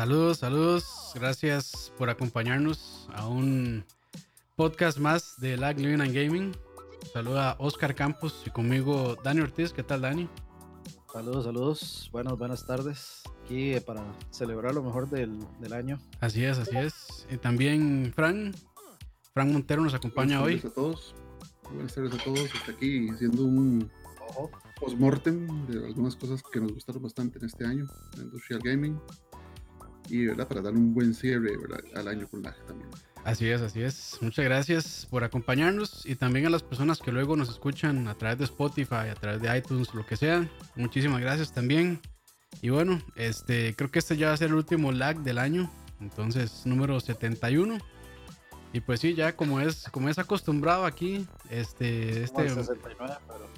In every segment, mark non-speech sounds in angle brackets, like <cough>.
Saludos, saludos. Gracias por acompañarnos a un podcast más de Lag Living and Gaming. Saluda a Oscar Campos y conmigo Dani Ortiz. ¿Qué tal, Dani? Saludos, saludos. Buenas, buenas tardes. Aquí eh, para celebrar lo mejor del, del, año. Así es, así es. Y también Fran. Fran Montero nos acompaña hoy. Buenas tardes a todos. Buenas tardes a todos. Está aquí haciendo un post-mortem de algunas cosas que nos gustaron bastante en este año en Industrial Gaming. Y ¿verdad? para dar un buen cierre al año con lag también. Así es, así es. Muchas gracias por acompañarnos y también a las personas que luego nos escuchan a través de Spotify, a través de iTunes, lo que sea. Muchísimas gracias también. Y bueno, este creo que este ya va a ser el último lag del año, entonces número 71. Y pues sí, ya como es como es acostumbrado aquí, este este <laughs> como 69, pero...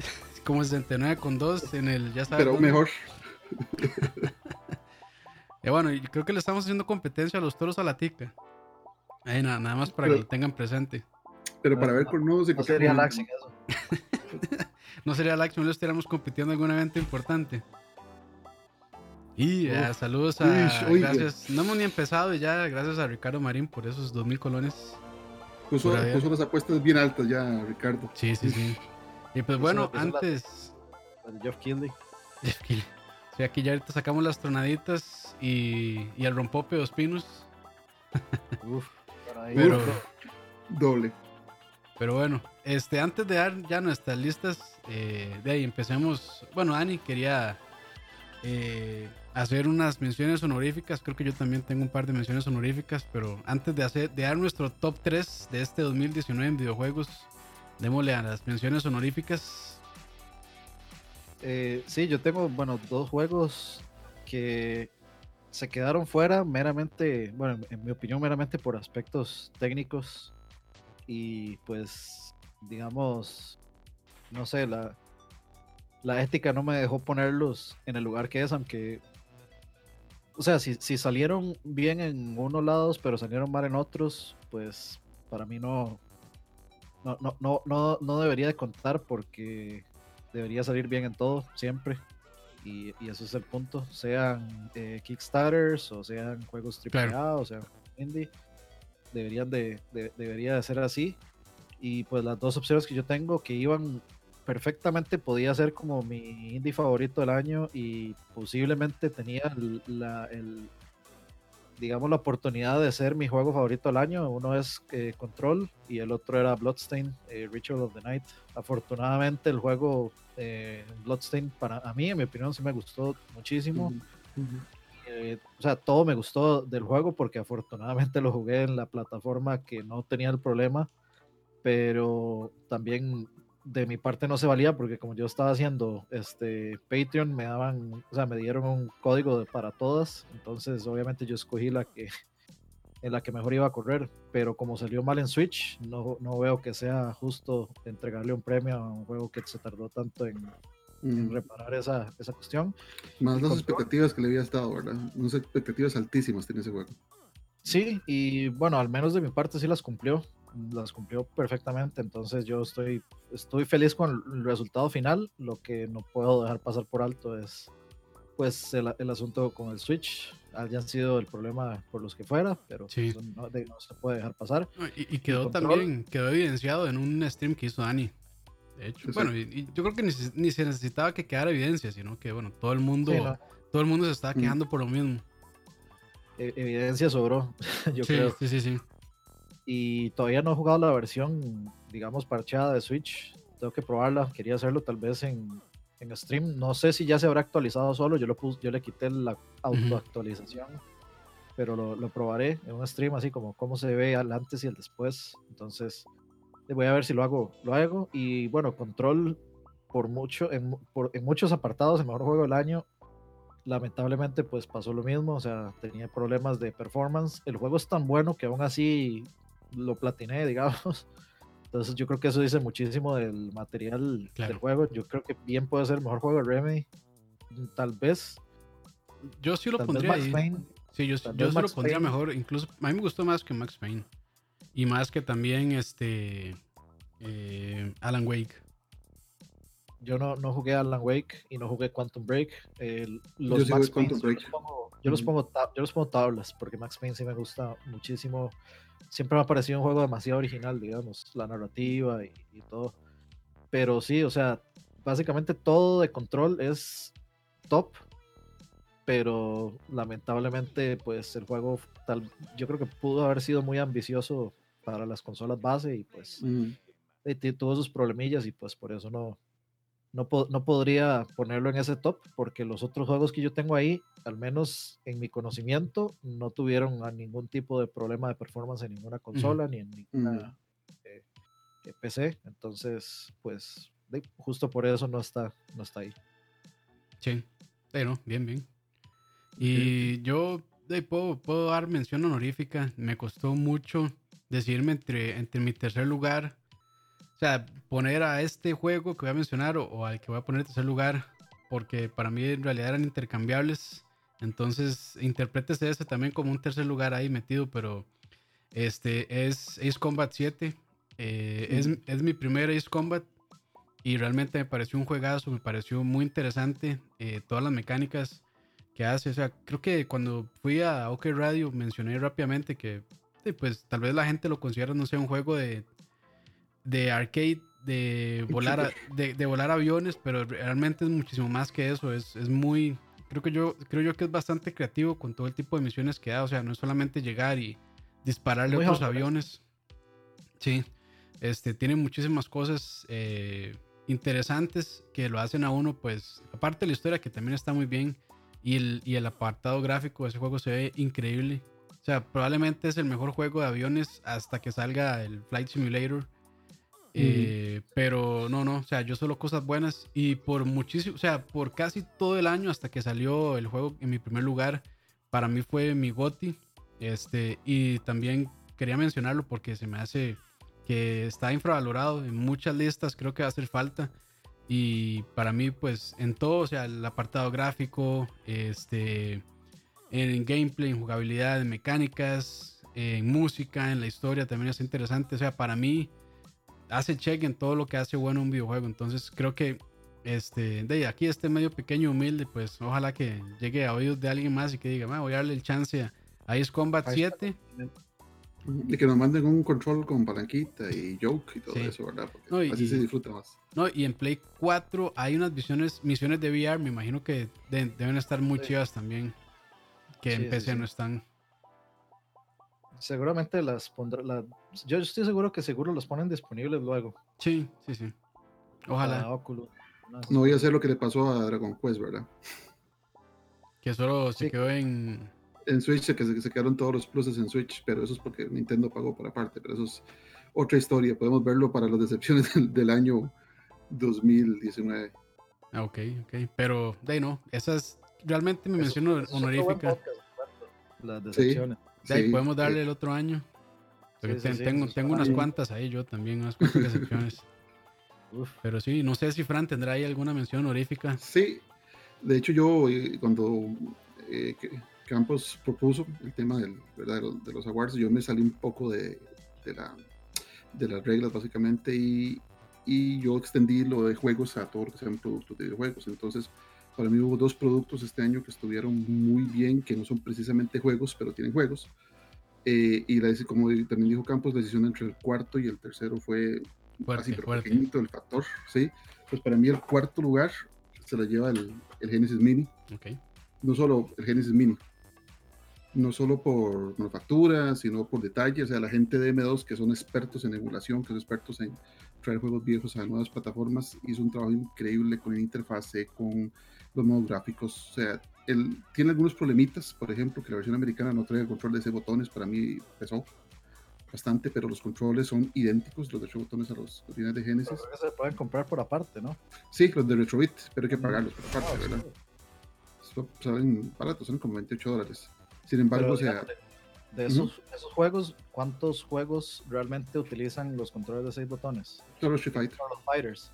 como 69 con 2 en el ya sabes. Pero mejor. <laughs> y bueno, creo que le estamos haciendo competencia a los toros a la tica nada, nada, más para que lo tengan presente. Pero para ver con nuevos No sería Laxing eso. <laughs> no sería Laxing, no estaríamos compitiendo en algún evento importante. Y saludos a. gracias. No hemos ni empezado y ya, gracias a Ricardo Marín por esos 2000 colones. Puso, puso las apuestas bien altas ya, Ricardo. Sí, sí, sí. Y pues bueno, antes. Jeff Kinley. Jeff Kinley. Sí, aquí ya ahorita sacamos las tronaditas y, y el rompope de. <laughs> Uf. Pero, doble. Pero bueno, este, antes de dar ya nuestras listas, eh, de ahí empecemos. Bueno, Ani quería eh, hacer unas menciones honoríficas. Creo que yo también tengo un par de menciones honoríficas. Pero antes de, hacer, de dar nuestro top 3 de este 2019 en videojuegos, démosle a las menciones honoríficas. Eh, sí, yo tengo, bueno, dos juegos que se quedaron fuera meramente, bueno, en mi opinión, meramente por aspectos técnicos y pues, digamos, no sé, la, la ética no me dejó ponerlos en el lugar que es, aunque, o sea, si, si salieron bien en unos lados, pero salieron mal en otros, pues para mí no, no, no, no, no, no debería de contar porque debería salir bien en todo, siempre y, y ese es el punto, sean eh, Kickstarters o sean juegos AAA o sean indie, deberían de, debería de ser así. Y pues las dos opciones que yo tengo que iban perfectamente, podía ser como mi indie favorito del año y posiblemente tenía la, el, digamos, la oportunidad de ser mi juego favorito del año. Uno es eh, Control y el otro era Bloodstain, eh, Ritual of the Night. Afortunadamente el juego eh, Bloodstain para a mí, en mi opinión, sí me gustó muchísimo. o sea, todo me gustó del juego porque afortunadamente lo jugué en la plataforma que no tenía el problema, pero también de mi parte no se valía porque como yo estaba haciendo este Patreon me daban, o sea, me dieron un código para todas, entonces obviamente yo escogí la que en la que mejor iba a correr, pero como salió mal en Switch, no, no veo que sea justo entregarle un premio a un juego que se tardó tanto en, mm. reparar esa, esa, cuestión. Más las expectativas que le había estado, ¿verdad? Unas expectativas altísimas tiene ese juego. Sí, y bueno, al menos de mi parte sí las cumplió las cumplió perfectamente. Entonces yo estoy, estoy feliz con el resultado final. Lo que no puedo dejar pasar por alto es pues el, el asunto con el Switch. Hayan sido el problema por los que fuera, pero no, se puede dejar pasar. Y, quedó también, quedó evidenciado en un stream que hizo Dani. De hecho, bueno, y, yo creo que ni, ni, se necesitaba que quedara evidencia, sino que bueno, todo el mundo, todo el mundo se estaba quejando por lo mismo. E, evidencia sobró, <laughs> yo sí, creo. Sí, sí, sí y todavía no he jugado la versión, digamos, parchada de Switch. Tengo que probarla. Quería hacerlo tal vez en, en stream. No sé si ya se habrá actualizado solo. Yo, lo puse, yo le quité la autoactualización, pero lo, lo, probaré en un stream, así como cómo se ve al antes y el después. Entonces, voy a ver si lo hago. Lo hago. Y bueno, Control, por mucho, en, por, en muchos apartados, el mejor juego del año lamentablemente pues pasó lo mismo, o sea, tenía problemas de performance. El juego es tan bueno que aún así lo platiné, <laughs> digamos. Entonces yo creo que eso dice muchísimo del material del juego. Yo creo que bien puede ser el mejor juego de Remedy. Tal vez. Yo sí lo pondría ahí. Sí, yo, yo sí lo pondría mejor. Incluso a mí me gustó más que Max Payne. Y más que también este eh, Alan Wake. Yo no, no jugué Alan Wake y no jugué Quantum Break. los Max Payne, yo, los pongo, yo, los pongo yo los pongo tablas porque Max Payne sí me gusta muchísimo. Siempre me ha parecido un juego demasiado original, digamos, la narrativa y, y todo. Pero sí, o sea, básicamente todo de control es top pero lamentablemente pues el juego tal yo creo que pudo haber sido muy ambicioso para las consolas base y pues mm. tuvo sus problemillas y pues por eso no no, no podría ponerlo en ese top porque los otros juegos que yo tengo ahí, al menos en mi conocimiento, no tuvieron ningún tipo de problema de performance en ninguna consola ni en ninguna mm. eh, eh, PC. Entonces, pues justo por eso no está, no está ahí. Sí, pero bien, bien. Y yo puedo, puedo dar mención honorífica. Me costó mucho decidirme entre, entre mi tercer lugar. O sea, poner a este juego que voy a mencionar o, al que voy a poner en tercer lugar. Porque para mí en realidad eran intercambiables. Entonces, interprétese ese también como un tercer lugar ahí metido. Pero este es Ace Combat 7. Eh, es, es, mi primer Ace Combat. Y realmente me pareció un juegazo. Me pareció muy interesante. Eh, todas las mecánicas que hace. O sea, creo que cuando fui a OK Radio mencioné rápidamente que pues tal vez la gente lo considera, no sé, un juego de, de arcade, de volar, de, volar aviones, pero realmente es muchísimo más que eso. Es, es muy, creo que yo, creo yo que es bastante creativo con todo el tipo de misiones que da. O sea, no es solamente llegar y dispararle a otros aviones. Sí, este, tiene muchísimas cosas eh, interesantes que lo hacen a uno, pues, aparte de la historia que también está muy bien y el, y el apartado gráfico de ese juego se ve increíble. O sea, probablemente es el mejor juego de aviones hasta que salga el Flight Simulator. Eh, pero no, no, o sea, yo solo cosas buenas y por muchísimo, o sea, por casi todo el año hasta que salió el juego en mi primer lugar, para mí fue mi GOTI. Este, y también quería mencionarlo porque se me hace que está infravalorado en muchas listas, creo que va a hacer falta. Y para mí, pues en todo, o sea, el apartado gráfico, este, en gameplay, en jugabilidad, en mecánicas, en música, en la historia también es interesante. O sea, para mí hace check en todo lo que hace bueno un videojuego. Entonces creo que este, de aquí este medio pequeño, humilde, pues ojalá que llegue a oídos de alguien más y que diga, voy a darle el chance a Ice Combat 7. Y que nos manden un control con palanquita y joke y todo eso, ¿verdad? Porque así se disfruta más. No, y en Play 4 hay unas misiones, misiones de VR, me imagino que deben estar muy chivas también. Que en PC no están. Seguramente las pondrá. yo estoy seguro que seguro los ponen disponibles luego. Sí, sí, sí. Ojalá. No voy a hacer lo que le pasó a Dragon Quest, ¿verdad? Que solo se quedó en en Switch, que se, quedaron todos los pluses en Switch, pero eso es porque Nintendo pagó por aparte, pero eso es otra historia. Podemos verlo para las decepciones <laughs> del, año 2019. Ah, ok, ok. Pero, de ahí no, esa es realmente me menciono honorífica. las decepciones. De ahí podemos darle el otro año. tengo, tengo unas cuantas ahí yo también, unas cuantas <laughs> decepciones. Pero sí, no sé si Fran tendrá ahí alguna mención honorífica. Sí, de hecho yo eh, cuando eh, Campos propuso el tema del, De, los, awards, yo me salí un poco de, de, la, de las reglas básicamente y, y, yo extendí lo de juegos a todo lo que sean productos de videojuegos. Entonces, para mí hubo dos productos este año que estuvieron muy bien, que no son precisamente juegos, pero tienen juegos. Eh, y la, como también dijo Campos, la decisión entre el cuarto y el tercero fue fuerte, pero pequeñito el factor, ¿sí? Pues para mí el cuarto lugar se lo lleva el, el Genesis Mini. Okay. No solo el Genesis Mini, no solo por manufactura, sino por detalles. O sea, la gente de M2, que son expertos en emulación, que son expertos en traer juegos viejos a nuevas plataformas, hizo un trabajo increíble con la interfase, con los modos gráficos. O sea, él tiene algunos problemitas, por ejemplo, que la versión americana no trae el control de ese botones, para mí pesó bastante, pero los controles son idénticos, los de botones a los botines de Genesis. se pueden comprar por aparte, ¿no? Sí, los de Retrobit, pero hay que pagarlos por aparte, ah, ¿verdad? Salen baratos, son como 28 dólares. Sin embargo, o sea, de esos, esos, juegos, ¿cuántos juegos realmente utilizan los controles de seis botones? Solo Street los Fighters.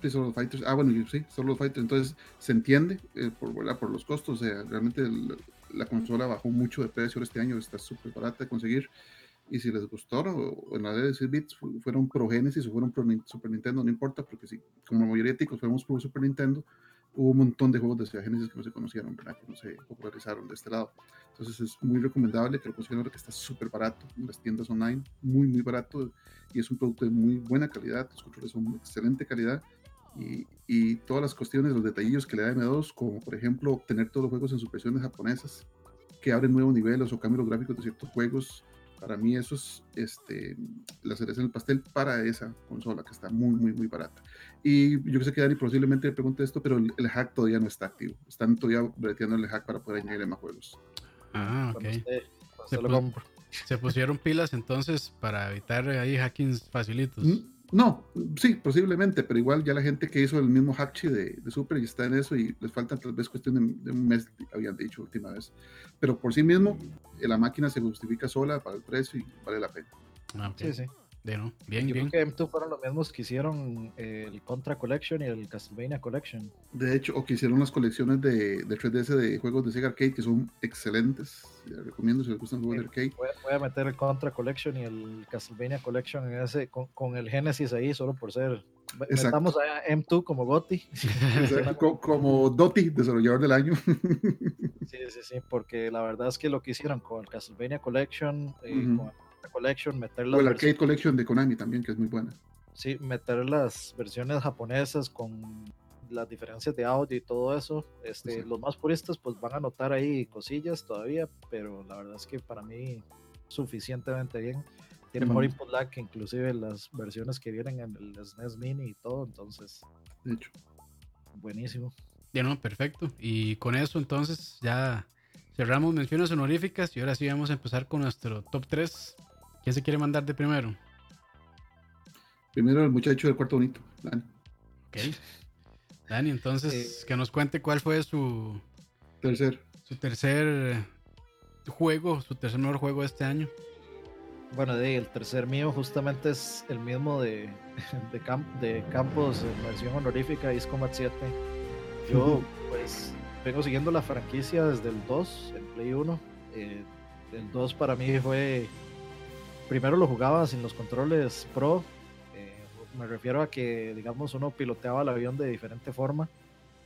Sí, solo los Fighters. Ah, bueno, sí, solo los Fighters. Entonces, se entiende eh, por, por los costos. Sea, realmente la consola bajó mucho de precio este año, está súper barata de conseguir. y si les gustó, o en la de 16 bits fueron pro Genesis o fueron pro Super Nintendo, no importa, porque si como mayoría de ticos fuimos pro Super Nintendo, hubo un montón de juegos de Sega Genesis que no se conocieron, ¿verdad? que no se popularizaron de este lado. Entonces es muy recomendable que lo consideren ahora que está súper barato en las tiendas online, muy, muy barato, y es un producto de muy buena calidad, los controles son de excelente calidad, y, y, todas las cuestiones, los detallitos que le da M2, como por ejemplo obtener todos los juegos en sus versiones japonesas, que abren nuevos niveles o cambian los gráficos de ciertos juegos, para mí eso es este, la cereza en el pastel para esa consola que está muy, muy, muy barata. Y yo sé que Dani posiblemente le pregunte esto, pero el, hack todavía no está activo. Están todavía breteando el hack para poder añadir más juegos. Ah, ok. se, pusieron pilas entonces para evitar ahí hackings facilitos. Mm, no, sí, posiblemente, pero igual ya la gente que hizo el mismo Hachi de, de Super y está en eso y les falta tal vez cuestión de, un mes, habían dicho última vez. Pero por sí mismo, la máquina se justifica sola para el precio y vale la pena. Ah, Sí, sí. Bien, Yo bien. Creo que M2 fueron los mismos que hicieron el Contra Collection y el Castlevania Collection. De hecho, o que hicieron las colecciones de, de 3DS de juegos de Sega Arcade que son excelentes. Les recomiendo si les gustan juegos de arcade. Voy a, meter el Contra Collection y el Castlevania Collection en ese, con, el Genesis ahí, solo por ser. Estamos a M2 como Gotti. <laughs> <laughs> como Dotti, desarrollador del año. sí, sí, sí, porque la verdad es que lo que hicieron con el Castlevania Collection, eh, con Collection, meter las. O el Arcade Collection de Konami también, que es muy buena. Sí, meter las versiones japonesas con las diferencias de audio y todo eso. Este, Los más puristas pues van a notar ahí cosillas todavía, pero la verdad es que para mí suficientemente bien. Tiene mejor input lag que inclusive las versiones que vienen en el SNES Mini y todo, entonces. De hecho. Buenísimo. Ya no, perfecto. Y con eso entonces ya cerramos menciones honoríficas y ahora sí vamos a empezar con nuestro top 3 ¿Quién se quiere mandar de primero? Primero el muchacho del cuarto bonito, Dani. Ok. Dani, entonces, eh, que nos cuente cuál fue su tercer su tercer juego, su tercer mejor juego de este año. Bueno, el tercer mío justamente es el mismo de, <laughs> de, de Campos en versión honorífica, Is Combat 7. Yo, pues, vengo siguiendo la franquicia desde el 2, el Play 1. Eh, el 2 para mí fue primero lo jugaba sin los controles pro. Eh, me refiero a que, digamos, uno piloteaba el avión de diferente forma.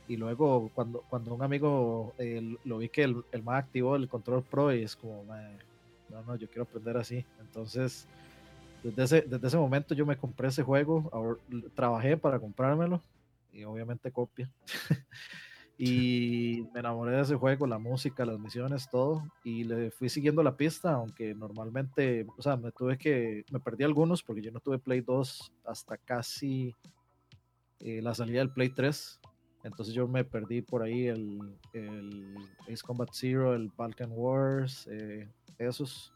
Y luego, cuando, cuando un amigo eh, lo vi que el, el más activó el control pro, y es como, no, no, yo quiero aprender así. Entonces, desde ese, desde ese momento yo me compré ese juego, trabajé para comprármelo y obviamente copia. <laughs> Y me enamoré de ese juego, la música, las misiones, todo. Y le fui siguiendo la pista, aunque normalmente, o sea, me tuve que, me perdí algunos porque yo no tuve Play 2 hasta casi eh, la salida del Play 3. Entonces yo me perdí por ahí el, el Ace Combat Zero, el Balkan Wars, eh, esos.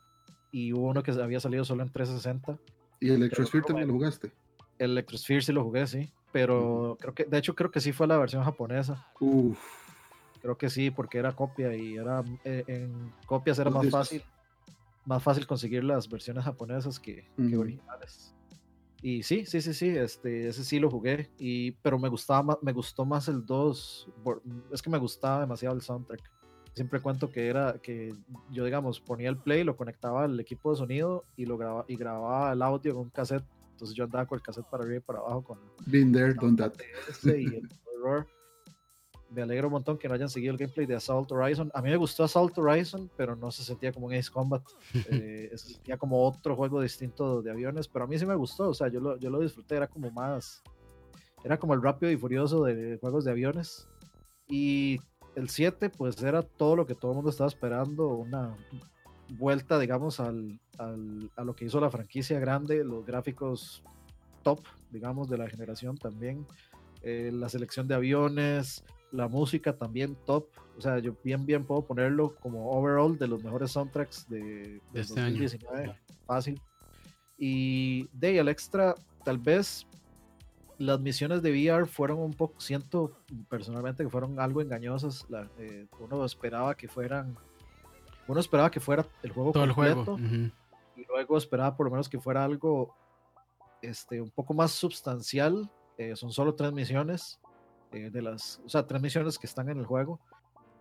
Y hubo uno que había salido solo en 360. ¿Y el Electrosphere también lo jugaste? El Electrosphere sí lo jugué, sí pero creo que, de hecho, creo que sí fue la versión japonesa. Creo que sí, porque era copia y era eh, en copias era más fácil, más fácil conseguir las versiones japonesas que, originales. Y sí, sí, sí, sí, este, ese sí lo jugué, y, pero me gustaba más, me gustó más el 2, es que me gustaba demasiado el soundtrack. Siempre cuento que era que yo, digamos, ponía el play, lo conectaba al equipo de sonido y lo grababa, y grababa el audio con un cassette entonces yo andaba con el cassette para arriba y para abajo con... Been there, done that. <laughs> Me alegro un montón que no hayan seguido el gameplay de Assault Horizon. A mí me gustó Assault Horizon, pero no se sentía como un Ace Combat. <laughs> Eh, se sentía como otro juego distinto de aviones, pero a mí sí me gustó. O sea, yo lo, yo lo disfruté, era como más... Era como el rápido y furioso de juegos de aviones. Y el 7, pues era todo lo que todo el mundo estaba esperando, una vuelta, digamos, al, al, a lo que hizo la franquicia grande, los gráficos top, digamos, de la generación también, eh, la selección de aviones, la música también top, o sea, yo bien, bien puedo ponerlo como overall de los mejores soundtracks de, de este 2019, año. fácil. Y de el extra, tal vez las misiones de VR fueron un poco, siento personalmente que fueron algo engañosas. La, eh, uno esperaba que fueran uno esperaba que fuera el juego Todo completo, el juego. y luego esperaba por lo menos que fuera algo este, un poco más sustancial. Eh, son solo tres misiones, eh, de las, o sea, tres misiones que están en el juego,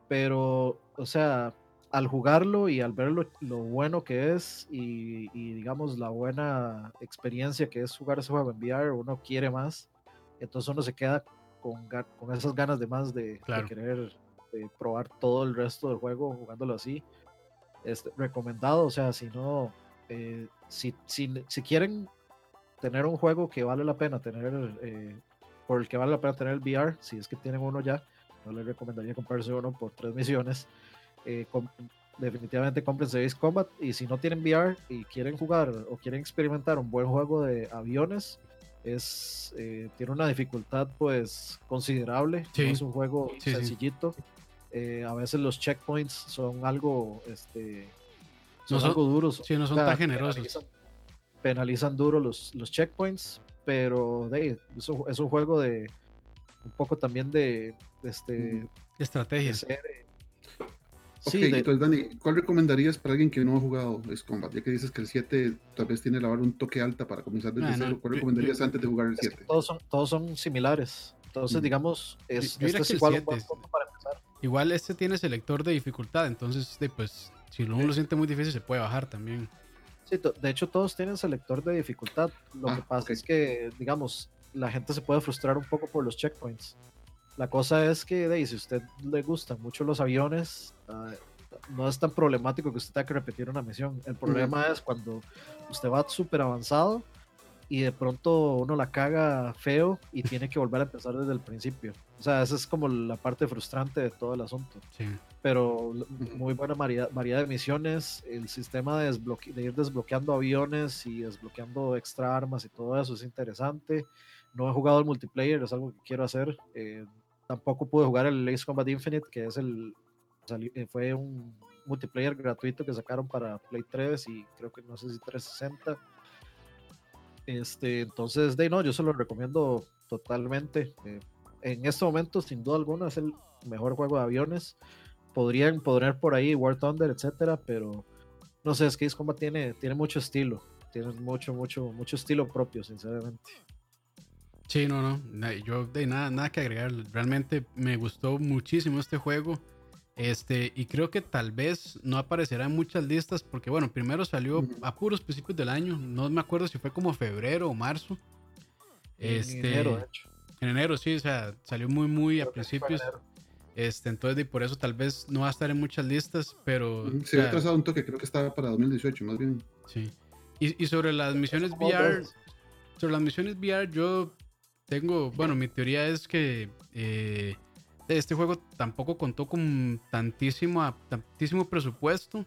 pero, o sea, al jugarlo y al ver lo, bueno que es y, digamos la buena experiencia que es jugar ese juego en VR, uno quiere más. Entonces uno se queda con, con esas ganas de más de, querer probar todo el resto del juego jugándolo así. Este, recomendado, o sea, si no, eh, si, si, si, quieren tener un juego que vale la pena tener, eh, por el que vale la pena tener el VR, si es que tienen uno ya, no les recomendaría comprarse uno por tres misiones. Eh, definitivamente cómprense Ace Combat y si no tienen VR y quieren jugar o quieren experimentar un buen juego de aviones, es tiene una dificultad pues considerable, es un juego sencillito. Eh, a veces los checkpoints son algo este son, algo duros. Sí, no son tan generosos. Penalizan, duro los, los checkpoints, pero de, es un juego de un poco también de, este estrategia. sí, entonces Dani, ¿cuál recomendarías para alguien que no ha jugado Ace Combat? Ya que dices que el 7 tal vez tiene la un toque alta para comenzar desde cero, ¿cuál recomendarías antes de jugar el 7? todos, son, todos son similares. Entonces, digamos, es, este es igual para empezar. Igual este tiene selector de dificultad, entonces, pues, si uno lo siente muy difícil, se puede bajar también. Sí, de hecho, todos tienen selector de dificultad. Lo ah, que pasa es que, digamos, la gente se puede frustrar un poco por los checkpoints. La cosa es que, de, si a usted le gustan mucho los aviones, ah, no es tan problemático que usted tenga que repetir una misión. El problema es cuando usted va súper avanzado y de pronto uno la caga feo y tiene que volver a empezar desde el principio. O sea, esa es como la parte frustrante de todo el asunto. Pero muy buena variedad, de misiones, el sistema de, de, ir desbloqueando aviones y desbloqueando extra armas y todo eso es interesante. No he jugado el multiplayer, es algo que quiero hacer. Eh, tampoco pude jugar el Ace Combat Infinite, que es el eh, fue un multiplayer gratuito que sacaron para Play 3 y creo que no sé si 360 este, entonces, de no, yo se lo recomiendo totalmente. Eh, en este momento, sin duda alguna, es el mejor juego de aviones. Podrían poner por ahí War Thunder, etcétera, pero no sé, es que Combat tiene, tiene mucho estilo. Tiene mucho, mucho, mucho estilo propio, sinceramente. Sí, no, no. Yo de nada, nada que agregar. Realmente me gustó muchísimo este juego. Este, y creo que tal vez no aparecerá en muchas listas porque, bueno, primero salió a puros principios del año. No me acuerdo si fue como febrero o marzo. Este, en enero, de hecho. En enero, sí, o sea, salió muy, muy a principios. Este, entonces, y por eso tal vez no va a estar en muchas listas, pero. Se había trazado un toque, creo que estaba para 2018, más bien. Sí. Y, y sobre las misiones VR, sobre las misiones VR, yo tengo, bueno, mi teoría es que eh, este juego tampoco contó con tantísimo, tantísimo presupuesto.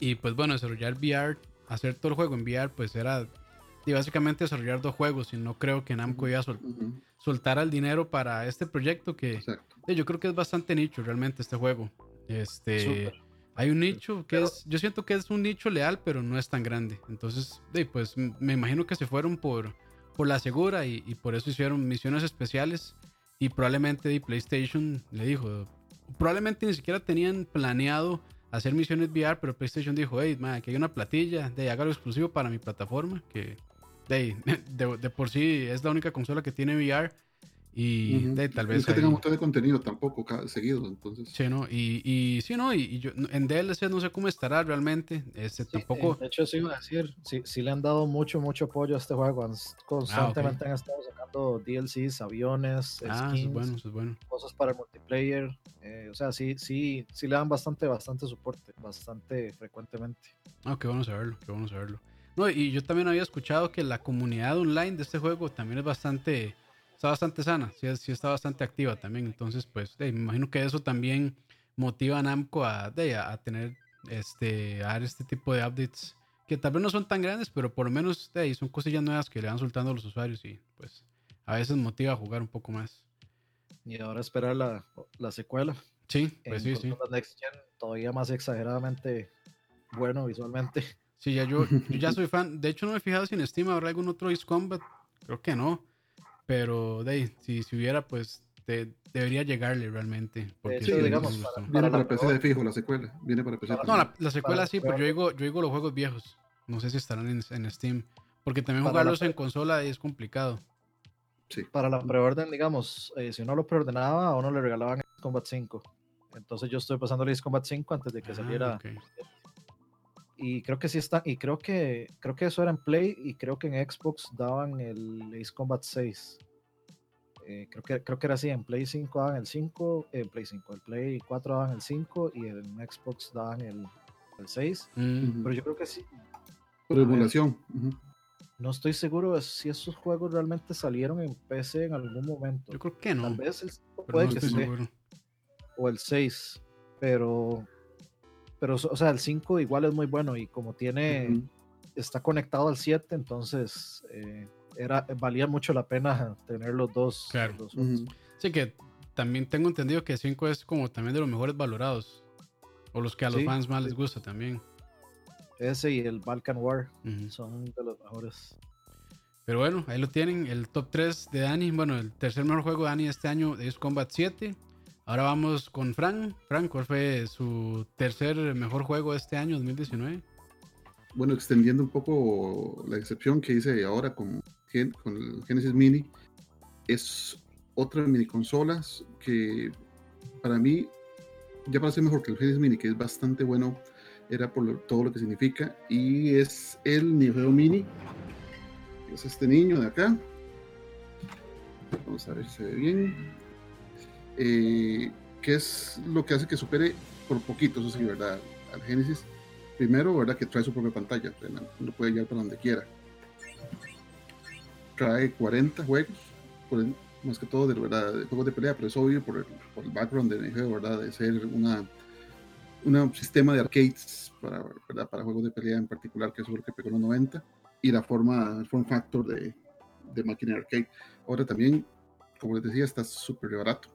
Y pues bueno, desarrollar VR, hacer todo el juego en VR, pues era y básicamente desarrollar dos juegos. Y no creo que Namco iba a soltar el dinero para este proyecto que yo creo que es bastante nicho realmente este juego. Este, hay un nicho que es, yo siento que es un nicho leal, pero no es tan grande. Entonces, pues me imagino que se fueron por, por la segura y, y por eso hicieron misiones especiales y probablemente de PlayStation le dijo, probablemente ni siquiera tenían planeado hacer misiones VR, pero PlayStation dijo, hey, man, aquí hay una platilla, de hágalo exclusivo para mi plataforma, que <laughs> de, de, por sí es la única consola que tiene VR y de, tal vez. Es que tenga un montón de contenido tampoco seguido, entonces. Sí, ¿no? Y, y sí, ¿no? Y, yo en DLC no sé cómo estará realmente. Este, tampoco. De hecho, sí iba a decir, sí, sí, le han dado mucho, mucho apoyo a este juego. Constantemente ah, han estado sacando DLCs, aviones, ah, skins, bueno, bueno. cosas para el multiplayer. Eh, o sea, sí, sí, sí le dan bastante, bastante soporte, bastante frecuentemente. Ah, qué bueno saberlo, qué bueno saberlo. No, y yo también había escuchado que la comunidad online de este juego también es bastante está bastante sana, sí, sí está bastante activa también. Entonces, pues, me imagino que eso también motiva a Namco a, a, tener este, a dar este tipo de updates que tal vez no son tan grandes, pero por lo menos son cosillas nuevas que le van soltando a los usuarios y pues a veces motiva a jugar un poco más. Y ahora esperar la, la secuela. Sí, pues sí, sí. Next Gen, todavía más exageradamente bueno visualmente. Sí, ya yo, yo, ya soy fan. De hecho, no me he fijado si en Steam habrá algún otro Ace Combat. Creo que no. Pero de si, si hubiera, pues debería llegarle realmente. Porque sí, digamos, viene para PC de fijo la secuela. Viene para PC. No, la, secuela sí, pero yo digo, yo digo los juegos viejos. No sé si estarán en, en Steam. Porque también jugarlos en consola es complicado. Sí. Para la preorden, digamos, eh, si uno lo preordenaba, a uno le regalaban Combat 5. Entonces yo estoy pasando el Ace Combat 5 antes de que Ah, saliera. ok. Y creo que sí está, y creo que creo que eso era en Play y creo que en Xbox daban el Ace Combat 6. Eh, creo que creo que era así, en Play 5 daban el 5, en Play 5, en Play 4 daban el 5 y en Xbox daban el, el 6. Mm, Pero yo creo que sí, Por emulación. ujú. no estoy seguro de si esos juegos realmente salieron en PC en algún momento. yo creo que no. Tal vez el 5 pero puede no que esté, seguro. o el 6, pero pero o sea, el 5 igual es muy bueno y como tiene está conectado al 7, entonces eh, era, valía mucho la pena tener los dos. Claro. los. Sí, que también tengo entendido que 5 es como también de los mejores valorados. O los que a los Sí, fans más sí. les gusta también. Ese y el Balkan War son de los mejores. Pero bueno, ahí lo tienen, el top 3 de Dani. Bueno, el tercer mejor juego de Dani este año es Combat 7. Ahora vamos con Frank. Frank, ¿cuál fue su tercer mejor juego de este año, 2019? Bueno, extendiendo un poco la excepción que hice ahora con, el Genesis Mini, es otra mini consolas que para mí ya parece mejor que el Genesis Mini, que es bastante bueno, era por todo lo que significa, y es el Neo Geo Mini, es este niño de acá. Vamos a ver si se ve bien. Eh, que es lo que hace que supere por poquito, eso sí, ¿verdad? Al Genesis. Primero, ¿verdad? Que trae su propia pantalla, lo puede llevar para donde quiera. Trae 40 juegos, por más que todo de, ¿verdad? de juegos de pelea, pero es obvio por el, por el background de Neo Geo, ¿verdad? De ser una, un sistema de arcades para, ¿verdad? para juegos de pelea en particular, que es lo que pegó en los 90, y la forma, el form factor de, de máquina de arcade. Ahora también, como les decía, está súper barato.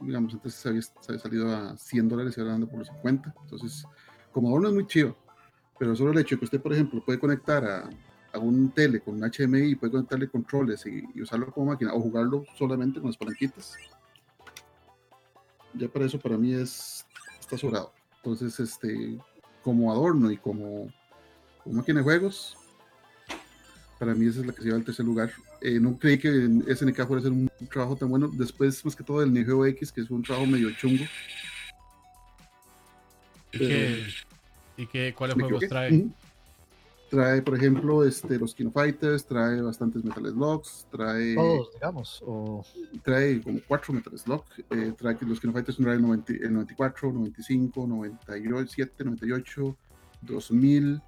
Digamos, antes se había, salido a 100 dólares y ahora anda por los 50. Entonces, como adorno es muy chido, pero solo el hecho de que usted, por ejemplo, puede conectar a, a un tele con un HDMI y puede conectarle controles y, usarlo como máquina o jugarlo solamente con las palanquitas, ya para eso para mí es está sobrado. Entonces, este, como adorno y como máquina de juegos, para mí esa es la que se lleva al tercer lugar. Eh, no creí que SNK fuera a hacer un trabajo tan bueno. Después, más que todo, el Neo Geo X, que es un trabajo medio chungo. ¿Y, Pero- qué, y qué, cuáles juegos equivoqué. trae? Trae, por ejemplo, este, los Kino Fighters, trae bastantes Metal Slugs, trae, Todos, digamos. O, trae como cuatro Metal Slug, eh, trae que los Kino Fighters trae el, 90 el 94, 95, 97, 98, 2000,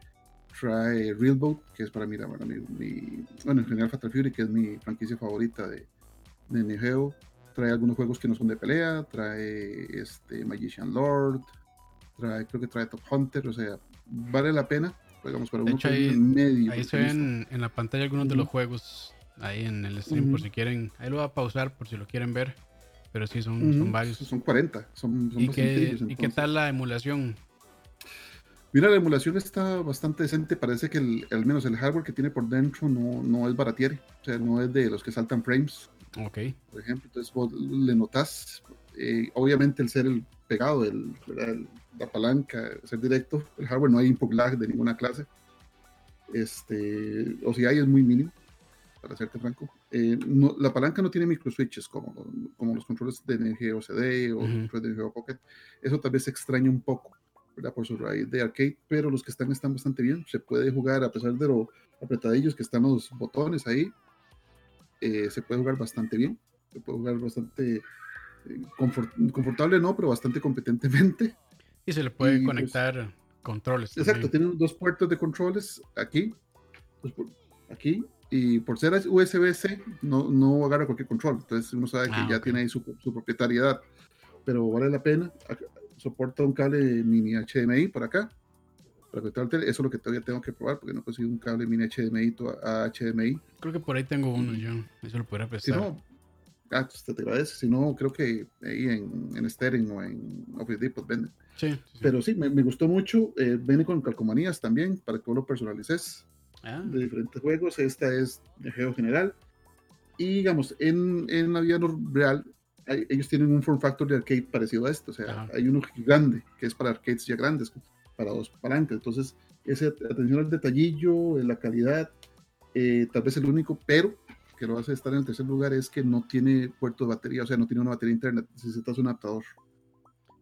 trae Realboat, que es para mí, para mí, mi- bueno, en general Fatal Fury, que es mi franquicia favorita de, de Geo. Trae algunos juegos que no son de pelea, trae este, Magician Lord, trae, creo que trae Top Hunter, o sea, vale la pena, digamos, para De uno hecho, ahí- medio Ahí se ven en la pantalla algunos de los juegos ahí en el stream por si quieren. Ahí lo voy a pausar por si lo quieren ver. Pero sí, son, varios. Son 40, son, son ¿Y, qué, ¿Y qué tal la emulación? Mira, la emulación está bastante decente. Parece que el- al menos el hardware que tiene por dentro no, no es baratiere. O sea, no es de los que saltan frames, Ok. por ejemplo. Entonces vos le notas, eh, obviamente el ser el pegado, el, el- la palanca, ser directo, el hardware no hay input lag de ninguna clase. Este, o si hay es muy mínimo, para serte franco. Eh, no- la palanca no tiene micro switches como, como los controles de Neo Geo CD o Ujú. los controles de Geo Pocket. Eso tal vez se extraña un poco. ¿Verdad? por su raíz de arcade, pero los que están están bastante bien. Se puede jugar a pesar de lo apretadillos que están los botones ahí. eh, se puede jugar bastante bien. Se puede jugar bastante eh, confort- confortable, no, pero bastante competentemente. Y se le puede Y, pues, conectar controles. Exacto, también. tiene dos puertos de controles aquí, dos pu- aquí, y por ser USB-C no, no agarra cualquier control. Entonces uno sabe que Ah, ya tiene ahí su, su propietariedad, pero vale la pena. Soporta un cable mini HDMI por acá. Para conectar. Eso es lo que todavía tengo que probar porque no consigo un cable mini HDMI a HDMI. Creo que por ahí tengo uno yo. Eso lo podría Si prestar. no, ah, pues te agradece. Si no, creo que ahí en, en Sterling o en Office Depot venden. sí, sí, sí. Pero sí, me, me gustó mucho. Eh, viene con calcomanías también para que vos lo personalices Ah, de diferentes juegos. Esta es de juego general. Y digamos, en, en la vida real, hay- ellos tienen un form factor de arcade parecido a esto. O sea, Ajá. hay uno grande que es para arcades ya grandes, para dos palancas. Entonces, esa atención al detallillo, en la calidad, eh, tal vez el único, pero que lo hace estar en el tercer lugar es que no tiene puerto de batería, o sea, no tiene una batería interna, necesitas un adaptador.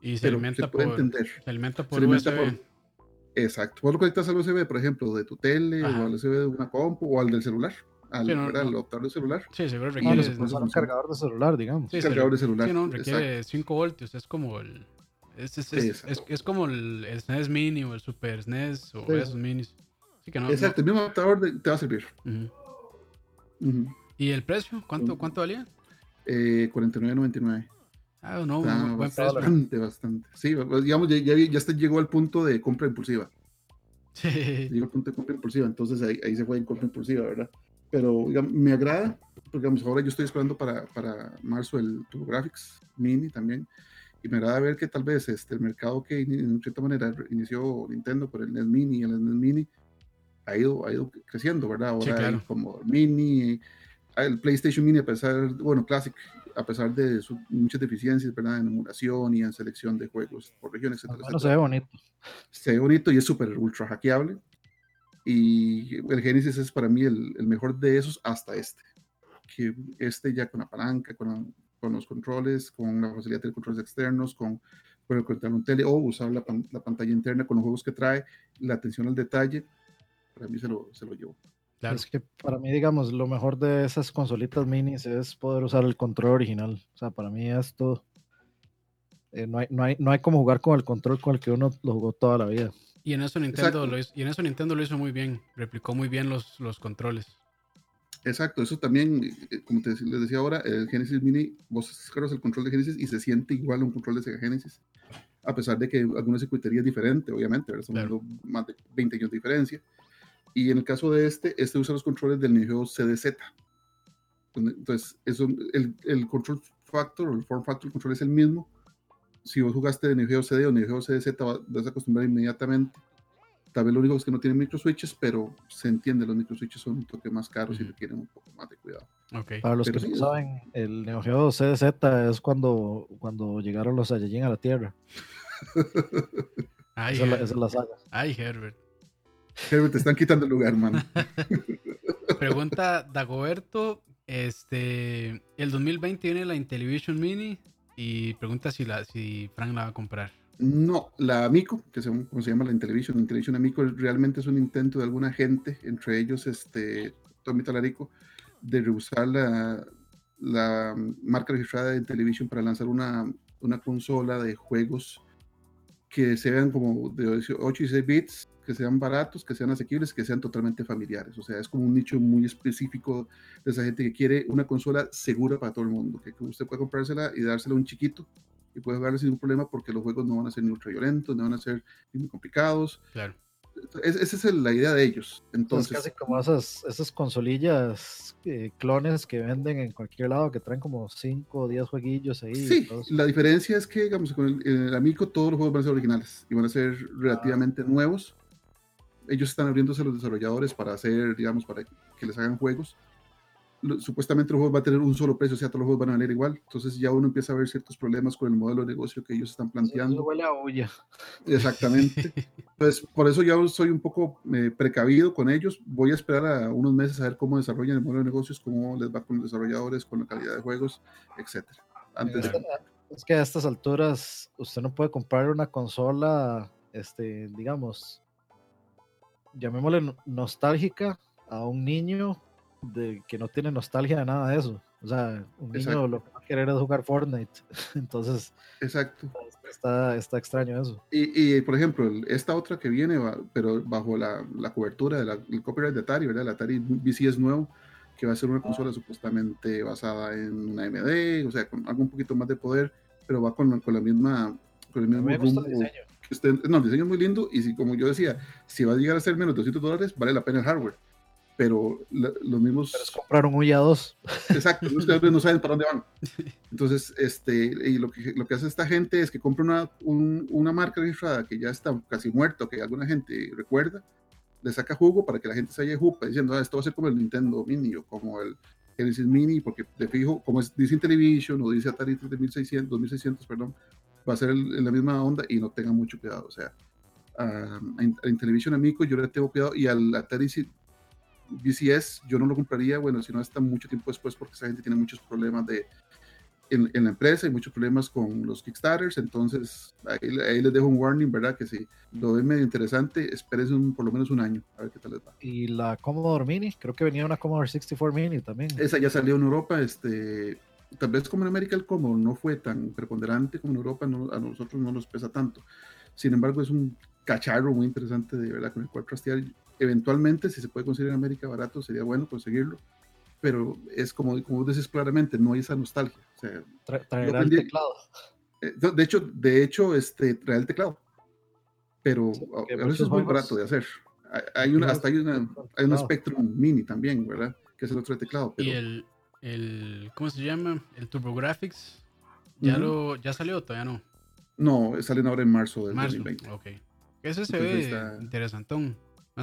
Y se alimenta, por, entender. se alimenta por USB. Exacto. Vos lo conectas al USB. exacto. Vos lo conectas al USB, por ejemplo, de tu tele o al USB de una compu o al del celular. Al, sí, no, no. adaptador del celular. Sí, seguro requiere. No, no, un cargador de celular, digamos. Sí, cargador de celular. Sí, no, requiere 5 voltios. Es como el. Es, es, es, es, es como el, SNES Mini o el Super SNES o esos minis. Así que no, Exacto, el mismo adaptador de, te va a servir. Uh -huh. Uh -huh. ¿Y el precio? ¿Cuánto, cuánto valía? Eh, 49.99. Ah, no, ah, buen bastante, precio. Bastante, bastante. Sí, digamos, ya, ya, ya hasta llegó al punto de compra impulsiva. <laughs> Sí. Llegó al punto de compra impulsiva, entonces ahí, ahí se fue en compra impulsiva, ¿verdad? Pero digamos, me agrada, porque digamos, ahora yo estoy esperando para, para marzo el TurboGrafx Mini también, y me agrada ver que tal vez este, el mercado que en cierta manera inició Nintendo por el NES Mini y el NES Mini ha ido, ha ido creciendo, ¿verdad? Ahora sí, claro. hay como Mini, el PlayStation Mini, a pesar, bueno, Classic, a pesar de sus muchas deficiencias, ¿verdad? En emulación y en selección de juegos por región, etcétera, etcétera. se ve bonito. Se ve bonito y es súper ultra hackeable. Y el Genesis es para mí el, el, mejor de esos hasta este. Que este ya con la palanca, con, con los controles, con la facilidad de controles externos, con poder conectar un tele o usar la, pan, la, pantalla interna con los juegos que trae, la atención al detalle, para mí se lo, se lo llevo. Claro. Es que para mí, digamos, lo mejor de esas consolitas minis es poder usar el control original. O sea, para mí esto eh, no, hay, no, hay, no hay como jugar con el control con el que uno lo jugó toda la vida. Y en eso Nintendo, lo hizo, y en eso Nintendo lo hizo muy bien, replicó muy bien los, los controles. Exacto, eso también, eh, como te, les decía ahora, el Genesis Mini, vos descargas el control de Genesis y se siente igual a un control de Sega Genesis, a pesar de que alguna circuitería es diferente, obviamente, ¿verdad? estamos claro. hablando más de 20 años de diferencia. Y en el caso de este, este usa los controles del Neo CDZ. Entonces, eso, el, el control factor, o el form factor del control es el mismo. Si vos jugaste de Neo Geo CD o Neo Geo CDZ, vas a acostumbrar inmediatamente. Tal vez lo único es que no tienen micro switches, pero se entiende, los micro switches son un toque más caros y requieren un poco más de cuidado. Okay. Para los Pero que sí, no saben, el Neo Geo CDZ es cuando, cuando llegaron los Saiyajin a la Tierra. Ay, Esa es la, Her- esa es la saga. ay, Herbert. Herbert, te están quitando el lugar, man. <laughs> Pregunta Dagoberto, este, el 2020 viene la Intellivision Mini y pregunta si la, si Frank la va a comprar. No, la Amico, que se, como se llama la Intellivision, Intellivision Amico, realmente es un intento de alguna gente, entre ellos este, Tommy Talarico, de rehusar la, la marca registrada de Intellivision para lanzar una, una consola de juegos que se vean como de 8 y 6 bits, que sean baratos, que sean asequibles, que sean totalmente familiares. O sea, es como un nicho muy específico de esa gente que quiere una consola segura para todo el mundo, que usted puede comprársela y dársela a un chiquito y puede jugarla sin ningún problema porque los juegos no van a ser ni ultra violentos, no van a ser ni muy complicados. Claro. Es- esa es la idea de ellos. Entonces, casi como esas, esas consolillas eh, clones que venden en cualquier lado, que traen como 5 o 10 jueguillos ahí. sí, la diferencia es que, digamos, con el, el Amico todos los juegos van a ser originales y van a ser relativamente nuevos. Ellos están abriéndose a los desarrolladores para hacer, digamos, para que les hagan juegos. Supuestamente los juegos van a tener un solo precio, o sea, todos los juegos van a valer igual. Entonces ya uno empieza a ver ciertos problemas con el modelo de negocio que ellos están planteando. huele a bulla. Exactamente. <laughs> Pues por eso ya soy un poco eh, precavido con ellos. Voy a esperar a unos meses a ver cómo desarrollan el modelo de negocios, cómo les va con los desarrolladores, con la calidad de juegos, etcétera. Antes de- Es que a estas alturas usted no puede comprar una consola, este, digamos, llamémosle no- nostálgica a un niño de que no tiene nostalgia de nada de eso. O sea, un niño Exacto. lo que va a querer es jugar Fortnite. <laughs> Entonces, Exacto. está, está extraño eso. Y, y, por ejemplo, el- esta otra que viene, pero bajo la, la cobertura del copyright de Atari, ¿verdad? El Atari VC es nuevo, que va a ser una consola supuestamente basada en una AMD, o sea, con algo un poquito más de poder, pero va con, con la misma, con el mismo me gusta el rumbo diseño. que usted- no, el diseño es muy lindo y si, como yo decía, si va a llegar a ser menos de 200 dólares, vale la pena el hardware. Pero la- los mismos, Pero es comprar un Uya 2. exacto, los ustedes <laughs> no saben para dónde van. Entonces, este, y lo que, lo que hace esta gente es que compra una, un- una marca registrada que ya está casi muerta, que alguna gente recuerda, le saca jugo para que la gente se haya jupa diciendo, ah, esto va a ser como el Nintendo Mini o como el Genesis Mini, porque de fijo, como es, dice Intellivision o dice Atari 3600, 2600, perdón, va a ser el- en la misma onda y no tenga mucho cuidado. O sea, a, a In- a Intellivision Amico yo le tengo cuidado y al Atari VCS yo no lo compraría, bueno, si no hasta mucho tiempo después porque esa gente tiene muchos problemas de, en, la empresa y muchos problemas con los Kickstarters, entonces ahí, les dejo un warning, ¿verdad? Que si lo ven medio interesante, espérense por lo menos un año, a ver qué tal les va. Y la Commodore Mini, creo que venía una Commodore 64 Mini también. Esa ya salió en Europa, este, tal vez como en América el Commodore no fue tan preponderante como en Europa, a nosotros no nos pesa tanto. Sin embargo, es un cacharro muy interesante de verdad con el cual trastear. Eventualmente, si se puede conseguir en América barato, sería bueno conseguirlo pero es como, como dices claramente, no hay esa nostalgia. O sea, traerá el teclado. Eh, de hecho, de hecho este, trae el teclado, pero a, veces es muy barato de hacer. Hay una, hasta hay, una, hay un Spectrum Mini también, ¿verdad? Que es el otro teclado. Y el, el, ¿cómo se llama? El TurboGrafx, ¿ya, lo, ¿ya salió o todavía no? No, salen ahora en marzo del marzo, 2020. Ok. Ese se ve interesantón.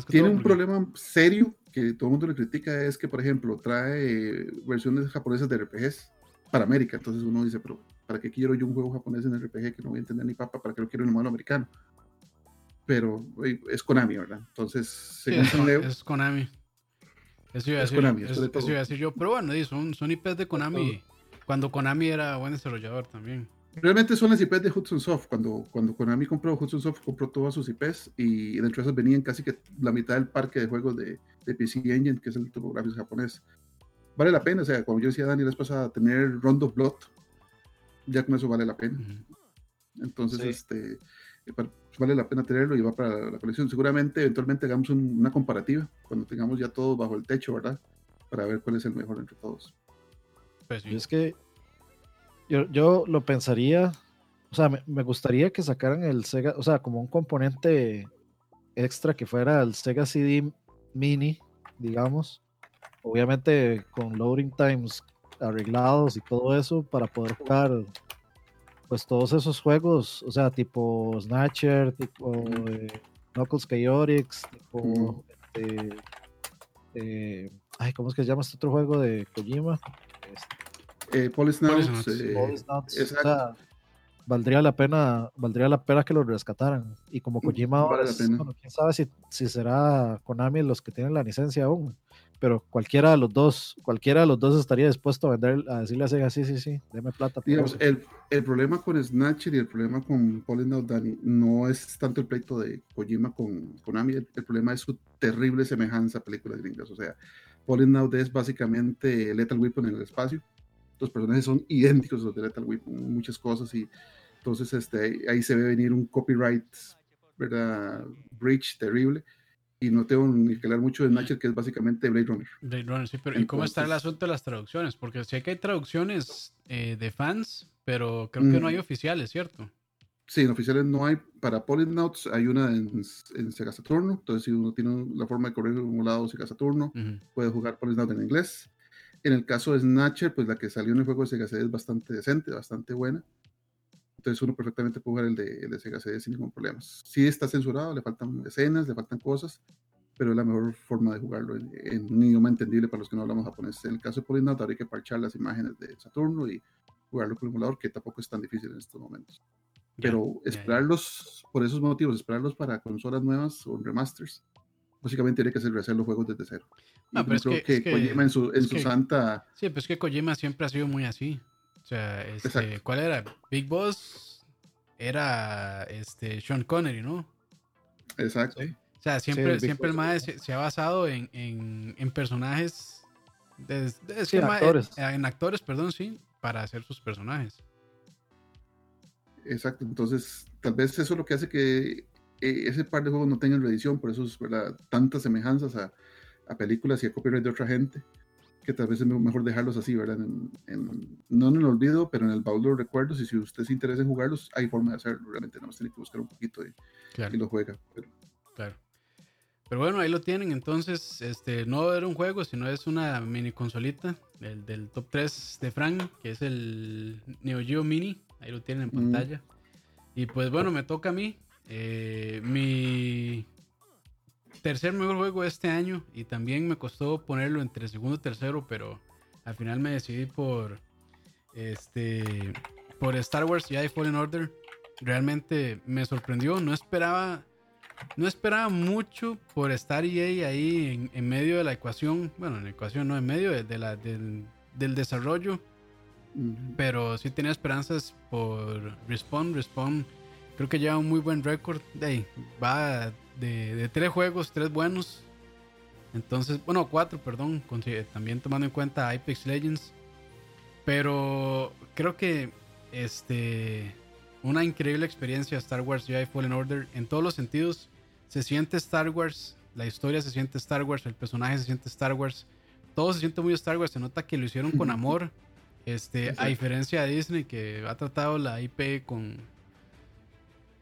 Tiene un problema serio que todo el mundo le critica, es que, por ejemplo, trae versiones japonesas de RPGs para América. Entonces uno dice, pero ¿para qué quiero yo un juego japonés en RPG que no voy a entender ni papa? ¿Para qué lo quiero en un modelo americano? Pero es Konami, ¿verdad? Entonces, es, Konami. Eso iba, a decir, Konami, eso iba a decir yo. Pero bueno, son, son IPs de Konami. Cuando Konami era buen desarrollador también. Realmente son las IPs de Hudson Soft. Cuando, cuando Konami compró Hudson Soft, compró todas sus IPs y dentro de esas venían casi que la mitad del parque de juegos de, de PC Engine, que es el topográfico japonés. Vale la pena, o sea, como yo decía Dani la vez pasada, tener Rondo Blood, ya con eso vale la pena. Entonces, este, eh, pues vale la pena tenerlo y va para la colección. Seguramente, eventualmente hagamos una comparativa cuando tengamos ya todo bajo el techo, ¿verdad? Para ver cuál es el mejor entre todos. Pues Es que yo, lo pensaría, o sea, me, gustaría que sacaran el Sega, o sea, como un componente extra que fuera el Sega CD Mini, digamos. Obviamente con loading times arreglados y todo eso para poder jugar pues todos esos juegos, o sea, tipo Snatcher, tipo eh, Knuckles Chaotix, tipo este, eh, ay, ¿cómo es que se llama este otro juego de Kojima? Este, eh, Polisnauts. Eh, valdría la pena, valdría la pena que lo rescataran. Y como mm, Kojima quién sabe si, si, será Konami los que tienen la licencia aún. Pero cualquiera de los dos, cualquiera de los dos estaría dispuesto a vender, a decirle a Sega, sí, sí, sí, deme plata. el, el, problema con Snatcher y el problema con Polisnaut Dani no es tanto el pleito de Kojima con Konami, el, problema es su terrible semejanza a películas gringas. O sea, Polisnaut es básicamente Lethal Weapon en el espacio los personajes son idénticos a los de Lethal Weapon, muchas cosas y entonces este, ahí se ve venir un copyright, ¿verdad? Breach terrible. Y no tengo ni que hablar mucho de Snatcher, que es básicamente Blade Runner. Blade Runner, sí, pero ¿y cómo está el asunto de las traducciones? Porque sé que hay traducciones eh, de fans, pero creo que no hay oficiales, ¿cierto? Sí, en oficiales no hay. Para Polynauts hay una en, Sega Saturno. Entonces, si uno tiene la forma de correr un lado Sega Saturno, puede jugar Polynauts en inglés. En el caso de Snatcher, pues la que salió en el juego de Sega CD es bastante decente, bastante buena. Entonces uno perfectamente puede jugar el de, el de Sega CD sin ningún problema. Sí está censurado, le faltan escenas, le faltan cosas, pero es la mejor forma de jugarlo en, un idioma entendible para los que no hablamos japonés. En el caso de Polinaut, habría que parchar las imágenes de Saturno y jugarlo con el emulador, que tampoco es tan difícil en estos momentos. Pero esperarlos, por esos motivos, esperarlos para consolas nuevas o remasters, básicamente tiene que ser rehacer los juegos desde cero. No, pero creo que, Kojima en su, en su santa. Sí, pero es que Kojima siempre ha sido muy así. O sea, este, ¿cuál era? Big Boss era este Sean Connery, ¿no? Exacto. O sea, siempre, siempre el MAE se, ha basado en, en, en personajes. De, actores. en actores, perdón, sí, para hacer sus personajes. Exacto, entonces tal vez eso es lo que hace que eh, ese par de juegos no tengan reedición, por eso es ¿verdad? tantas semejanzas a, a películas y a copyright de otra gente, que tal vez es mejor dejarlos así, ¿verdad? En, no en el olvido, pero en el baúl de los recuerdos. Y si usted se interesa en jugarlos, hay forma de hacerlo. Realmente no más tiene que buscar un poquito y, y lo juega. Pero. Claro. Pero bueno, ahí lo tienen. Entonces, este, no era un juego, sino es una mini consolita del, del top 3 de Frank, que es el Neo Geo Mini. Ahí lo tienen en mm. pantalla. Y pues bueno, me toca a mí. Eh, mi tercer mejor juego de este año y también me costó ponerlo entre segundo y tercero, pero al final me decidí por este por Star Wars y Fallen Order. Realmente me sorprendió, no esperaba no esperaba mucho por estar EA ahí en, medio de la ecuación, bueno, en la ecuación no, en medio de, la, del, del, desarrollo. Pero sí tenía esperanzas por Respawn. Respawn creo que lleva un muy buen récord. va de, de, tres juegos, tres buenos. Entonces, bueno, cuatro, perdón. También tomando en cuenta Apex Legends. Pero creo que este una increíble experiencia Star Wars Jedi Fallen Order en todos los sentidos. Se siente Star Wars, la historia se siente Star Wars, el personaje se siente Star Wars, todo se siente muy Star Wars. Se nota que lo hicieron con <laughs> amor. Este, a diferencia de Disney que ha tratado la IP con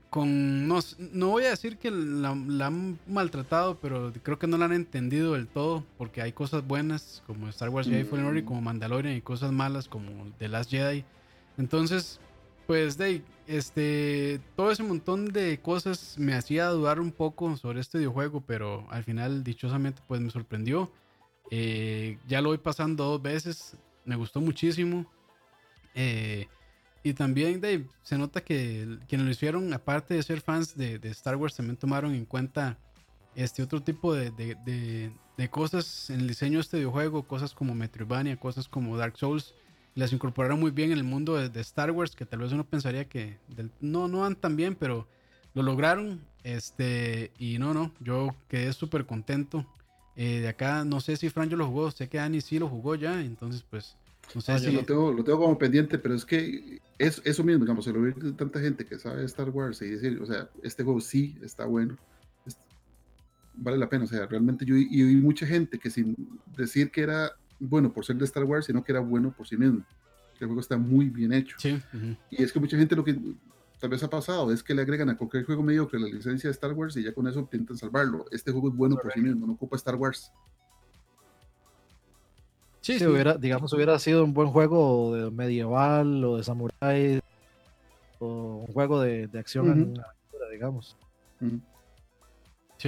con no, no voy a decir que la, han maltratado, pero creo que no la han entendido del todo porque hay cosas buenas como Star Wars Jedi Fallen Order, como Mandalorian y cosas malas como The Last Jedi. Entonces, pues de este todo ese montón de cosas me hacía dudar un poco sobre este videojuego, pero al final dichosamente pues me sorprendió. Eh, ya lo voy pasando dos veces, me gustó muchísimo. Eh, y también Dave, se nota que quienes lo hicieron, aparte de ser fans de, Star Wars, también tomaron en cuenta este otro tipo de, de, cosas en el diseño de este videojuego, cosas como Metroidvania, cosas como Dark Souls, las incorporaron muy bien en el mundo de, Star Wars, que tal vez uno pensaría que no, no van tan bien, pero lo lograron. Este, y no, no, yo quedé súper contento. Eh, de acá, no sé si Fran yo lo jugó, sé que Dani sí lo jugó ya, entonces pues no sé si... lo, tengo, lo tengo como pendiente, pero es que es eso mismo, digamos, se lo ve tanta gente que sabe Star Wars y decir, o sea, este juego sí está bueno, vale la pena, o sea, realmente yo y, vi mucha gente que sin decir que era bueno por ser de Star Wars, sino que era bueno por sí mismo. El juego está muy bien hecho. Sí, Y es que mucha gente lo que tal vez ha pasado es que le agregan a cualquier juego mediocre la licencia de Star Wars y ya con eso intentan salvarlo. Este juego es bueno por sí mismo, no ocupa Star Wars. Sí, si hubiera, digamos, hubiera sido un buen juego de medieval o de samurai o un juego de, de acción digamos.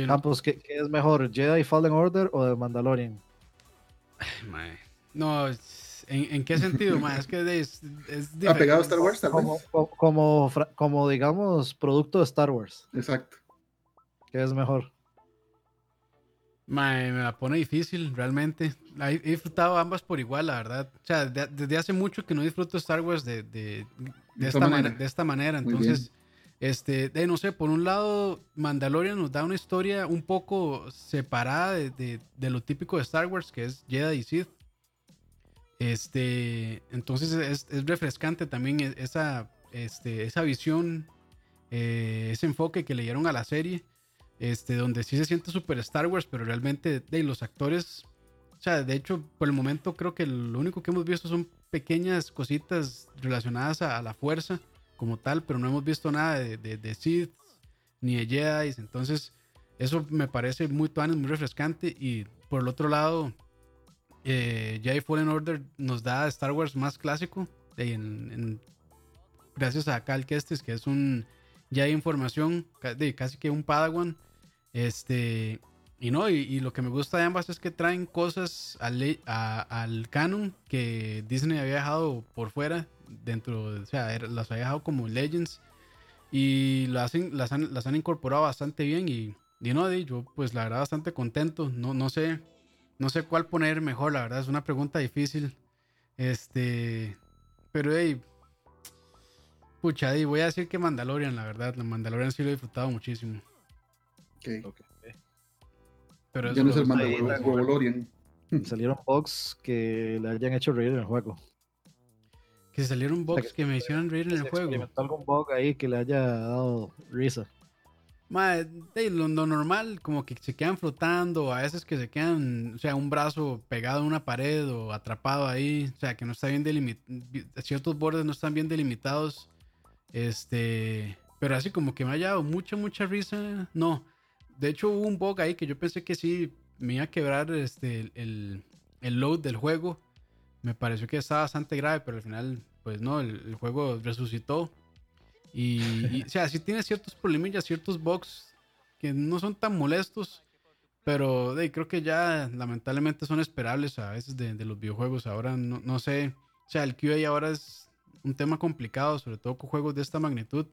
Campos, ¿qué, es mejor? ¿Jedi Fallen Order o The Mandalorian? No, ¿en, qué sentido? es que es, <laughs> ¿Apegado a Star Wars, tal como, Como, como, digamos, producto de Star Wars. Exacto. ¿Qué es mejor? Me, la pone difícil, realmente. He disfrutado ambas por igual, la verdad. O sea, desde hace mucho que no disfruto Star Wars de, de, de, esta, manera. de esta manera. Entonces, este, de, no sé, por un lado, Mandalorian nos da una historia un poco separada de, lo típico de Star Wars, que es Jedi y Sith. Este, entonces es, es refrescante también e, esa, este, esa visión, eh, ese enfoque que le dieron a la serie este, donde sí se siente super Star Wars, pero realmente de los actores, o sea, de hecho, por el momento creo que lo único que hemos visto son pequeñas cositas relacionadas a, la fuerza como tal, pero no hemos visto nada de, de, Sith ni de Jedi, entonces eso me parece muy muy refrescante. Y por el otro lado, eh, Jedi Fallen Order nos da Star Wars más clásico, gracias a Cal Kestis, que es un ya hay información, de casi que un Padawan, este, y no, y, lo que me gusta de ambas es que traen cosas al, al canon que Disney había dejado por fuera, dentro, o sea, las había dejado como Legends y las, las, han, las han incorporado bastante bien y, y no, yo pues la verdad bastante contento, no, no sé, no sé cuál poner mejor, la verdad es una pregunta difícil, este, pero hey, pucha, y voy a decir que Mandalorian, la verdad, la Mandalorian sí lo he disfrutado muchísimo. Pero ya no es el Mandalorian. Salieron bugs que le hayan hecho reír en el juego. Que salieron bugs que, me hicieron reír en el juego. algún bug ahí que le haya dado risa. lo, normal, como que se quedan flotando, a veces que se quedan, o sea, un brazo pegado a una pared o atrapado ahí, o sea, que no está bien delimitado, ciertos bordes no están bien delimitados. Este, pero así como que me haya dado mucha, mucha risa, no. De hecho, hubo un bug ahí que yo pensé que sí me iba a quebrar este, el, el load del juego. Me pareció que estaba bastante grave, pero al final, pues no, el, juego resucitó. Y, o sea, sí tiene ciertos problemillas, ciertos bugs que no son tan molestos, pero de, creo que ya lamentablemente son esperables a veces de, de los videojuegos. Ahora no, no, sé, o sea, el QA ahora es un tema complicado, sobre todo con juegos de esta magnitud.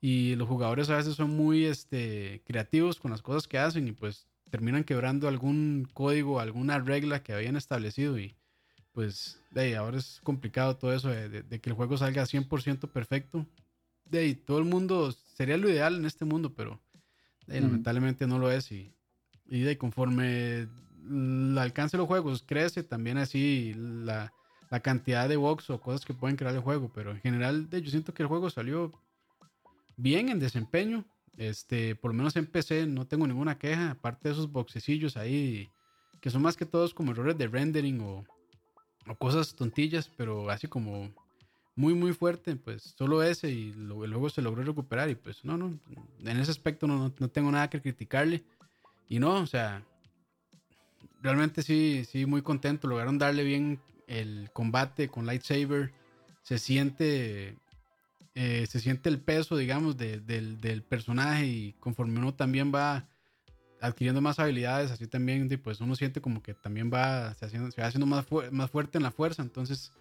Y los jugadores a veces son muy este, creativos con las cosas que hacen y pues terminan quebrando algún código, alguna regla que habían establecido. Y pues de ahí, ahora es complicado todo eso de, que el juego salga 100% perfecto. De ahí, todo el mundo sería lo ideal en este mundo, pero lamentablemente no lo es. Y, y de conforme el alcance de los juegos crece, también así la, la cantidad de box o cosas que pueden crear el juego. Pero en general, de, yo siento que el juego salió bien en desempeño. Este, por lo menos en PC no tengo ninguna queja, aparte de esos boxecillos ahí, que son más que todos como errores de rendering o, cosas tontillas, pero así como muy, muy fuerte, pues solo ese y luego se logró recuperar y pues no, no, en ese aspecto no, no, tengo nada que criticarle. Y no, o sea, realmente sí, sí, muy contento, lograron darle bien el combate con lightsaber, se siente eh, se siente el peso, digamos, del, personaje y conforme uno también va adquiriendo más habilidades, así también, pues uno siente como que también va, se, haciendo, se va haciendo más, más fuerte en la fuerza. Entonces,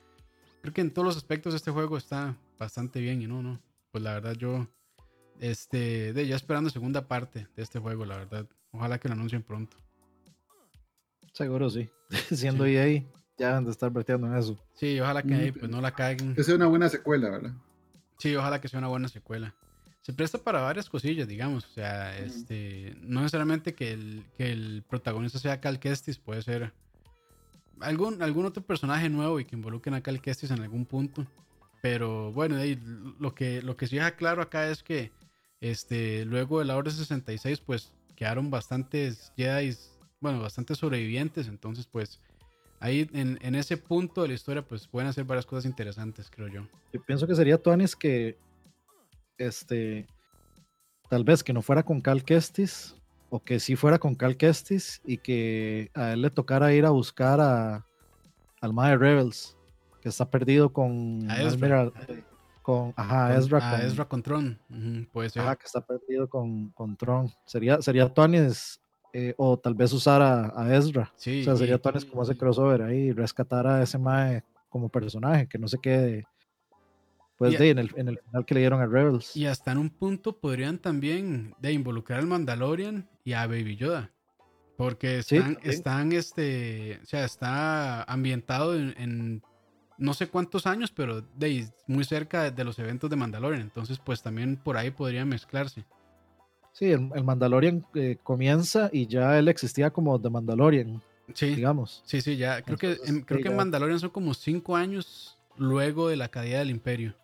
creo que en todos los aspectos este juego está bastante bien y no, no. Pues la verdad yo, este, de ya esperando segunda parte de este juego, la verdad. Ojalá que lo anuncien pronto. Seguro sí. <laughs> Siendo sí. EA, ya han de estar vertiendo en eso. Sí, ojalá que ahí pues no la caigan. Que sea una buena secuela, ¿verdad? Sí, ojalá que sea una buena secuela. Se presta para varias cosillas, digamos. O sea, este, no necesariamente que el, que el protagonista sea Cal Kestis, puede ser algún, algún otro personaje nuevo y que involucren a Cal Kestis en algún punto. Pero bueno, lo, que, lo que sí deja claro acá es que este, luego de la Orden 66, pues quedaron bastantes Jedi, bueno, bastantes sobrevivientes. Entonces, pues ahí en, en, ese punto de la historia, pues pueden hacer varias cosas interesantes, creo yo. Yo pienso que sería Tuanis que, este, tal vez que no fuera con Cal Kestis, o que sí fuera con Cal Kestis, y que a él le tocara ir a buscar a, al Mae Rebels, que está perdido con a Ezra. con, ajá, Ezra, con, Ezra con Tron, puede ser. Ajá, que está perdido con, con Tron. Sería, sería Tuanis eh, o tal vez usar a, Ezra. o sea, sería y, como ese crossover ahí, rescatar a ese Mae como personaje, que no se quede pues de, en, el, en el final que le dieron a Rebels. Y hasta en un punto podrían también de involucrar al Mandalorian y a Baby Yoda. Porque están, están este, o sea, está ambientado en, no sé cuántos años, pero de, muy cerca de los eventos de Mandalorian. Entonces, pues también por ahí podría mezclarse. Sí, el, Mandalorian eh, comienza y ya él existía como The Mandalorian. Sí. Digamos. Sí, sí, ya. Creo que, en, creo que en Mandalorian son como cinco años luego de la caída del Imperio.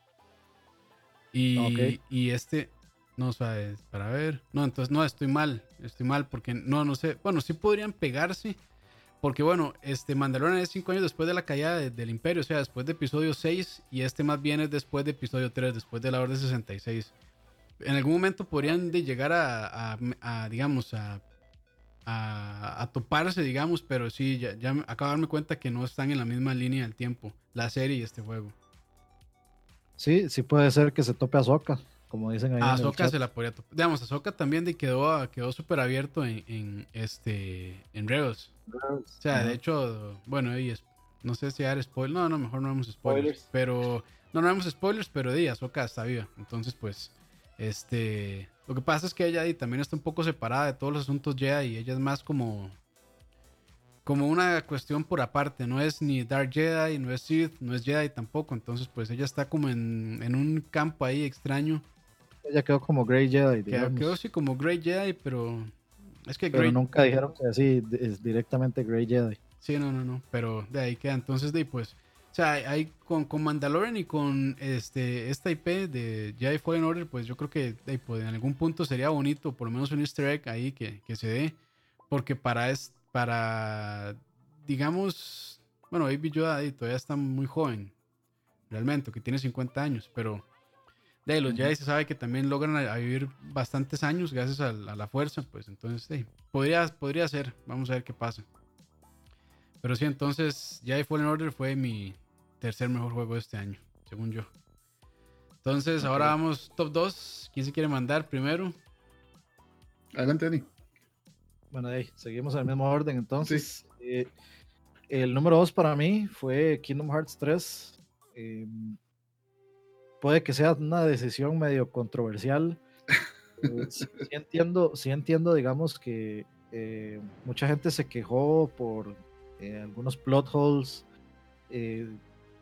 Y, y este, no sabes, para ver. No, entonces no, estoy mal. Estoy mal porque no, no sé. Bueno, sí podrían pegarse. Porque bueno, este Mandalorian es cinco años después de la caída del Imperio, o sea, después de episodio 6. Y este más bien es después de episodio 3, después de la Orden 66 en algún momento podrían de llegar a, digamos, a, a, toparse, digamos, pero sí, ya, ya acabo de darme cuenta que no están en la misma línea del tiempo, la serie y este juego. Sí, sí puede ser que se tope a Soka, como dicen ahí. A Soka se la podría topar. Digamos, a también de quedó, quedó súper abierto en, en, este, en Rebels. O sea, de hecho, bueno, y no sé si dar spoilers. No, no, mejor no vemos spoilers. Pero, no, no vemos spoilers, pero di, Soka está viva. Entonces, pues, este, lo que pasa es que ella también está un poco separada de todos los asuntos Jedi y ella es más como como una cuestión por aparte, no es ni Dark Jedi, no es Sith, no es Jedi tampoco, entonces pues ella está como en, un campo ahí extraño. Ella quedó como Grey Jedi. Quedó, así como Grey Jedi, pero es que pero nunca dijeron que así es directamente Grey Jedi. Sí, no, no, no, pero de ahí queda, entonces de ahí pues o sea, hay con, con, Mandalorian y con este esta IP de Jedi Fallen Order, pues yo creo que pues, en algún punto sería bonito, por lo menos un easter egg ahí que, se dé. Porque para, es, para digamos, bueno, Baby Yoda todavía está muy joven, realmente, que tiene 50 años, pero de los Jedi se sabe que también logran a, vivir bastantes años gracias a, la fuerza, pues entonces, podría, podría ser, vamos a ver qué pasa. Pero sí, entonces Jedi Fallen Order fue mi tercer mejor juego de este año, según yo. Entonces, ahora vamos top 2. ¿Quién se quiere mandar primero? Adelante, Dani. Bueno, ahí, seguimos en el mismo orden. Entonces, eh, el número 2 para mí fue Kingdom Hearts 3. Em, puede que sea una decisión medio controversial. <laughs> Eh, sí, entiendo, sí entiendo, digamos, que eh, mucha gente se quejó por eh, algunos plot holes eh,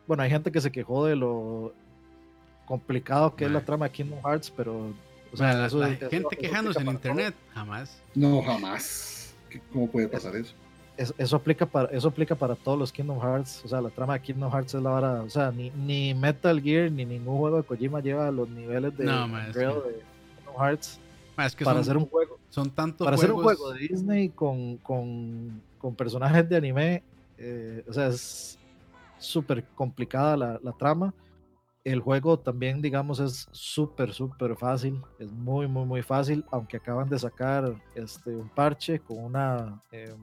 bueno, hay gente que se quejó de lo complicado que es la trama de Kingdom Hearts, pero o sea, sea, la, eso- la eso- gente eso quejándose en internet, jamás. No, jamás. ¿Qué- ¿Cómo puede pasar eso? es- eso aplica para eso aplica para todos los Kingdom Hearts o sea la trama de Kingdom Hearts es la vara o sea ni, ni Metal Gear ni ningún juego de Kojima lleva los niveles de No, ma, es Unreal que- de Kingdom Hearts Ma, es que para son, hacer un juego son tantos para hacer un juegos. juego de Disney con, con, con personajes de anime eh, o sea es súper complicada la, la trama el juego también digamos es súper súper fácil es muy muy muy fácil aunque acaban de sacar este un parche con una eh,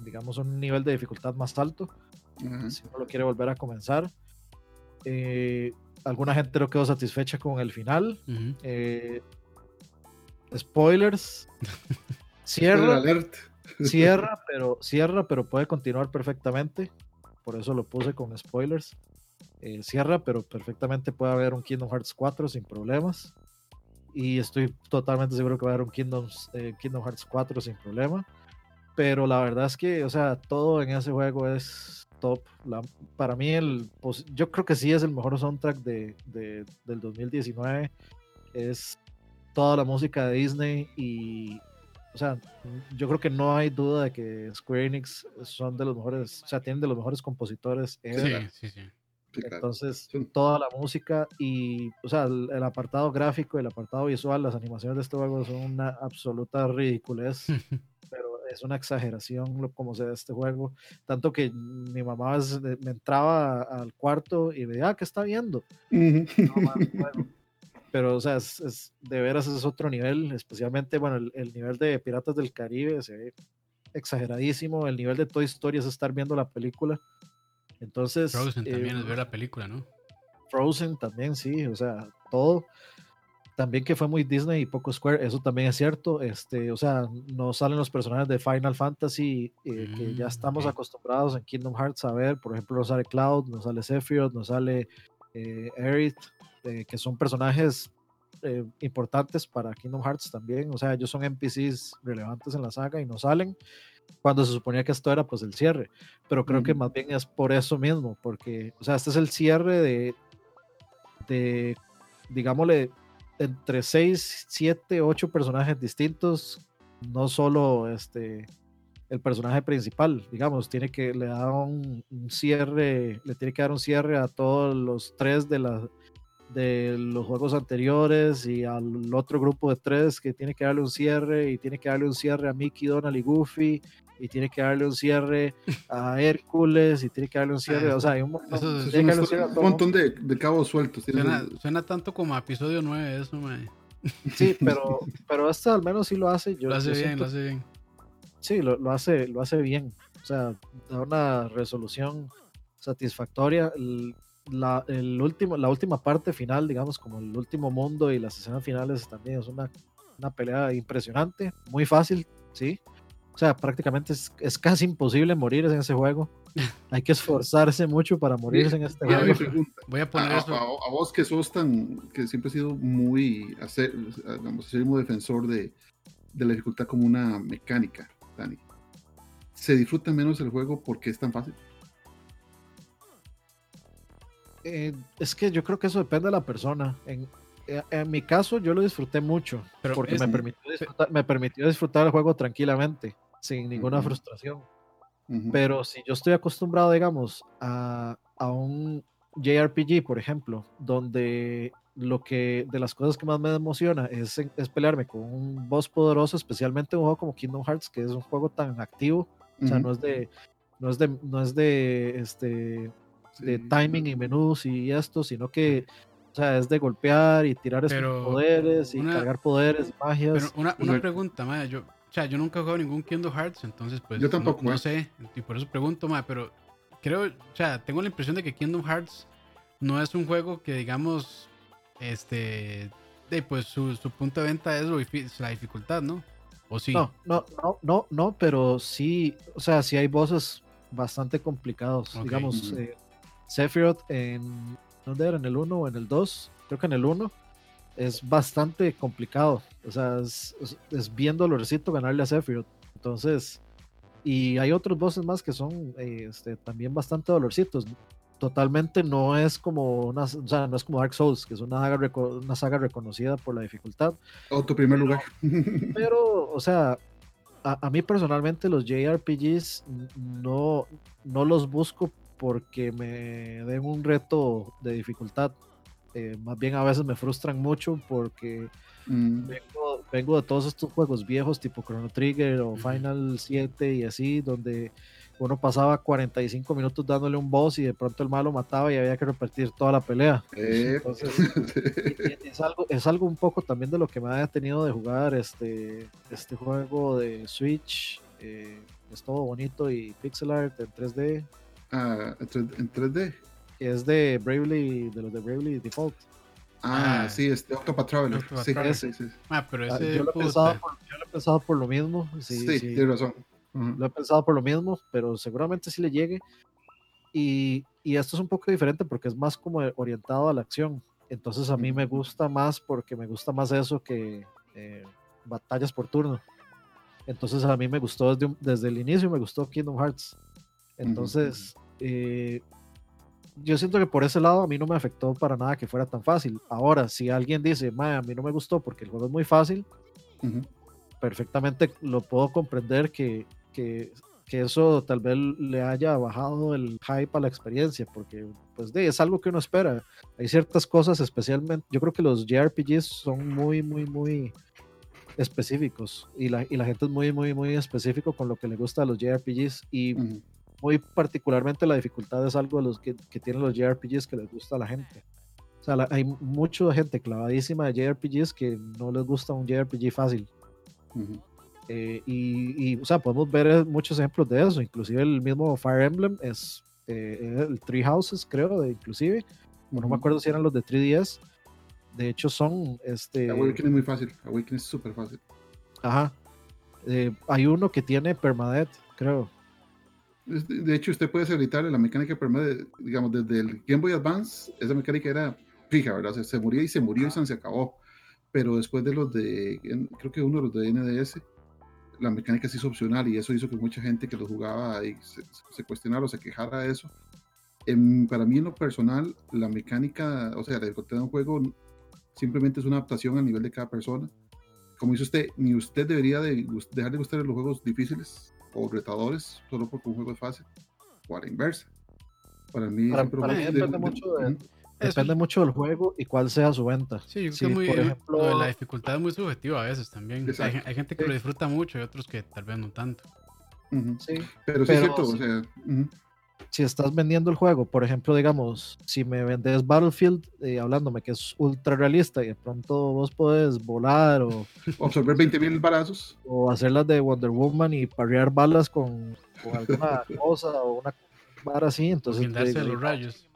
digamos un nivel de dificultad más alto si uno lo quiere volver a comenzar. Eh, alguna gente no quedó satisfecha con el final. Eh, spoilers. <laughs> Spoiler Cierra, alert. Cierra, pero cierra, pero puede continuar perfectamente. Por eso lo puse con spoilers. Eh, cierra, pero perfectamente puede haber un Kingdom Hearts 4 sin problemas. Y estoy totalmente seguro que va a haber un Kingdom, eh, Kingdom Hearts 4 sin problema. Pero la verdad es que, o sea, todo en ese juego es top. La- para mí, el, yo creo que sí es el mejor soundtrack de- del 2019. Es toda la música de Disney y, o sea, yo creo que no hay duda de que Square Enix son de los mejores, o sea, tienen de los mejores compositores. ever. Sí, sí, sí. Entonces, toda la música y, o sea, el, el apartado gráfico, el apartado visual, las animaciones de este juego son una absoluta ridiculez, <laughs> pero es una exageración lo, como se ve este juego. Tanto que mi mamá me entraba al cuarto y me decía, ah, ¿qué está viendo? No, man. <laughs> Pero, o sea, es, es- de veras es otro nivel, especialmente, bueno, el, el nivel de Piratas del Caribe se ve exageradísimo, el nivel de Toy Story es estar viendo la película. Entonces, Frozen eh, también es ver la película, ¿no? Frozen también, sí, o sea, todo. También que fue muy Disney y poco Square, eso también es cierto. Este, o sea, no salen los personajes de Final Fantasy eh, que ya Mm, estamos acostumbrados en Kingdom Hearts a ver. Por ejemplo, no sale Cloud, no sale Sephiroth, no sale eh, Aerith, eh, que son personajes eh, importantes para Kingdom Hearts también. O sea, ellos son NPCs relevantes en la saga y no salen cuando se suponía que esto era pues el cierre. Pero creo que Ujú. más bien es por eso mismo, porque, o sea, este es el cierre de, de digámosle, entre 6, 7, 8 personajes distintos, no solo este el personaje principal, digamos, tiene que le da un, un cierre, le tiene que dar un cierre a todos los tres de la de los juegos anteriores y al otro grupo de tres que tiene que darle un cierre y tiene que darle un cierre a Mickey, Donald y Goofy y tiene que darle un cierre a Hércules y tiene que darle un cierre, o sea, hay un montón, Eso un un de, de cabos sueltos. Suena, tanto como a episodio 9 eso, mae. Sí, pero, pero este al menos sí lo hace. Yo, Lo hace yo bien, siento- lo hace bien. Sí, lo, lo hace, lo hace bien. O sea, da una resolución satisfactoria. El- la, el último, la última parte final, digamos, como el último mundo y las escenas finales también es una, una pelea impresionante, muy fácil, sí. O sea, prácticamente es, es casi imposible morir en ese juego. <laughs> Hay que esforzarse mucho para morirse en este Mira, juego. pregunta. Voy a poner a, eso. a- a vos que sos tan, que siempre has sido muy, hacer, digamos, acérrimo defensor de, de la dificultad como una mecánica, Dani. ¿Se disfruta menos el juego porque es tan fácil? Eh, es que yo creo que eso depende de la persona. En, eh, en mi caso, yo lo disfruté mucho Pero porque es- me, permitió disfrutar, me permitió disfrutar el juego tranquilamente, sin ninguna frustración. Pero si yo estoy acostumbrado, digamos, a, a un JRPG, por ejemplo, donde lo que de las cosas que más me emociona es, es pelearme con un boss poderoso, especialmente un juego como Kingdom Hearts, que es un juego tan activo, o sea, no es de, no es de, no es de, este, de Sí. timing y menús y esto, sino que, o sea, es de golpear y tirar esos Pero poderes y una- cargar poderes, magias. Pero una, una pregunta, mae. Yo, o sea, yo nunca he jugado ningún Kingdom Hearts, entonces pues Yo no- tampoco, no, eh. sé. Y por eso pregunto, mae, pero creo, o sea, tengo la impresión de que Kingdom Hearts no es un juego que digamos, este, de, pues su, su punto de venta es la dificultad, ¿no? O sí. No, no, no, no, no, pero sí, o sea, sí hay bosses bastante complicados. Digamos, eh, Sephiroth en. ¿Dónde era? ¿En el 1 o en el 2? Creo que en el 1 es bastante complicado. O sea, es, es- es bien dolorcito ganarle a Sephiroth. Entonces, Y hay otros bosses más que son este, también bastante dolorcitos. Totalmente no es como una, o sea, no es como Dark Souls, que es una saga, una saga reconocida por la dificultad. O tu primer lugar. <laughs> Pero, o sea, a, mí personalmente los JRPGs no, no los busco porque me den un reto de dificultad. Eh, más bien a veces me frustran mucho porque mm. vengo, de todos estos juegos viejos tipo Chrono Trigger o Final 7 y así, donde uno pasaba 45 minutos dándole un boss y de pronto el malo mataba y había que repetir toda la pelea. Entonces, <laughs> es, algo, es algo un poco también de lo que me ha tenido de jugar este, este juego de Switch. Eh, es todo bonito y pixel art en 3D. Ah, en 3D. Es de Bravely, de los de Bravely Default. Ah, ah sí, este Octopath Traveler. Sí, sí, sí, Ah, pero ese yo, lo he pensado por, yo lo he pensado por lo mismo. Sí, sí, tienes razón. Lo he pensado por lo mismo, pero seguramente sí le llegue. Y, y, esto es un poco diferente porque es más como orientado a la acción. Entonces a mí me gusta más porque me gusta más eso que eh, batallas por turno. Entonces a mí me gustó desde, desde el inicio, me gustó Kingdom Hearts. Entonces, eh, yo siento que por ese lado a mí no me afectó para nada que fuera tan fácil. Ahora, si alguien dice, a mí no me gustó porque el juego es muy fácil, perfectamente lo puedo comprender que, que, que, eso tal vez le haya bajado el hype a la experiencia, porque pues de, es algo que uno espera. Hay ciertas cosas, especialmente, yo creo que los JRPGs son muy, muy, muy específicos y la, y la gente es muy, muy, muy específico con lo que le gusta a los JRPGs y muy particularmente la dificultad es algo de los que, que tienen los JRPGs que les gusta a la gente. O sea, hay mucha gente clavadísima de JRPGs que no les gusta un JRPG fácil. Eh, y, y, o sea, podemos ver muchos ejemplos de eso. Inclusive el mismo Fire Emblem es eh, el Three Houses, creo, de, inclusive. No me acuerdo si eran los de 3DS. De hecho, son. Este, Awakening es muy fácil. Awakening es súper fácil. Ajá. Eh, hay uno que tiene Permadeath, creo. De hecho, usted puede habilitar la mecánica permanente, digamos, desde el Game Boy Advance, esa mecánica era fija, ¿verdad? Se, se moría y se murió y se acabó. Pero después de los de, creo que uno de los de NDS, la mecánica se hizo opcional y eso hizo que mucha gente que lo jugaba y se, cuestionara o se quejara de eso. para mí, en lo personal, la mecánica, o sea, la dificultad de un juego simplemente es una adaptación a nivel de cada persona. Como dice usted, ni usted debería de dejar de gustar los juegos difíciles, o retadores solo porque un juego es fácil, o a la inversa. Para mí, depende, mucho, del juego y cuál sea su venta. Sí, yo creo que muy, por ejemplo, la dificultad es muy subjetiva a veces también. Hay, gente que lo disfruta mucho y otros que tal vez no tanto. sí, pero sí es cierto, o sea, si estás vendiendo el juego, por ejemplo, digamos, si me vendes Battlefield, eh, hablándome que es ultra realista y de pronto vos podés volar o <laughs> absorber 20 mil balazos o hacer las de Wonder Woman y parrear balas con, alguna <laughs> cosa o una vara así, entonces. los rayos.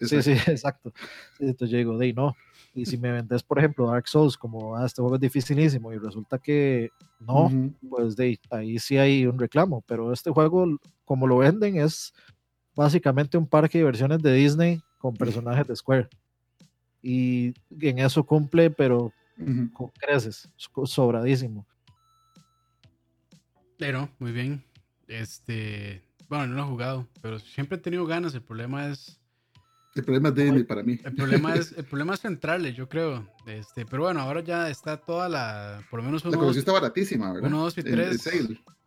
Sí, sí, <laughs> exacto. entonces yo digo, de no. Y si me vendes, por ejemplo, Dark Souls, como ah, este juego es dificilísimo y resulta que no, pues de ahí sí hay un reclamo. Pero este juego, como lo venden, es básicamente un parque de diversiones de Disney con personajes de Square. Y en eso cumple, pero con creces, sobradísimo. Pero, muy bien. Este, bueno, no lo he jugado, pero siempre he tenido ganas. El problema es el problema es Disney para mí. El problema es, el <laughs> problema es central, yo creo. Este, pero bueno, ahora ya está toda la, por lo menos uno, La colección está baratísima, ¿verdad? Uno, dos y tres.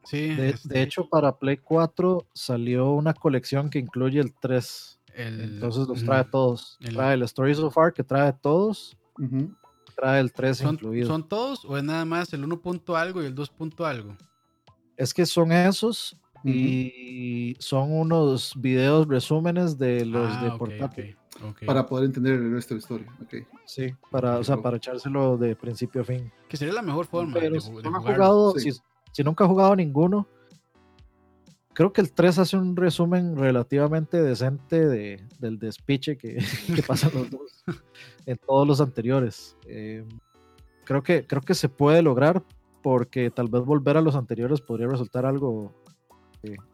Sí, este. de, hecho, para Play 4 salió una colección que incluye el 3. Entonces los trae todos. trae el Stories of Far que trae todos. Trae el 3 ¿Son, incluido. ¿Son todos o es nada más el 1 punto algo y el 2 punto algo? Es que son esos y son unos videos resúmenes de los de ah, portátil. Para poder entender el resto de la historia. Sí, para, o sea, para echárselo de principio a fin. Que sería la mejor forma de, si, jugado, si, nunca ha jugado ninguno, creo que el 3 hace un resumen relativamente decente de, del despiche que, <laughs> que pasan los dos <laughs> en todos los anteriores. Eh, creo, que, creo que se puede lograr porque tal vez volver a los anteriores podría resultar algo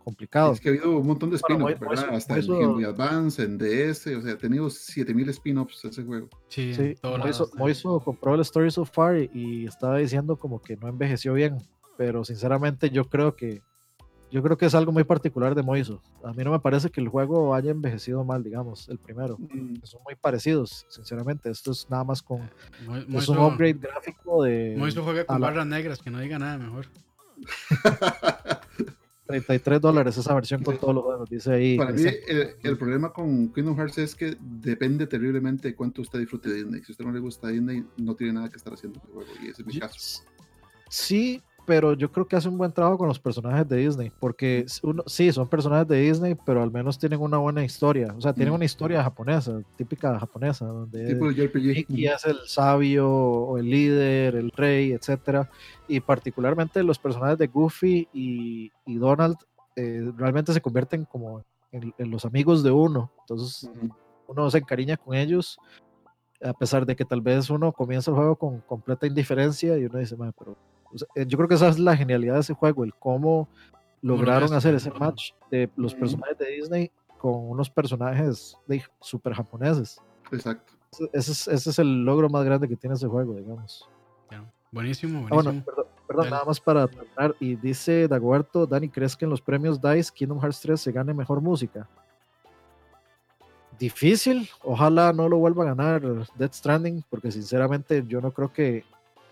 complicado. Es que ha habido un montón de spin-offs, ¿verdad? Hasta en Game Boy Advance, en DS, o sea, ha tenido 7000 spin-offs ese juego. Sí, sí Moiso, compró el Story So Far y, estaba diciendo como que no envejeció bien, pero sinceramente yo creo que yo creo que es algo muy particular de Moiso. A mí no me parece que el juego haya envejecido mal, digamos, el primero. Mm, Son muy parecidos, sinceramente. Esto es nada más con. Mo- Es un Moiso- upgrade gráfico de Moiso juega con la- barras negras, que no diga nada mejor. <laughs> 33 dólares esa versión con todos los juegos, dice ahí. Para mí, Exacto. el, el problema con Kingdom Hearts es que depende terriblemente de cuánto usted disfrute de Disney. Si a usted no le gusta Disney, no tiene nada que estar haciendo el juego, y ese es mi caso. Sí, pero yo creo que hace un buen trabajo con los personajes de Disney, porque uno, sí, son personajes de Disney, pero al menos tienen una buena historia. O sea, tienen Mm. una historia japonesa, típica japonesa, donde Tipo JRPG. Mickey es el sabio o el líder, el rey, etcétera. Y particularmente los personajes de Goofy y, y Donald eh, realmente se convierten como en, en los amigos de uno. Entonces Ujú. uno se encariña con ellos, a pesar de que tal vez uno comienza el juego con completa indiferencia y uno dice, "Mae, pero o sea, eh, yo creo que esa es la genialidad de ese juego, el cómo lograron hacer ese match de los personajes de Disney con unos personajes de, super japoneses. Exacto. Ese- es, ese es el logro más grande que tiene ese juego, digamos. Buenísimo, Ah, buenísimo. bueno, perdón, nada más para terminar. Y dice Dagoberto, Dani, ¿crees que en los premios DICE Kingdom Hearts 3 se gane mejor música? Difícil, ojalá no lo vuelva a ganar Death Stranding, porque sinceramente yo no creo que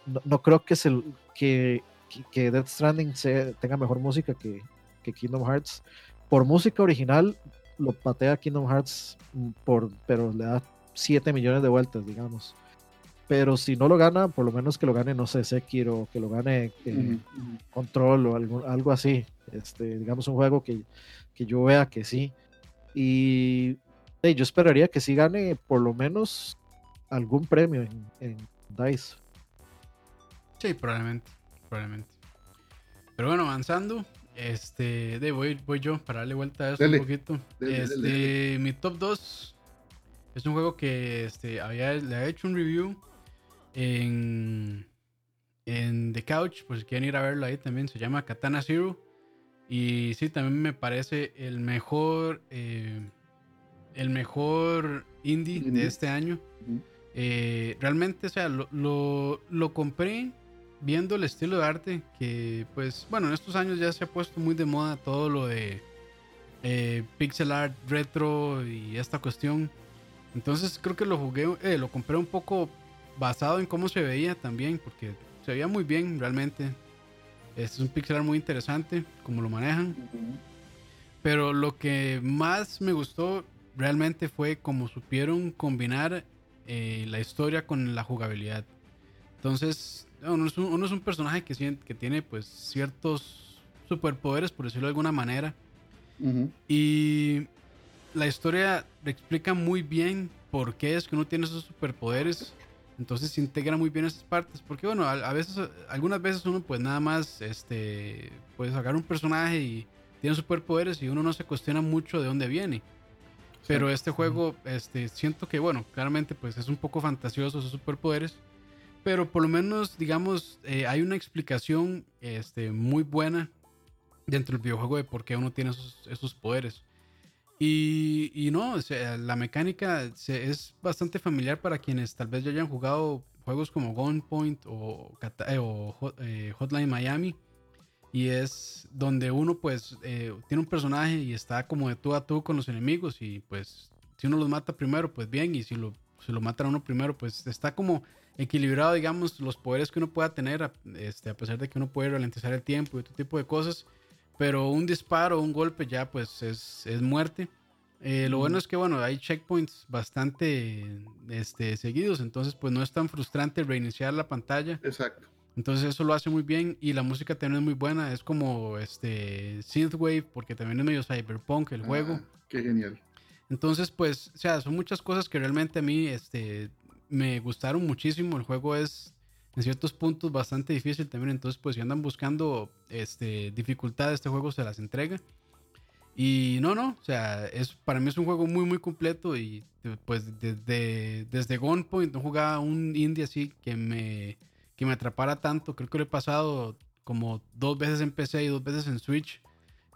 no, no creo que, se, que, que- Death Stranding se, tenga mejor música que, que Kingdom Hearts. Por música original lo patea Kingdom Hearts, mm, por, pero le da 7 millones de vueltas, digamos. Pero si no lo gana, por lo menos que lo gane, no sé, Sekiro, que lo gane eh. Control o algo, algo así. Este, digamos un juego que, que yo vea que sí. Y yo esperaría que sí gane por lo menos algún premio en, en DICE. Sí, probablemente, probablemente. Pero bueno, avanzando, este, de voy, voy yo para darle vuelta a esto Dele, un poquito. dele, este, dele, mi top 2 es un juego que este, había, le había hecho un review en, en The Couch, por si quieren ir a verlo ahí también, se llama Katana Zero. Y sí, también me parece el mejor, eh, el mejor indie, Indie. de este año. Eh, realmente, o sea, lo, lo, lo compré viendo el estilo de arte que, pues, bueno, en estos años ya se ha puesto muy de moda todo lo de eh, pixel art retro y esta cuestión. Entonces creo que lo jugué, eh, lo compré un poco basado en cómo se veía también, porque se veía muy bien realmente. Es un pixel art muy interesante, como lo manejan. Pero lo que más me gustó realmente fue cómo supieron combinar eh, la historia con la jugabilidad. Entonces, uno es un, uno es un personaje que, tiene pues ciertos superpoderes, por decirlo de alguna manera. Y la historia explica muy bien por qué es que uno tiene esos superpoderes. Entonces se integra muy bien esas partes. Porque bueno, a, a veces, algunas veces uno pues nada más, este, puede sacar un personaje y tiene superpoderes y uno no se cuestiona mucho de dónde viene. Pero este juego, este, siento que bueno, claramente pues es un poco fantasioso esos superpoderes. Pero por lo menos, digamos, eh, hay una explicación este, muy buena dentro del videojuego de por qué uno tiene esos, esos poderes. Y, y no, o sea, la mecánica se- es bastante familiar para quienes tal vez ya hayan jugado juegos como Gunpoint o, eh, o eh, Hotline Miami. Y es donde uno pues eh, tiene un personaje y está como de tú a tú con los enemigos y pues si uno los mata primero pues bien y si lo, si lo matan a uno primero pues está como equilibrado digamos los poderes que uno pueda tener a, este, a pesar de que uno puede ralentizar el tiempo y otro tipo de cosas pero un disparo, un golpe ya pues es, es muerte. Eh, lo bueno es que bueno, hay checkpoints bastante este, seguidos, entonces pues no es tan frustrante reiniciar la pantalla. Exacto. Entonces eso lo hace muy bien y la música también es muy buena, es como este synthwave porque también es medio cyberpunk el juego. Ah, qué genial. Entonces, pues, o sea, son muchas cosas que realmente a mí este, me gustaron muchísimo. El juego es en ciertos puntos bastante difícil también. Entonces, pues, si andan buscando este, dificultad, este juego se las entrega. Y no, no, o sea, es, para mí es un juego muy, muy completo. Y pues desde, desde Gunpoint no jugaba un indie así que me, que me atrapara tanto. Creo que lo he pasado como dos veces en PC y dos veces en Switch.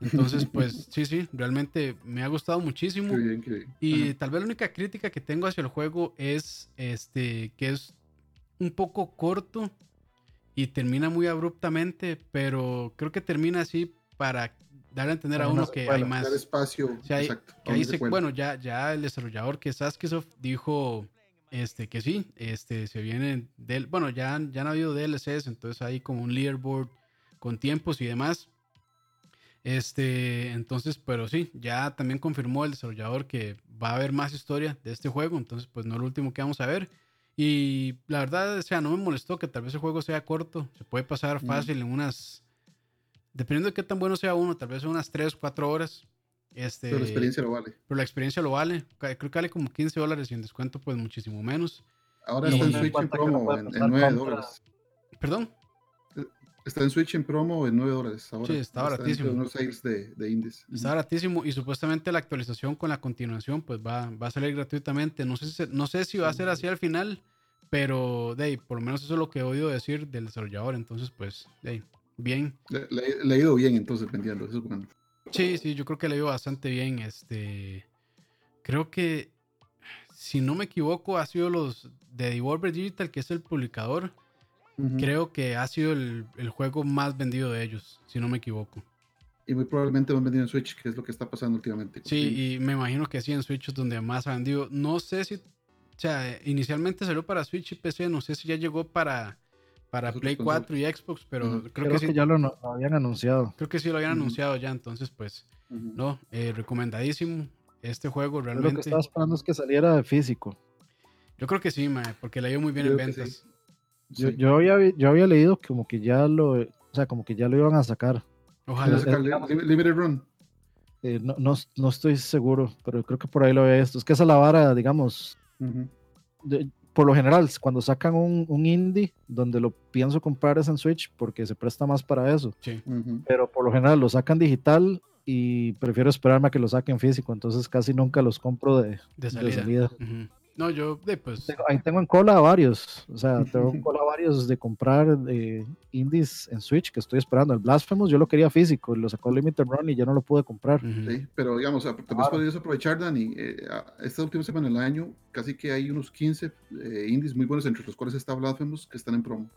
Entonces, <laughs> pues sí, sí, realmente me ha gustado muchísimo. Qué bien, qué bien. Y Ajá. tal vez la única crítica que tengo hacia el juego es este que es un poco corto y termina muy abruptamente, pero creo que termina así para darle a entender a uno que hay más. espacio. exacto, bueno, ya, ya el desarrollador que es Askisoft dijo este, que sí, este, se viene del, bueno, ya, ya han habido DLCs, entonces hay como un leaderboard con tiempos y demás. Este, entonces, pero sí, ya también confirmó el desarrollador que va a haber más historia de este juego, entonces pues no es lo último que vamos a ver. Y la verdad, o sea, no me molestó que tal vez el juego sea corto, se puede pasar fácil en unas, dependiendo de qué tan bueno sea uno, tal vez en unas 3, 4 horas. Este, pero la experiencia lo vale. Pero la experiencia lo vale. Creo que vale como 15 dólares y en descuento pues muchísimo menos. Ahora está en Switch en promo en, 9 dólares. ¿Perdón? Está en Switch en promo en 9 dólares ahora. Sí, está baratísimo. Unos sales de, de indies. Está baratísimo y supuestamente la actualización con la continuación pues va, va a salir gratuitamente. No sé, si, no sé si va a ser así al final, pero de por lo menos eso es lo que he oído decir del desarrollador. Entonces pues, de bien. Le, le, he ido bien entonces vendiendo, eso es bueno. Sí, sí, yo creo que le ido bastante bien. Este, creo que, si no me equivoco, ha sido los de Devolver Digital, que es el publicador. Creo que ha sido el, juego más vendido de ellos, si no me equivoco. Y muy probablemente han vendido en Switch, que es lo que está pasando últimamente. Sí, y me imagino que sí, en Switch es donde más ha vendido. No sé si, o sea, inicialmente salió para Switch y PC, no sé si ya llegó para, para Play 4 y Xbox, pero creo, que, sí. ya lo, habían anunciado. Creo que sí lo habían anunciado ya, entonces pues, no, eh, recomendadísimo este juego realmente. Lo que estaba esperando es que saliera de físico. Yo creo que sí, porque le ha ido muy bien en ventas. Yo, yo, había, yo había leído como que ya lo, o sea, como que ya lo iban a sacar. Ojalá. Limited Run. Eh, no, no, no, estoy seguro, pero creo que por ahí lo había visto. Es que esa la vara, digamos, por lo general, cuando sacan un, un, indie, donde lo pienso comprar es en Switch porque se presta más para eso. Pero por lo general lo sacan digital y prefiero esperarme a que lo saquen físico, entonces casi nunca los compro de, de salida. No, yo, pues. ahí tengo en cola varios. O sea, <laughs> tengo en cola varios de comprar de indies en Switch que estoy esperando. El Blasphemous yo lo quería físico, lo sacó Limited Run y ya no lo pude comprar. Sí, pero digamos, tal vez podrías aprovechar, Dani. Eh, esta última semana del año, casi que hay unos 15 eh, indies muy buenos, entre los cuales está Blasphemous, que están en promo.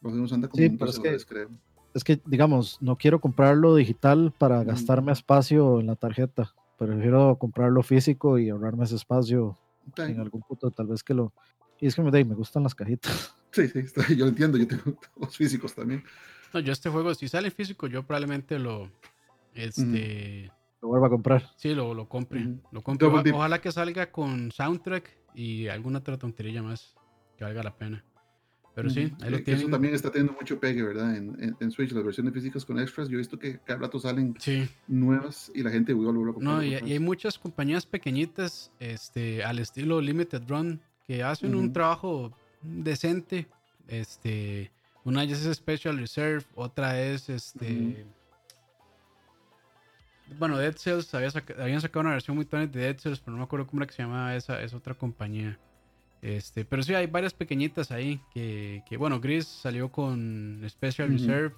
Blasphemous anda como sí, pero es que, creo. Es que, digamos, no quiero comprarlo digital para gastarme espacio en la tarjeta. Prefiero comprarlo físico y ahorrarme ese espacio en algún punto tal vez que lo... Y es que me, me gustan las cajitas. <laughs> Sí, sí, yo lo entiendo, yo tengo <laughs> los físicos también. No, yo este juego, si sale físico, yo probablemente lo... Este... Lo vuelva a comprar. Sí, lo, lo compre. Lo compre. ojalá que salga con soundtrack y alguna otra tontería más que valga la pena. Pero sí, ahí lo tienen. Eso también está teniendo mucho pegue, ¿verdad? En, en, Switch, las versiones físicas con extras. Yo he visto que cada rato salen nuevas y la gente vuelve a comprar. No, y, hay muchas compañías pequeñitas, este, al estilo Limited Run, que hacen un trabajo decente. Este, una es Special Reserve, otra es este. Bueno, Dead Cells habían sacado una versión muy tonta de Dead Cells, pero no me acuerdo cómo era que se llamaba esa, es otra compañía. Este, pero sí, hay varias pequeñitas ahí que, bueno, Gris salió con Special Reserve.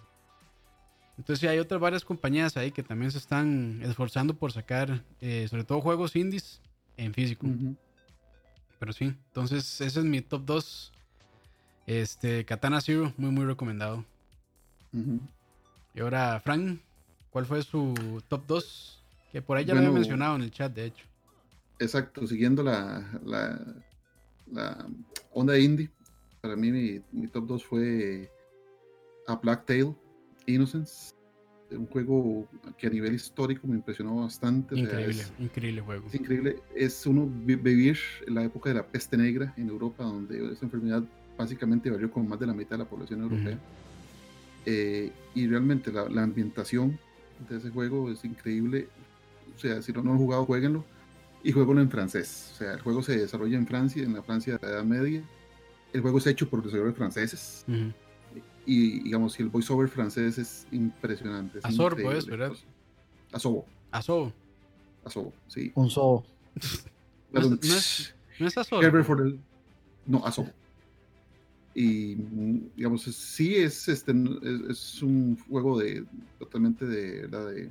Entonces sí, hay otras varias compañías ahí que también se están esforzando por sacar, eh, sobre todo juegos indies en físico. Pero sí, entonces ese es mi top 2. Este, Katana Zero, muy, muy recomendado. Y ahora, Frank, ¿cuál fue su top 2? Que por ahí ya lo había mencionado en el chat, de hecho. Exacto, siguiendo la, la onda indie, para mí mi, top 2 fue A Black Tail Innocence. Un juego que a nivel histórico me impresionó bastante. Increíble, increíble juego. Es increíble. Es uno vivir en la época de la peste negra en Europa, donde esa enfermedad básicamente valió como más de la mitad de la población europea. Eh, y realmente la, ambientación de ese juego es increíble. O sea, si no, no han jugado, jueguenlo y juego en francés. O sea, el juego se desarrolla en Francia, en la Francia de la Edad Media. El juego es hecho por desarrolladores franceses. Y digamos, si el voiceover francés es impresionante. Es Azorbo es, ¿verdad? Asobo. Asobo. Asobo, sí. Un sobo. <laughs> no, es, no, es. No, Asobo. Y digamos, sí es, este, es, un juego de totalmente de, de,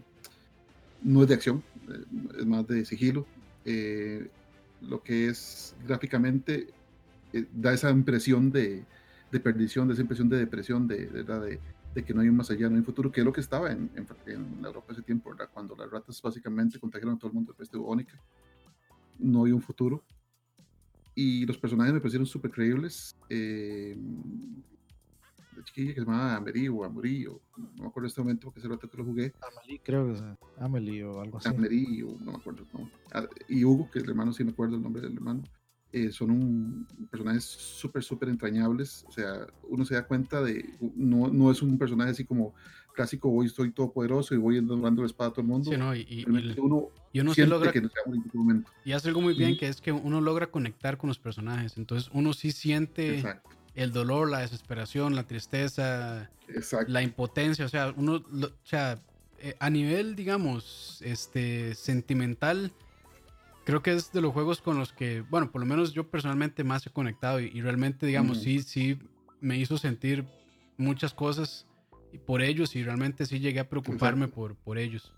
no es de acción, eh, es más de sigilo eh, lo que es gráficamente eh, da esa impresión de, perdición, de esa impresión de depresión, de, de, de que no hay un más allá, no hay un futuro, que es lo que estaba en, en, Europa ese tiempo, ¿verdad? Cuando las ratas básicamente contagiaron a todo el mundo de peste bubónica. No hay un futuro. Y los personajes me parecieron súper creíbles. Eh, la chiquilla que se llamaba Amelie o Amory, o no me acuerdo en este momento porque hace rato que lo jugué. Amelie, creo que es Amelie o algo así. Amelie, o no me acuerdo. No. Ah, y Hugo, que es el hermano, sí me acuerdo el nombre del hermano. Eh, son un, personajes súper, súper entrañables. O sea, uno se da cuenta de, no, no es un personaje así como clásico, hoy estoy todopoderoso y voy dando la espada a todo el mundo. Sí, no, y, y, uno, y uno logra, que no momento. Y hace algo muy bien, que es que uno logra conectar con los personajes. Entonces uno sí siente el dolor, la desesperación, la tristeza, la impotencia. O sea, uno, o sea, eh, a nivel, digamos, este, sentimental, creo que es de los juegos con los que, bueno, por lo menos yo personalmente más he conectado y, realmente, digamos, sí, sí me hizo sentir muchas cosas por ellos y realmente sí llegué a preocuparme por, por ellos.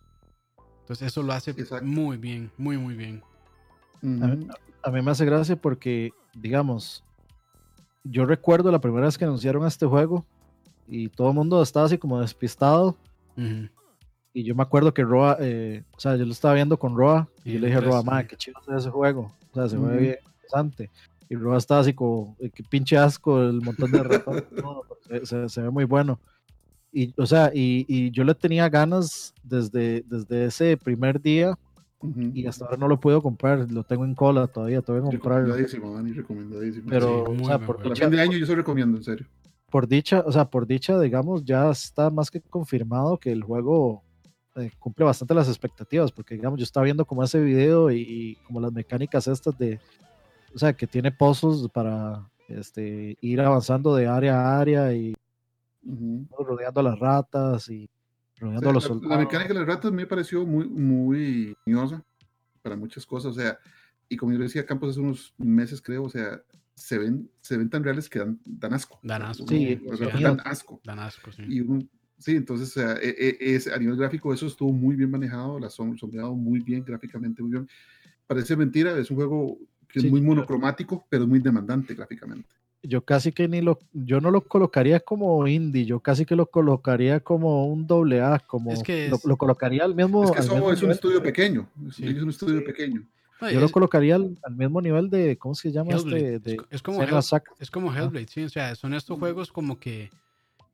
Entonces eso lo hace muy bien, muy, muy bien. a, mí, me hace gracia porque, digamos, yo recuerdo la primera vez que anunciaron este juego y todo el mundo estaba así como despistado. Y yo me acuerdo que Roa, eh, o sea, yo lo estaba viendo con Roa y, yo le dije a Roa, madre, qué chido es ese juego. O sea, se ve bien interesante. Y Roa estaba así como, eh, qué pinche asco el montón de ratones. <laughs> se, ve muy bueno. Y, o sea, y, y, yo le tenía ganas desde, desde ese primer día y hasta ahora no lo puedo comprar, lo tengo en cola todavía, todavía comprarlo. Recomendadísimo, Dani, recomendadísimo. Pero, o sea, por dicha, fin de año yo se recomiendo, en serio. Por dicha, o sea, por dicha, digamos, ya está más que confirmado que el juego eh, cumple bastante las expectativas, porque digamos, yo estaba viendo como ese video y, como las mecánicas estas de, o sea, que tiene pozos para este, ir avanzando de área a área y rodeando a las ratas y rodeando a los soldados. La, mecánica de las ratas me pareció muy, muy ingeniosa para muchas cosas, o sea, y como yo decía Campos hace unos meses creo, o sea, se ven, se ven tan reales que dan, dan asco. Dan asco. Sí, dan asco. Dan asco, sí. Y Sí, entonces e, e, es, a nivel gráfico eso estuvo muy bien manejado, la som, sombreado muy bien, gráficamente muy bien. Parece mentira, es un juego que es muy monocromático, pero muy demandante gráficamente. Yo casi que ni lo, yo no lo colocaría como indie, yo casi que lo colocaría como un doble A, como es que lo, colocaría al mismo. Es que es un estudio pequeño, es un estudio pequeño. yo lo colocaría al, mismo nivel de, ¿cómo se llama este? De, es, como es como Hellblade, sí, o sea, son estos juegos como que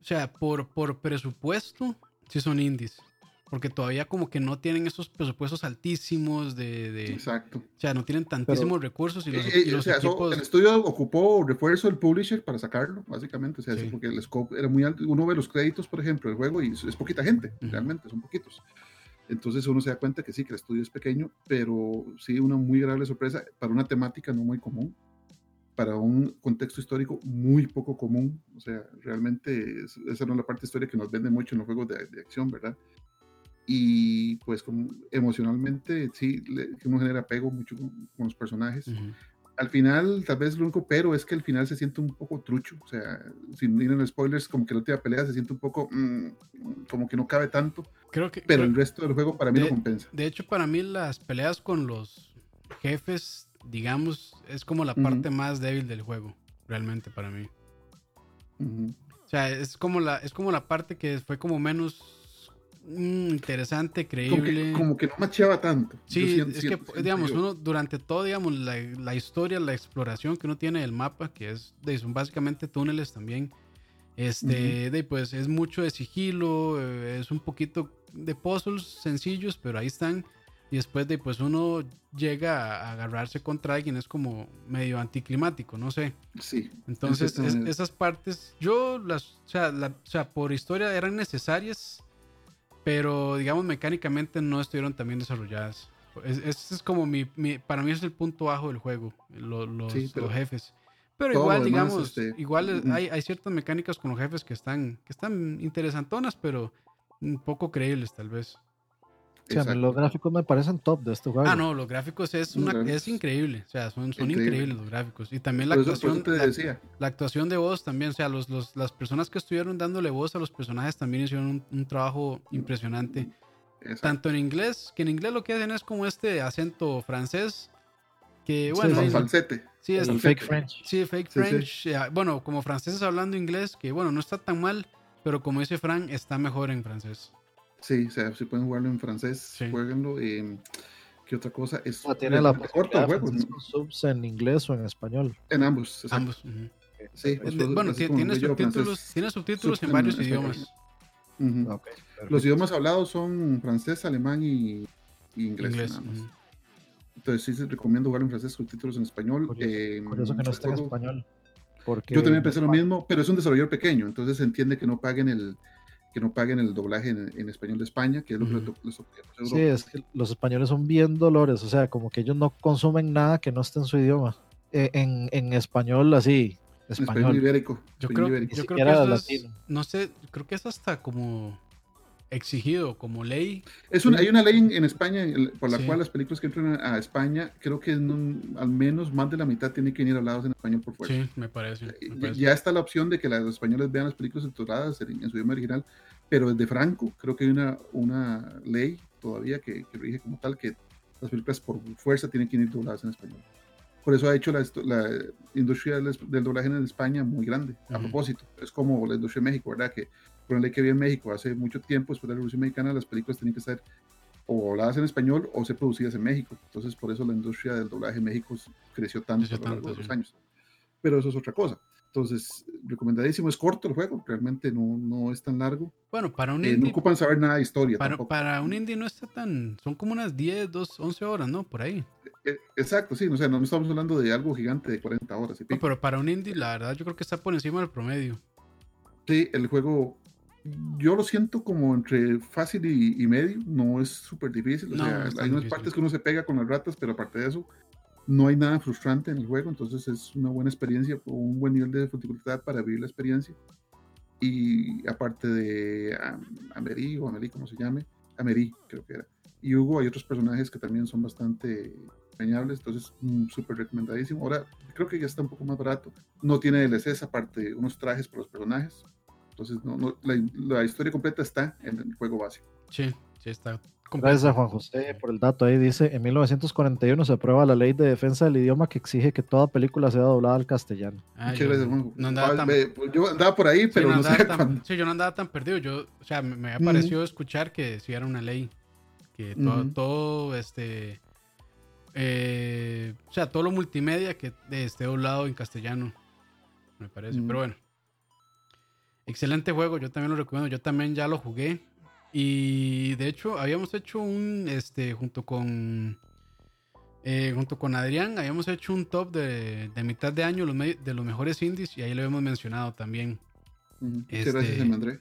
o sea, por, por presupuesto, sí son indies. Porque todavía como que no tienen esos presupuestos altísimos de... Exacto. O sea, no tienen tantísimos recursos y los, eh, eh, equipos... el estudio ocupó refuerzo del publisher para sacarlo, básicamente. O sea, porque el scope era muy alto. Uno ve los créditos, por ejemplo, del juego y es, poquita gente, realmente, son poquitos. Entonces uno se da cuenta que sí, que el estudio es pequeño, pero sí una muy agradable sorpresa para una temática no muy común para un contexto histórico muy poco común. O sea, realmente esa no es la parte de historia que nos vende mucho en los juegos de, acción, ¿verdad? Y pues como emocionalmente sí, le, uno genera apego mucho con, los personajes. Al final, tal vez lo único pero es que el final se siente un poco trucho. O sea, sin ir en spoilers, como que la última pelea se siente un poco mm, como que no cabe tanto. Creo que, pero el resto del juego para mí lo compensa. De hecho, para mí las peleas con los jefes digamos, es como la parte más débil del juego, realmente para mí. O sea, es como la, es como la parte que fue como menos mm, interesante, creíble. Como que, no macheaba tanto. Sí, es que, digamos, uno durante todo, digamos, la, historia, la exploración que uno tiene del mapa, que es, de, son básicamente túneles también. Este, de, pues es mucho de sigilo, eh, es un poquito de puzzles sencillos, pero ahí están. Y después de, pues uno llega a agarrarse contra alguien, es como medio anticlimático, no sé. Sí. Entonces, esas partes, yo las, o sea, la, o sea, por historia eran necesarias, pero digamos mecánicamente no estuvieron tan bien desarrolladas. Ese es, como mi, para mí es el punto bajo del juego, los, los, jefes. Pero igual, digamos, este, igual hay, hay, ciertas mecánicas con los jefes que están, que están interesantonas, pero poco creíbles tal vez los gráficos me parecen top de este juego. Ah, no, los gráficos es, una, es increíble. O sea, son, son increíbles los gráficos. Y también la actuación. La, actuación de voz también. O sea, los, los, las personas que estuvieron dándole voz a los personajes también hicieron un, trabajo impresionante. Tanto en inglés, que en inglés lo que hacen es como este acento francés. Que bueno. Sí, falsete. Sí, es fake French. Sí, fake French. Bueno, como franceses hablando inglés, que bueno, no está tan mal pero como dice Fran, está mejor en francés. Sí, o sea, si pueden jugarlo en francés, sí. jueguenlo. Eh, ¿Qué otra cosa? Es, tiene la corto el juego, ¿no? subs en inglés o en español. En ambos. Exacto. Ambos. Uh -huh. Sí, bueno, tiene subtítulos, tiene subtítulos en varios idiomas. Uh -huh. okay, Los idiomas hablados son francés, alemán y, y inglés. inglés uh -huh. Entonces sí se recomiendo jugar en francés, subtítulos en español. Curioso, eh, curioso que no esté en español. Porque Yo también pensé lo mismo, pero es un desarrollador pequeño, entonces se entiende que no paguen el, que no paguen el doblaje en, en, español de España, que es lo que uh -huh. les les Sí, es que los españoles son bien dolores, o sea, como que ellos no consumen nada que no esté en su idioma. Eh, en, en, español así, español. español ibérico. Yo creo, ibérico. yo creo que eso es, no sé, creo que es hasta como exigido como ley. Es una, hay una ley en, en España por la sí. cual las películas que entran a, a España, creo que no, al menos más de la mitad tienen que venir hablados en español por fuerza. Sí, me parece. Me parece. Ya está la opción de que los españoles vean las películas subtituladas en, en, su idioma original, pero desde Franco creo que hay una, una ley todavía que, que rige como tal que las películas por fuerza tienen que ir dobladas en español. Por eso ha hecho la, la industria del, del, doblaje en España muy grande, a uh -huh. propósito. Es como la industria de México, ¿verdad? Que por ley que había en México hace mucho tiempo, después de la Revolución Mexicana, las películas tenían que ser o habladas en español o ser producidas en México. Entonces, por eso la industria del doblaje en México creció tanto a lo largo de los años. Pero eso es otra cosa. Entonces, recomendadísimo. Es corto el juego, realmente no, no es tan largo. Bueno, para un eh, indie. No ocupan saber nada de historia. Para, para, un indie no está tan. Son como unas 10, 2, 11 horas, ¿no? Por ahí. Eh, exacto, sí. O sea, no estamos hablando de algo gigante de 40 horas. No, pero para un indie, la verdad, yo creo que está por encima del promedio. Sí, el juego yo lo siento como entre fácil y, y medio, no es súper difícil. O no, sea, hay unas partes que uno se pega con las ratas, pero aparte de eso, no hay nada frustrante en el juego, entonces es una buena experiencia, un buen nivel de dificultad para vivir la experiencia. Y aparte de Ameri o Ameri, como se llame, Ameri, creo que era. Y Hugo, hay otros personajes que también son bastante entrañables, entonces mm, súper recomendadísimo. Ahora, creo que ya está un poco más barato. No tiene DLCs, aparte unos trajes para los personajes, entonces, no, no, la, la, historia completa está en el juego básico. Sí, sí está. Gracias a Juan José por el dato. Ahí dice, en 1941 se aprueba la ley de defensa del idioma que exige que toda película sea doblada al castellano. Ah, Muchas gracias, Juan. No andaba tan... Pues, yo andaba por ahí, pero sí, no, sé tan, Sí, yo no andaba tan perdido. Yo, o sea, me, me pareció mm. escuchar que si era una ley, que todo, todo este... Eh, o sea, todo lo multimedia que esté doblado en castellano, me parece. Mm. Pero bueno. Excelente juego, yo también lo recomiendo, yo también ya lo jugué. Y de hecho, habíamos hecho un, este, junto con, eh, junto con Adrián, habíamos hecho un top de, de mitad de año los de los mejores indies y ahí lo hemos mencionado también. Este, gracias a André.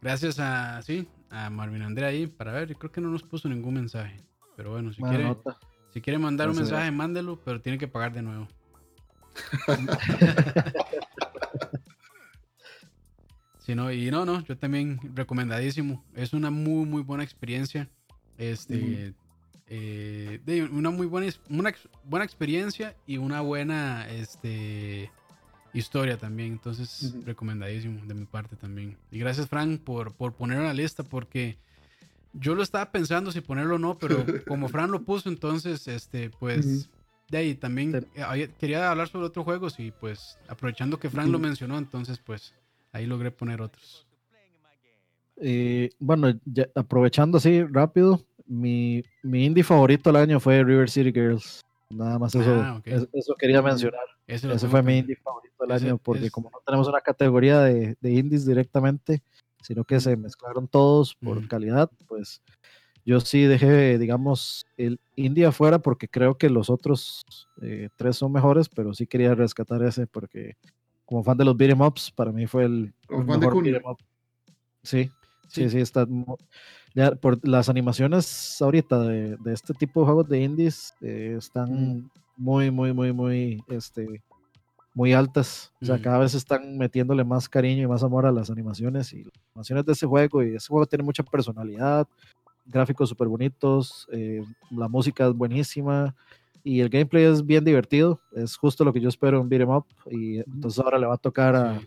Gracias a, sí, a Marvin André ahí, para ver, creo que no nos puso ningún mensaje. Pero bueno, si, quiere, nota. si quiere mandar un mensaje, mándelo, pero tiene que pagar de nuevo. <laughs> <laughs> Sí, no, y no, no, yo también recomendadísimo. Es una muy, muy buena experiencia. Este, uh -huh. eh, una muy buena, una buena experiencia y una buena este, historia también. Entonces, uh -huh. recomendadísimo de mi parte también. Y gracias, Frank, por, por ponerlo en la lista, porque yo lo estaba pensando si ponerlo o no, pero <laughs> como Fran lo puso, entonces, este, pues. Uh -huh. De ahí también quería hablar sobre otros juegos y pues aprovechando que Frank lo mencionó, entonces pues Ahí logré poner otros. Bueno, ya, aprovechando así rápido, mi, mi, indie favorito del año fue River City Girls. Nada más eso, ah, okay. eso, eso, quería mencionar. Ese, ese fue mi indie favorito del ese, año, porque es... como no tenemos una categoría de, de, indies directamente, sino que se mezclaron todos por mm. calidad, pues yo sí dejé, digamos, el indie afuera porque creo que los otros eh, tres son mejores, pero sí quería rescatar ese porque como fan de los beat'em ups, para mí fue el, el mejor beat'em up. Sí, sí, sí, sí, está. Ya, por las animaciones ahorita de, de, este tipo de juegos de indies eh, están mm. muy, muy, muy, muy, este, muy altas. O sea, mm. cada vez están metiéndole más cariño y más amor a las animaciones y las animaciones de ese juego. Y ese juego tiene mucha personalidad, gráficos súper bonitos, eh, la música es buenísima y el gameplay es bien divertido, es justo lo que yo espero en Beat'em Up, y entonces ahora le va a tocar a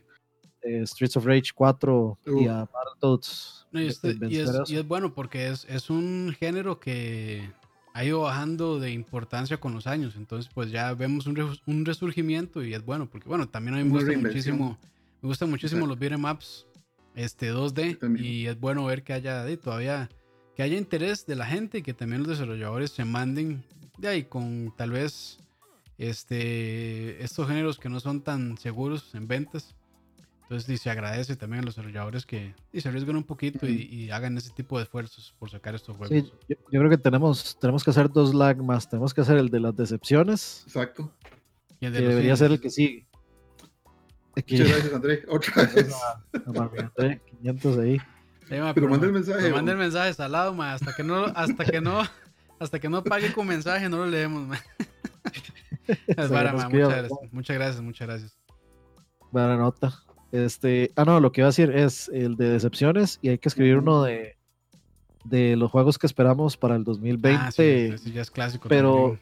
eh, Streets of Rage 4 uh. y a Battletoads. No, y, este, y, es, y, es, bueno porque es, es, un género que ha ido bajando de importancia con los años, entonces pues ya vemos un, un resurgimiento y es bueno, porque bueno, también a mí me gusta muchísimo, me gustan muchísimo los beat'em ups, este 2D y es bueno ver que haya todavía que haya interés de la gente y que también los desarrolladores se manden de ahí con tal vez este estos géneros que no son tan seguros en ventas. Entonces se agradece también a los desarrolladores que se arriesguen un poquito y, hagan ese tipo de esfuerzos por sacar estos juegos. yo, creo que tenemos, tenemos que hacer dos lag más. Tenemos que hacer el de las decepciones. Exacto. Y el de que debería ser el que sigue. Muchas gracias, André. <laughs> Otra vez. 500 ahí. pero, manda el mensaje. Manda el mensaje salado, hasta que no, hasta que no, <laughs> hasta que no pague con mensaje, no lo leemos, <laughs> Es para, muchas, gracias, muchas gracias, muchas gracias. Buena nota. Este, ah, no, lo que iba a decir es el de decepciones y hay que escribir uno de, de los juegos que esperamos para el 2020. Ah, sí, ya es clásico. Pero,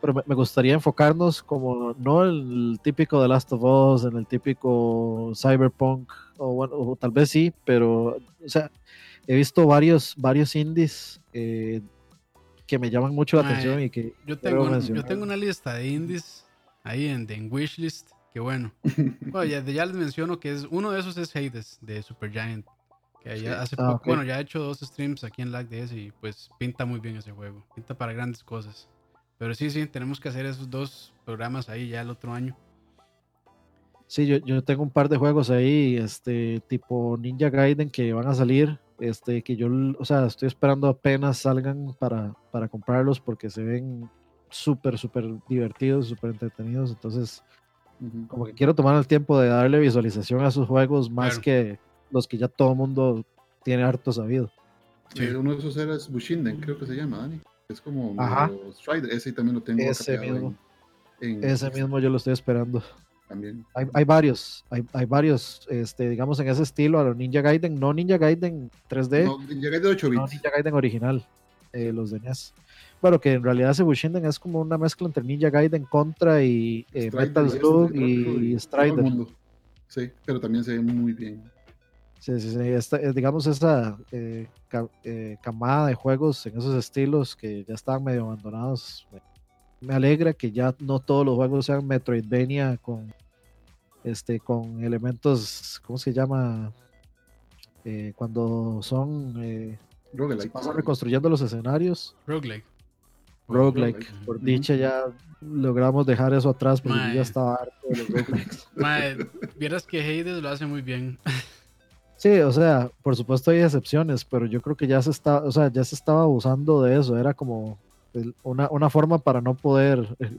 pero me gustaría enfocarnos como no el típico de Last of Us, en el típico Cyberpunk, o, bueno, o tal vez sí, pero, o sea, he visto varios, varios indies eh, que me llaman mucho la atención y que yo tengo, yo tengo una lista de indies ahí en, en Wishlist, que bueno, <laughs> bueno ya, ya, les menciono que es uno de esos es Hades de Supergiant. Que ya hace ah, poco, bueno, ya ha hecho dos streams aquí en LagDS y pues pinta muy bien ese juego. Pinta para grandes cosas. Pero sí, sí, tenemos que hacer esos dos programas ahí ya el otro año. Sí, yo, yo tengo un par de juegos ahí, este, tipo Ninja Gaiden que van a salir, este, que yo, o sea, estoy esperando apenas salgan para, para comprarlos porque se ven súper, súper divertidos, súper entretenidos. Entonces, como que quiero tomar el tiempo de darle visualización a sus juegos más que los que ya todo el mundo tiene harto sabido. Sí, uno de esos era Bushinden, creo que se llama, Dani. Es como Strider, ese también lo tengo. Ese mismo. ese mismo yo lo estoy esperando. También. Hay, hay varios, hay, hay, varios, este, digamos en ese estilo, a los Ninja Gaiden, no Ninja Gaiden 3D. No, Ninja Gaiden 8 bits. No Ninja Gaiden original, eh, los de NES. Bueno, que en realidad ese Bushinden es como una mezcla entre Ninja Gaiden Contra y eh, Metal Slug y, Strider. Sí, pero también se ve muy bien. Sí, sí, sí. Eh, digamos, esa eh, eh, camada de juegos en esos estilos que ya estaban medio abandonados. Me alegra que ya no todos los juegos sean Metroidvania con, este, con elementos, ¿cómo se llama? cuando son. Roguelike. Pasan reconstruyendo los escenarios. Roguelike. Roguelike. Por dicha ya logramos dejar eso atrás porque ya estaba harto de los roguelikes. <laughs> vieras que Hades lo hace muy bien. Sí, o sea, por supuesto hay excepciones, pero yo creo que ya se está, o sea, ya se estaba abusando de eso, era como una, forma para no poder, eh,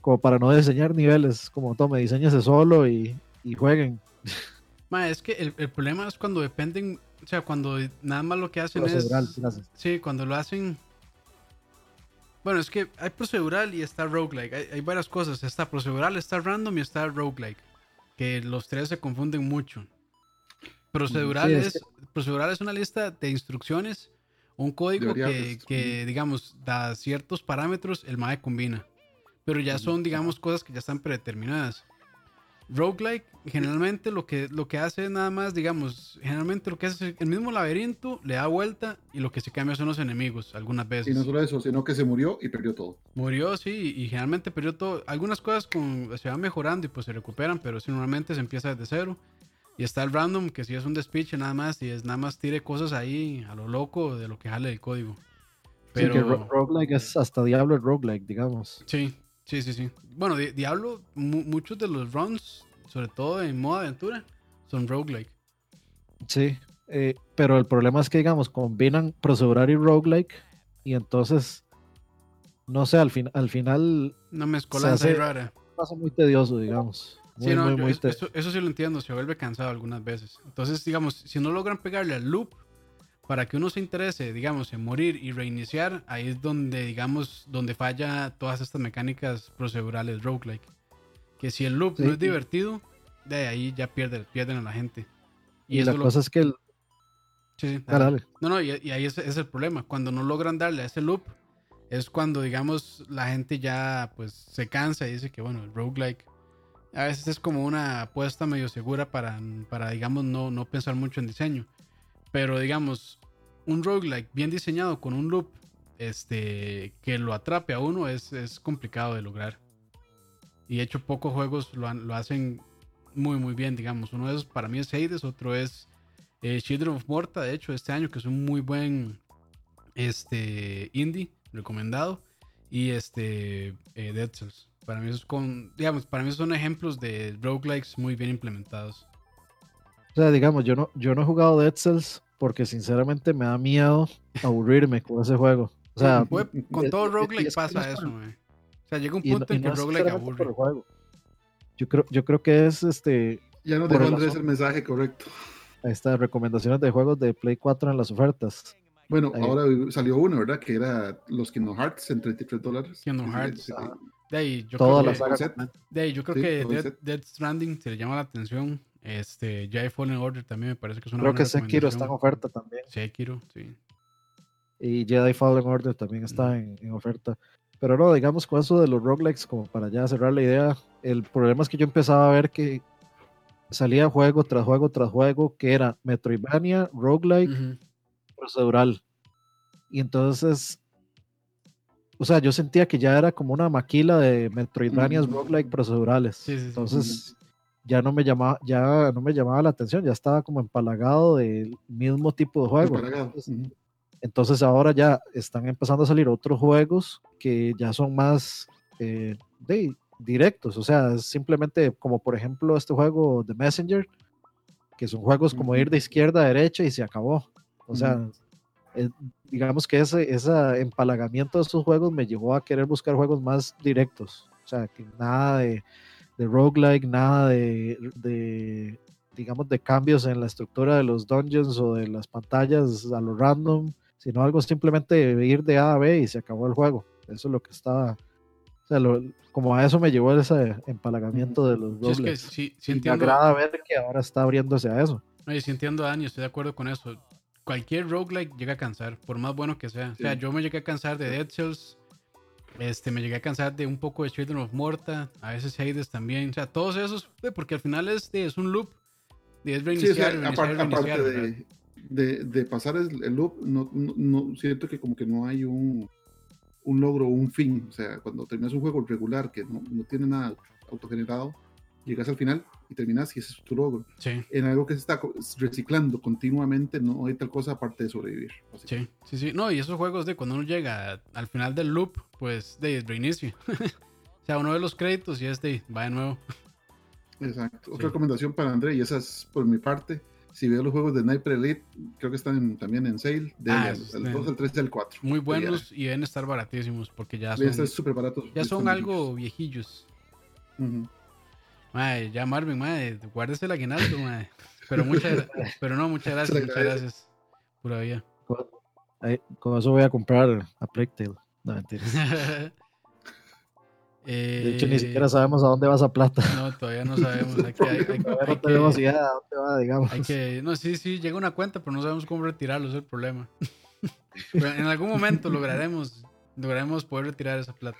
como para no diseñar niveles, como tome, diseñese solo y, jueguen. <laughs> Ma, es que el, problema es cuando dependen, o sea, cuando nada más lo que hacen es... Sí, cuando lo hacen... Bueno, es que hay procedural y está roguelike, hay, hay varias cosas, está procedural, está random y está roguelike, que los tres se confunden mucho. Procedural, es, procedural es una lista de instrucciones, un código que, digamos, da ciertos parámetros, el MAE combina. Pero ya son, digamos, cosas que ya están predeterminadas. Roguelike, generalmente lo que, lo que hace es nada más, digamos, generalmente lo que hace es el mismo laberinto, le da vuelta y lo que se cambia son los enemigos, algunas veces. Y no solo eso, sino que se murió y perdió todo. Murió, sí, y generalmente perdió todo. Algunas cosas con, se van mejorando y pues se recuperan, pero sí, normalmente se empieza desde cero. Y está el random, que si es un despiche nada más, y es nada más tire cosas ahí a lo loco de lo que jale el código. Pero... Sí, que roguelike es hasta Diablo roguelike, digamos. Sí, sí, sí, sí. Bueno, Diablo, muchos de los runs, sobre todo en modo aventura, son roguelike. Sí, eh, pero el problema es que, digamos, combinan procedural y roguelike, y entonces, no sé, al, fin, al final... Una mezcolanza rara. Pasa muy tedioso, digamos sí, no, eso, sí lo entiendo, se vuelve cansado algunas veces. Entonces, digamos, si no logran pegarle al loop para que uno se interese, digamos, en morir y reiniciar, ahí es donde, digamos, donde falla todas estas mecánicas procedurales roguelike. Que si el loop no es divertido, de ahí ya pierde, pierden a la gente. Y, la cosa es que el... Sí, sí, dale. No, no, y, ahí es, es, el problema. Cuando no logran darle a ese loop, es cuando, digamos, la gente ya pues se cansa y dice que, bueno, el roguelike a veces es como una apuesta medio segura para, para digamos, no, no pensar mucho en diseño. Pero, digamos, un roguelike bien diseñado con un loop este, que lo atrape a uno es, es complicado de lograr. Y de hecho, pocos juegos lo, lo, hacen muy, muy bien, digamos. Uno de esos para mí es Hades, otro es Eh, Children of Morta, de hecho, este año, que es un muy buen este, indie recomendado. Y este eh, Dead Cells. Para mí, es con, digamos, para mí son ejemplos de roguelikes muy bien implementados. O sea, digamos, yo no, yo no he jugado Dead Cells porque sinceramente me da miedo aburrirme con ese juego. O sea, con todo roguelike pasa eso, O sea, llega un punto en que el roguelike aburre. Yo creo, yo creo que es este. Ya no dejó Andrés el mensaje correcto. Ahí está, recomendaciones de juegos de Play 4 en las ofertas. Bueno, ahora salió uno, ¿verdad? Que era los Kingdom Hearts en 33 dólares. Kingdom Hearts. De ahí, yo creo que, de ahí, yo creo que Dead, Stranding se le llama la atención. Este, Jedi Fallen Order también me parece que es una Creo que Sekiro está en oferta también. Sekiro, sí. Y Jedi Fallen Order también está en, en, oferta. Pero no, digamos con eso de los roguelikes, como para ya cerrar la idea, el problema es que yo empezaba a ver que salía juego tras juego tras juego que era Metroidvania, roguelike, procedural. Y entonces, o sea, yo sentía que ya era como una maquila de Metroidvanias roguelike procedurales. entonces, ya no me llamaba, ya no me llamaba la atención, ya estaba como empalagado del mismo tipo de juego. Entonces, ahora ya están empezando a salir otros juegos que ya son más eh, directos, o sea, simplemente como por ejemplo este juego de Messenger, que son juegos como ir de izquierda a derecha y se acabó. O sea, eh, digamos que ese, ese empalagamiento de estos juegos me llevó a querer buscar juegos más directos. O sea, que nada de, de roguelike, nada de, de, digamos, de cambios en la estructura de los dungeons o de las pantallas a lo random, sino algo simplemente ir de A a B y se acabó el juego. Eso es lo que estaba. O sea, como a eso me llevó ese empalagamiento de los roguelikes. Sí, sí, me agrada ver que ahora está abriéndose a eso. No, sí entiendo, Dani, estoy de acuerdo con eso cualquier roguelike llega a cansar, por más bueno que sea. O sea, yo me llegué a cansar de Dead Cells, este, me llegué a cansar de un poco de Children of Morta, a veces Hades también. O sea, todos esos, porque al final es, es un loop. Y es reiniciar, aparte, de, de, pasar el, loop, no, no, siento que como que no hay un, un logro, un fin. O sea, cuando terminas un juego regular que no, no tiene nada autogenerado, llegas al final y terminas y ese es tu logro. En algo que se está reciclando continuamente, no hay tal cosa aparte de sobrevivir. Sí, sí, sí. No, y esos juegos de cuando uno llega al final del loop, pues de reinicio. <laughs> o sea, uno de los créditos y este va de nuevo. Exacto. Otra recomendación para André, y esa es por mi parte. Si veo los juegos de Sniper Elite, creo que están también en sale. De ah, el 2, el 3 y el 4. Muy buenos y deben estar baratísimos porque ya son, súper baratos. Ya son algo viejillos. Madre, ya Marvin, madre, guárdese el aguinaldo, madre. Pero, muchas, pero no, muchas gracias, muchas gracias. Pura vida. Con, eso voy a comprar a Playtale. No, mentiras. <laughs> de hecho, ni siquiera sabemos a dónde va esa plata. No, todavía no sabemos. Hay que, hay, <laughs> hay, no tenemos idea a dónde va, digamos. Hay que, no, sí, sí, llega una cuenta, pero no sabemos cómo retirarlo, es el problema. <laughs> pero en algún momento lograremos, lograremos poder retirar esa plata.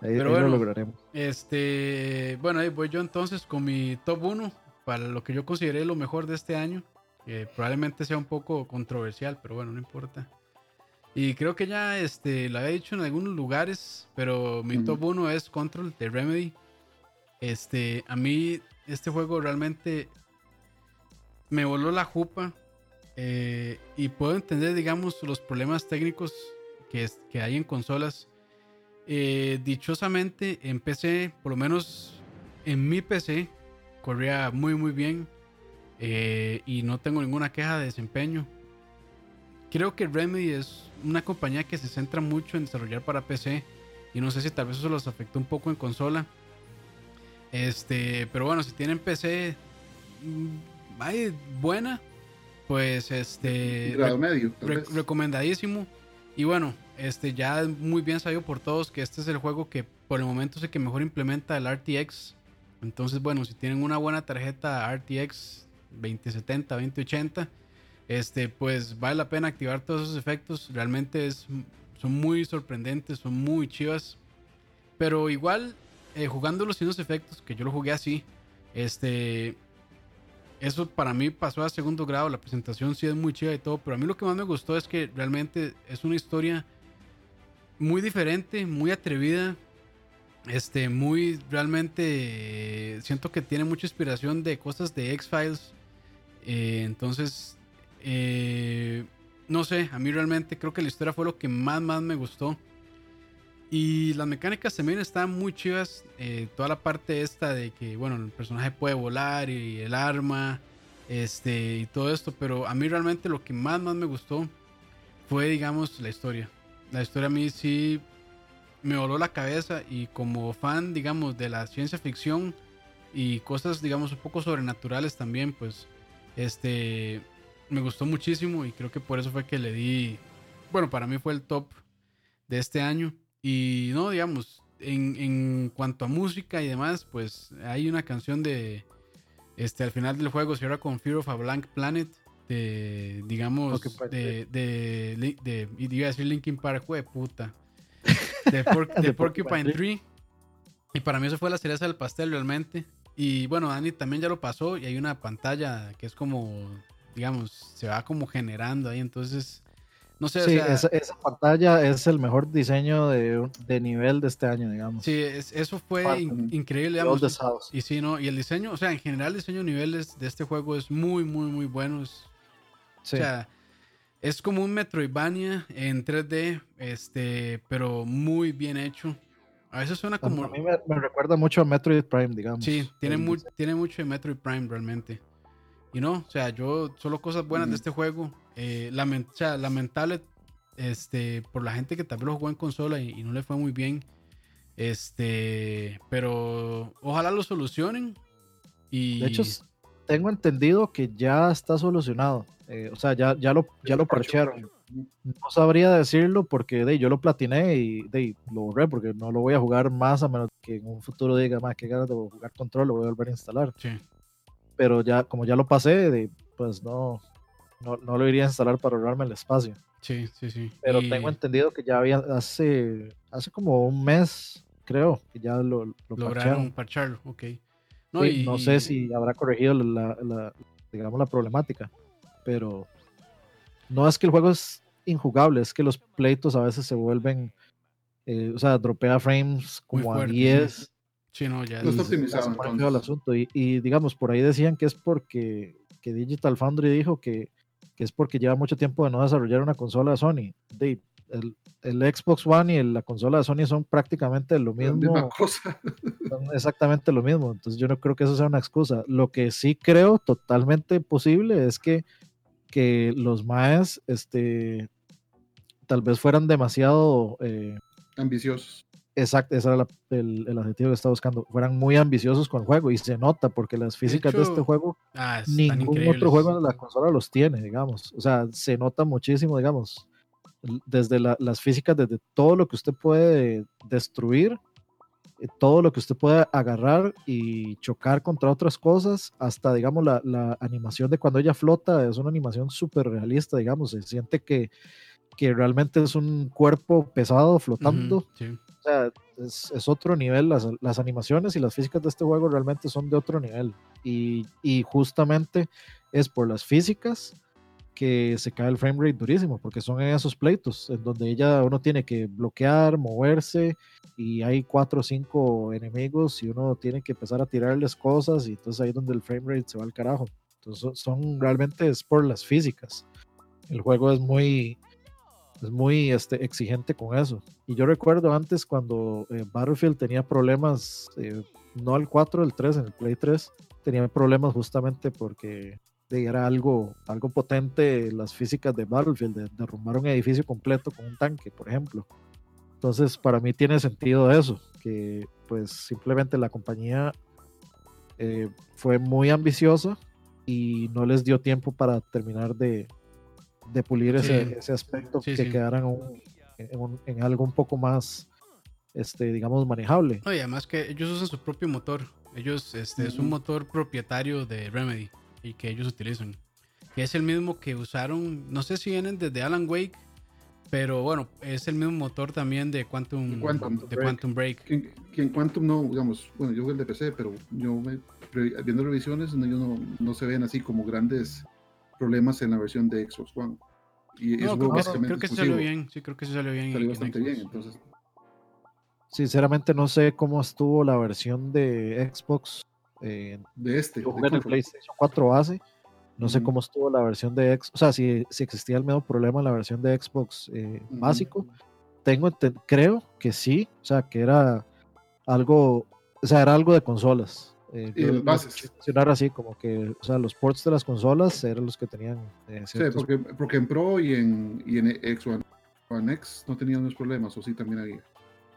Pero bueno, lo lograremos. Este, bueno, ahí voy yo entonces con mi top 1 para lo que yo consideré lo mejor de este año. Que probablemente sea un poco controversial, pero bueno, no importa. Y creo que ya este, lo había dicho en algunos lugares, pero mi top 1 es Control de Remedy. Este, a mí este juego realmente me voló la jupa. Eh, y puedo entender, digamos, los problemas técnicos que, que hay en consolas eh, dichosamente en PC, por lo menos en mi PC, corría muy muy bien eh, y no tengo ninguna queja de desempeño. Creo que Remedy es una compañía que se centra mucho en desarrollar para PC y no sé si tal vez eso los afectó un poco en consola. Este, pero bueno, si tienen PC mm, buena, pues este medio, recomendadísimo. Y bueno, este ya muy bien sabido por todos que este es el juego que por el momento es que mejor implementa el RTX. Entonces, bueno, si tienen una buena tarjeta RTX 2070, 2080, este, pues vale la pena activar todos esos efectos. Realmente es, son muy sorprendentes, son muy chivas. Pero igual, eh, jugando los sin efectos, que yo lo jugué así, este, eso para mí pasó a segundo grado. La presentación sí es muy chida y todo, pero a mí lo que más me gustó es que realmente es una historia muy diferente, muy atrevida. Este, muy realmente siento que tiene mucha inspiración de cosas de X-Files. Eh, entonces, eh, no sé, a mí realmente creo que la historia fue lo que más, más me gustó. Y las mecánicas también están muy chivas. Eh, toda la parte esta de que, bueno, el personaje puede volar y el arma, este, y todo esto. Pero a mí realmente lo que más, más me gustó fue, digamos, la historia. La historia a mí sí me voló la cabeza y como fan, digamos, de la ciencia ficción y cosas, digamos, un poco sobrenaturales también, pues, este, me gustó muchísimo y creo que por eso fue que le di, bueno, para mí fue el top de este año. Y no, digamos, en, en cuanto a música y demás, pues hay una canción de, este, al final del juego, cierra con Fear of a Blank Planet, de, digamos, de, de, de, iba a decir Linkin Park, de puta, de, Porcupine <laughs> Tree. Y para mí eso fue la cereza del pastel realmente. Y bueno, Dani también ya lo pasó y hay una pantalla que es como, digamos, se va como generando ahí, entonces no sé, sí, esa, pantalla es el mejor diseño de, de, nivel de este año, digamos. Sí, eso fue increíble. Digamos, y sí, ¿no? Y el diseño, o sea, en general el diseño de niveles de este juego es muy, muy, muy bueno. O sea, es como un Metroidvania en 3D, este, pero muy bien hecho. A veces suena como... A mí me, recuerda mucho a Metroid Prime, digamos. Sí, tiene, tiene mucho de Metroid Prime realmente. Y no, o sea, yo solo cosas buenas de este juego. Eh, lamentable este, por la gente que también lo jugó en consola y, no le fue muy bien. Este, pero ojalá lo solucionen. Y... De hecho, tengo entendido que ya está solucionado. Eh, o sea, ya, ya lo, ya lo parchearon. No sabría decirlo porque de, yo lo platiné y de, lo borré porque no lo voy a jugar más a menos que en un futuro diga más que ganas de jugar control, lo voy a volver a instalar. Sí pero ya como ya lo pasé, pues no, no, no, lo iría a instalar para ahorrarme el espacio. Sí, sí, sí. Pero tengo entendido que ya había hace, hace como un mes, creo, que ya lo, lo lograron parcharlo, ok. No, y, no sé si habrá corregido la, la, digamos, la problemática, pero no es que el juego es injugable, es que los pleitos a veces se vuelven, eh, o sea, dropea frames como a 10. Sí, no, ya. No está optimizado. El asunto. Y, digamos, por ahí decían que es porque que Digital Foundry dijo que, que, es porque lleva mucho tiempo de no desarrollar una consola de Sony. De, el, el, Xbox One y la consola de Sony son prácticamente lo mismo. cosa. Son exactamente lo mismo. Entonces yo no creo que eso sea una excusa. Lo que sí creo totalmente posible es que, que los MAES este, tal vez fueran demasiado... Eh, ambiciosos Exacto, ese era el, el, adjetivo que estaba buscando. Fueran muy ambiciosos con el juego y se nota porque las físicas de, este juego, ah, ningún otro juego en la consola los tiene, digamos. O sea, se nota muchísimo, digamos, desde las físicas, desde todo lo que usted puede destruir, eh, todo lo que usted puede agarrar y chocar contra otras cosas, hasta, digamos, la, la animación de cuando ella flota, es una animación súper realista, digamos. Se siente que, que realmente es un cuerpo pesado flotando. sí sea, es, otro nivel. Las, las, animaciones y las físicas de este juego realmente son de otro nivel. Y, y, justamente es por las físicas que se cae el frame rate durísimo, porque son esos pleitos en donde ella uno tiene que bloquear, moverse y hay cuatro o cinco enemigos y uno tiene que empezar a tirarles cosas y entonces ahí es donde el frame rate se va al carajo. Entonces son realmente es por las físicas. El juego es muy es muy este, exigente con eso. Y yo recuerdo antes cuando eh, Battlefield tenía problemas, eh, no al 4, el 3, en el Play 3, tenía problemas justamente porque era algo, algo potente las físicas de Battlefield, de derrumbar un edificio completo con un tanque, por ejemplo. Entonces, para mí tiene sentido eso, que pues simplemente la compañía eh, fue muy ambiciosa y no les dio tiempo para terminar de, de pulir ese, ese, aspecto que quedaran en, algo un poco más, este, digamos, manejable. y además que ellos usan su propio motor. Ellos, este, es un motor propietario de Remedy y que ellos utilizan. Que es el mismo que usaron, no sé si vienen desde Alan Wake, pero bueno, es el mismo motor también de Quantum, Quantum de Break. Quantum Break. Que, en Quantum no, digamos, bueno, yo jugué el de PC, pero yo me, viendo revisiones, no, no, no se ven así como grandes problemas en la versión de Xbox One. Y no, creo, básicamente creo que se salió bien, sí, creo que se salió bien. Salió bastante bien, entonces. Sinceramente no sé cómo estuvo la versión de Xbox. Eh, de este. Yo jugué en el PlayStation 4 base No sé cómo estuvo la versión de Xbox, o sea, si, si existía el mismo problema en la versión de Xbox eh, básico. Tengo, creo que sí, o sea, que era algo, o sea, era algo de consolas. Eh, y bases. Así, como que, o sea, los ports de las consolas eran los que tenían. Eh, sí, porque, porque, en Pro y en, y en X One, X no tenían los problemas, o sí también había.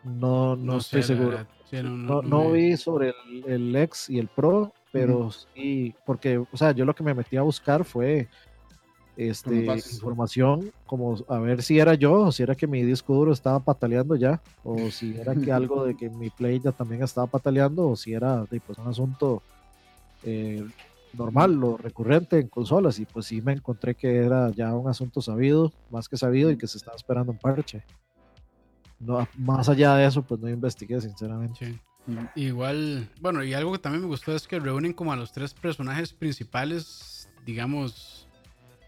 No, no, estoy seguro. no, no, vi sobre el, el, X y el Pro, pero sí, porque, o sea, yo lo que me metí a buscar fue este, información como a ver si era yo o si era que mi disco duro estaba pataleando ya o si era que algo de que mi play ya también estaba pataleando o si era pues, un asunto eh, normal lo recurrente en consolas y pues sí me encontré que era ya un asunto sabido más que sabido y que se estaba esperando un parche no, más allá de eso pues no investigué sinceramente. Igual bueno y algo que también me gustó es que reúnen como a los tres personajes principales digamos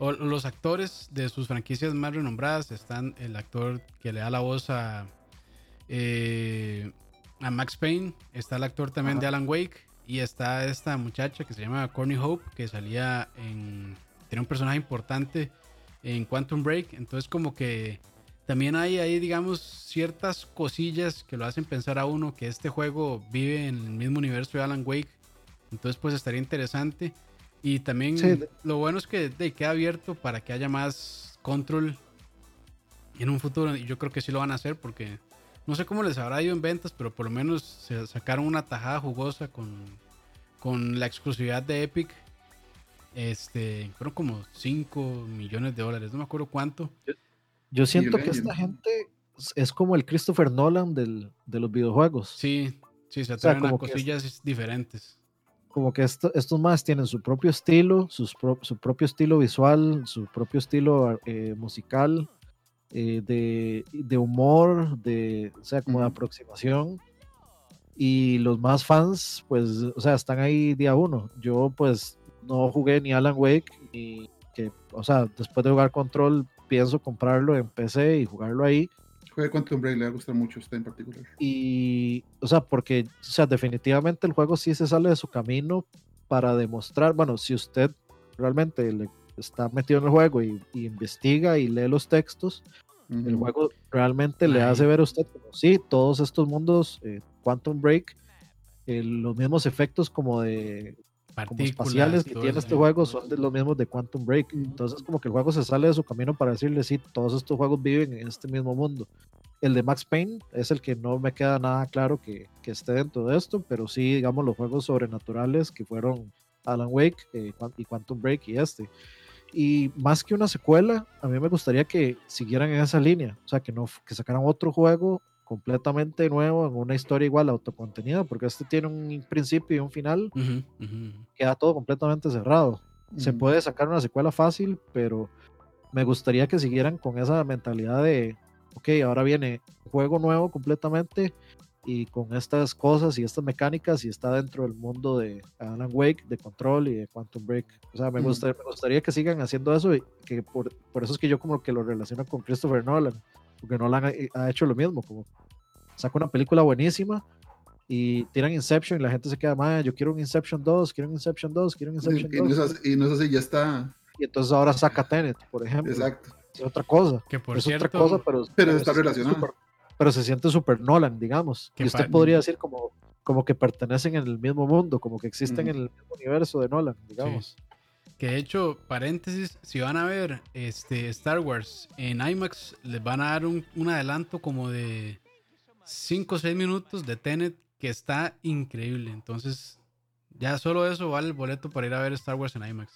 los actores de sus franquicias más renombradas. Están el actor que le da la voz a, eh, a Max Payne, está el actor también de Alan Wake y está esta muchacha que se llama Courtney Hope que salía en tiene un personaje importante en Quantum Break, entonces como que también hay ahí digamos ciertas cosillas que lo hacen pensar a uno que este juego vive en el mismo universo de Alan Wake, entonces pues estaría interesante. Y también lo bueno es que queda abierto para que haya más control en un futuro. Y yo creo que sí lo van a hacer porque no sé cómo les habrá ido en ventas, pero por lo menos se sacaron una tajada jugosa con, con la exclusividad de Epic. Este, fueron como 5 millones de dólares, no me acuerdo cuánto. Yo, siento que esta gente es como el Christopher Nolan del, de los videojuegos. Sí, sí, se atreven a cosillas diferentes como que estos más tienen su propio estilo, su propio estilo visual, su propio estilo eh, musical, eh, de, humor, de, o sea, como de aproximación. Y los más fans, pues, o sea, están ahí día uno. Yo, pues, no jugué ni Alan Wake, y que, o sea, después de jugar Control, pienso comprarlo en PC y jugarlo ahí. Juegue Quantum Break, le va a gustar mucho usted en particular. Y, o sea, porque, o sea, definitivamente el juego sí se sale de su camino para demostrar, bueno, si usted realmente le está metido en el juego y, investiga y lee los textos, el juego realmente le hace ver a usted como, sí, todos estos mundos, eh, Quantum Break, eh, los mismos efectos como de como espaciales que tiene este juego son de los mismos de Quantum Break. Entonces, como que el juego se sale de su camino para decirle, sí, todos estos juegos viven en este mismo mundo. El de Max Payne es el que no me queda nada claro que, que esté dentro de esto, pero sí, digamos, los juegos sobrenaturales que fueron Alan Wake eh, y Quantum Break y este. Y más que una secuela, a mí me gustaría que siguieran en esa línea, o sea, que no que sacaran otro juego completamente nuevo en una historia igual autocontenida, porque este tiene un principio y un final, queda todo completamente cerrado. Se puede sacar una secuela fácil, pero me gustaría que siguieran con esa mentalidad de, ok, ahora viene juego nuevo completamente y con estas cosas y estas mecánicas y está dentro del mundo de Alan Wake, de Control y de Quantum Break. O sea, me, gustaría, me gustaría que sigan haciendo eso y que por, por, eso es que yo como que lo relaciono con Christopher Nolan, porque Nolan ha, ha hecho lo mismo, como saca una película buenísima y tiran Inception y la gente se queda, mal yo quiero un Inception 2, quiero un Inception 2, quiero un Inception y, 2. No es y no es así, ya está. Y entonces ahora saca Tenet, por ejemplo. Exacto. Es otra cosa. Que por es cierto, otra cosa, pero, pero, está relacionado. pero se siente super Nolan, digamos. y usted podría decir como, como que pertenecen en el mismo mundo, como que existen en el mismo universo de Nolan, digamos. Que de hecho, paréntesis, si van a ver este Star Wars en IMAX, les van a dar un, un adelanto como de 5 o 6 minutos de Tenet que está increíble. Entonces, ya solo eso vale el boleto para ir a ver Star Wars en IMAX.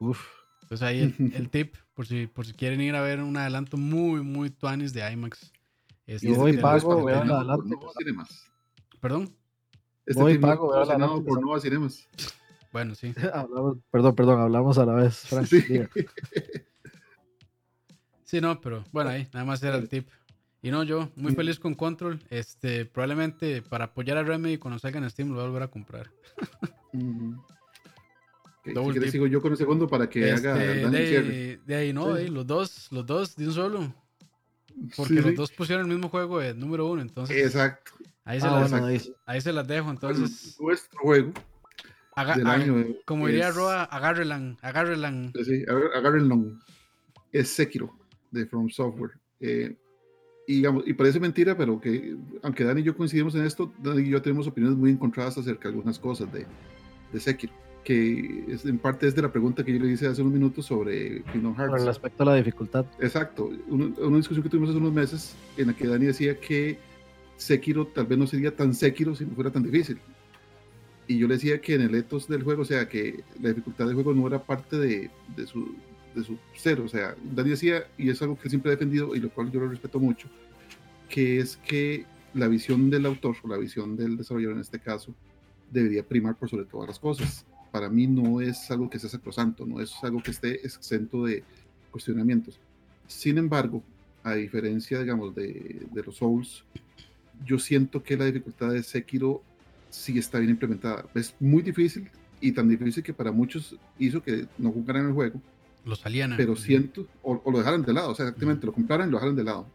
Uf. Entonces ahí el, <laughs> tip, por si, por si quieren ir a ver un adelanto muy, muy tuanis de IMAX. Este, Yo voy pago, veo adelanto. ¿Perdón? Este voy pago, adelanto. por Nova Cinemas. <laughs> Bueno, sí. <laughs> perdón, perdón, hablamos a la vez, Frank. Sí. <laughs> sí, no, pero bueno, ahí nada más era el tip. Y no, yo muy feliz con Control. Este, probablemente para apoyar a Remedy cuando salga en Steam lo voy a volver a comprar. <laughs> si sigo yo con el segundo para que haga este, de, de, ahí no, los dos, los dos de un solo. Porque los dos pusieron el mismo juego de número uno, entonces. Exacto. Ahí se, ah, las, ahí. se las dejo, entonces. nuestro juego del año. Como diría Roa, agárrelan, agárrelan. Sí, agárrenlo. Es Sekiro, de From Software. Eh, y, digamos, y parece mentira, pero que aunque Dani y yo coincidimos en esto, Dani y yo tenemos opiniones muy encontradas acerca de algunas cosas de, de Sekiro, que es, en parte es de la pregunta que yo le hice hace unos minutos sobre Kingdom Hearts. Con respecto a la dificultad. Exacto, una, discusión que tuvimos hace unos meses en la que Dani decía que Sekiro tal vez no sería tan Sekiro si no fuera tan difícil. Y yo le decía que en el ethos del juego, o sea, que la dificultad del juego no era parte de, de su, de su ser. O sea, Dani decía, y es algo que siempre ha defendido y lo cual yo lo respeto mucho, que es que la visión del autor o la visión del desarrollador en este caso debería primar por sobre todas las cosas. Para mí no es algo que sea sacrosanto, no es algo que esté exento de cuestionamientos. Sin embargo, a diferencia, digamos, de, de los Souls, yo siento que la dificultad de Sekiro sí está bien implementada. Es muy difícil y tan difícil que para muchos hizo que no jugaran el juego lo salían. Pero siento, o, lo dejaran de lado, o sea, exactamente, lo compraran y lo dejaran de lado.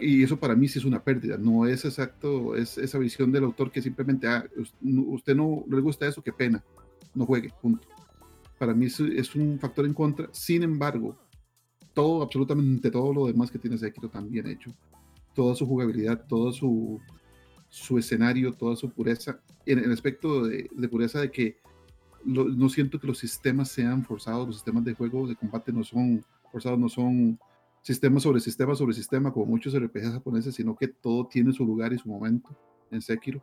y eso para mí sí es una pérdida, no es exacto, es esa visión del autor que simplemente, ah, usted no, le gusta eso, qué pena, no juegue, punto. Para mí es, es un factor en contra, sin embargo, todo, absolutamente todo lo demás que tiene Sekiro tan bien hecho, toda su jugabilidad, todo su, su escenario, toda su pureza, en el aspecto de, pureza de que no siento que los sistemas sean forzados, los sistemas de juego de combate no son forzados, no son sistema sobre sistema sobre sistema como muchos RPGs japoneses, sino que todo tiene su lugar y su momento en Sekiro.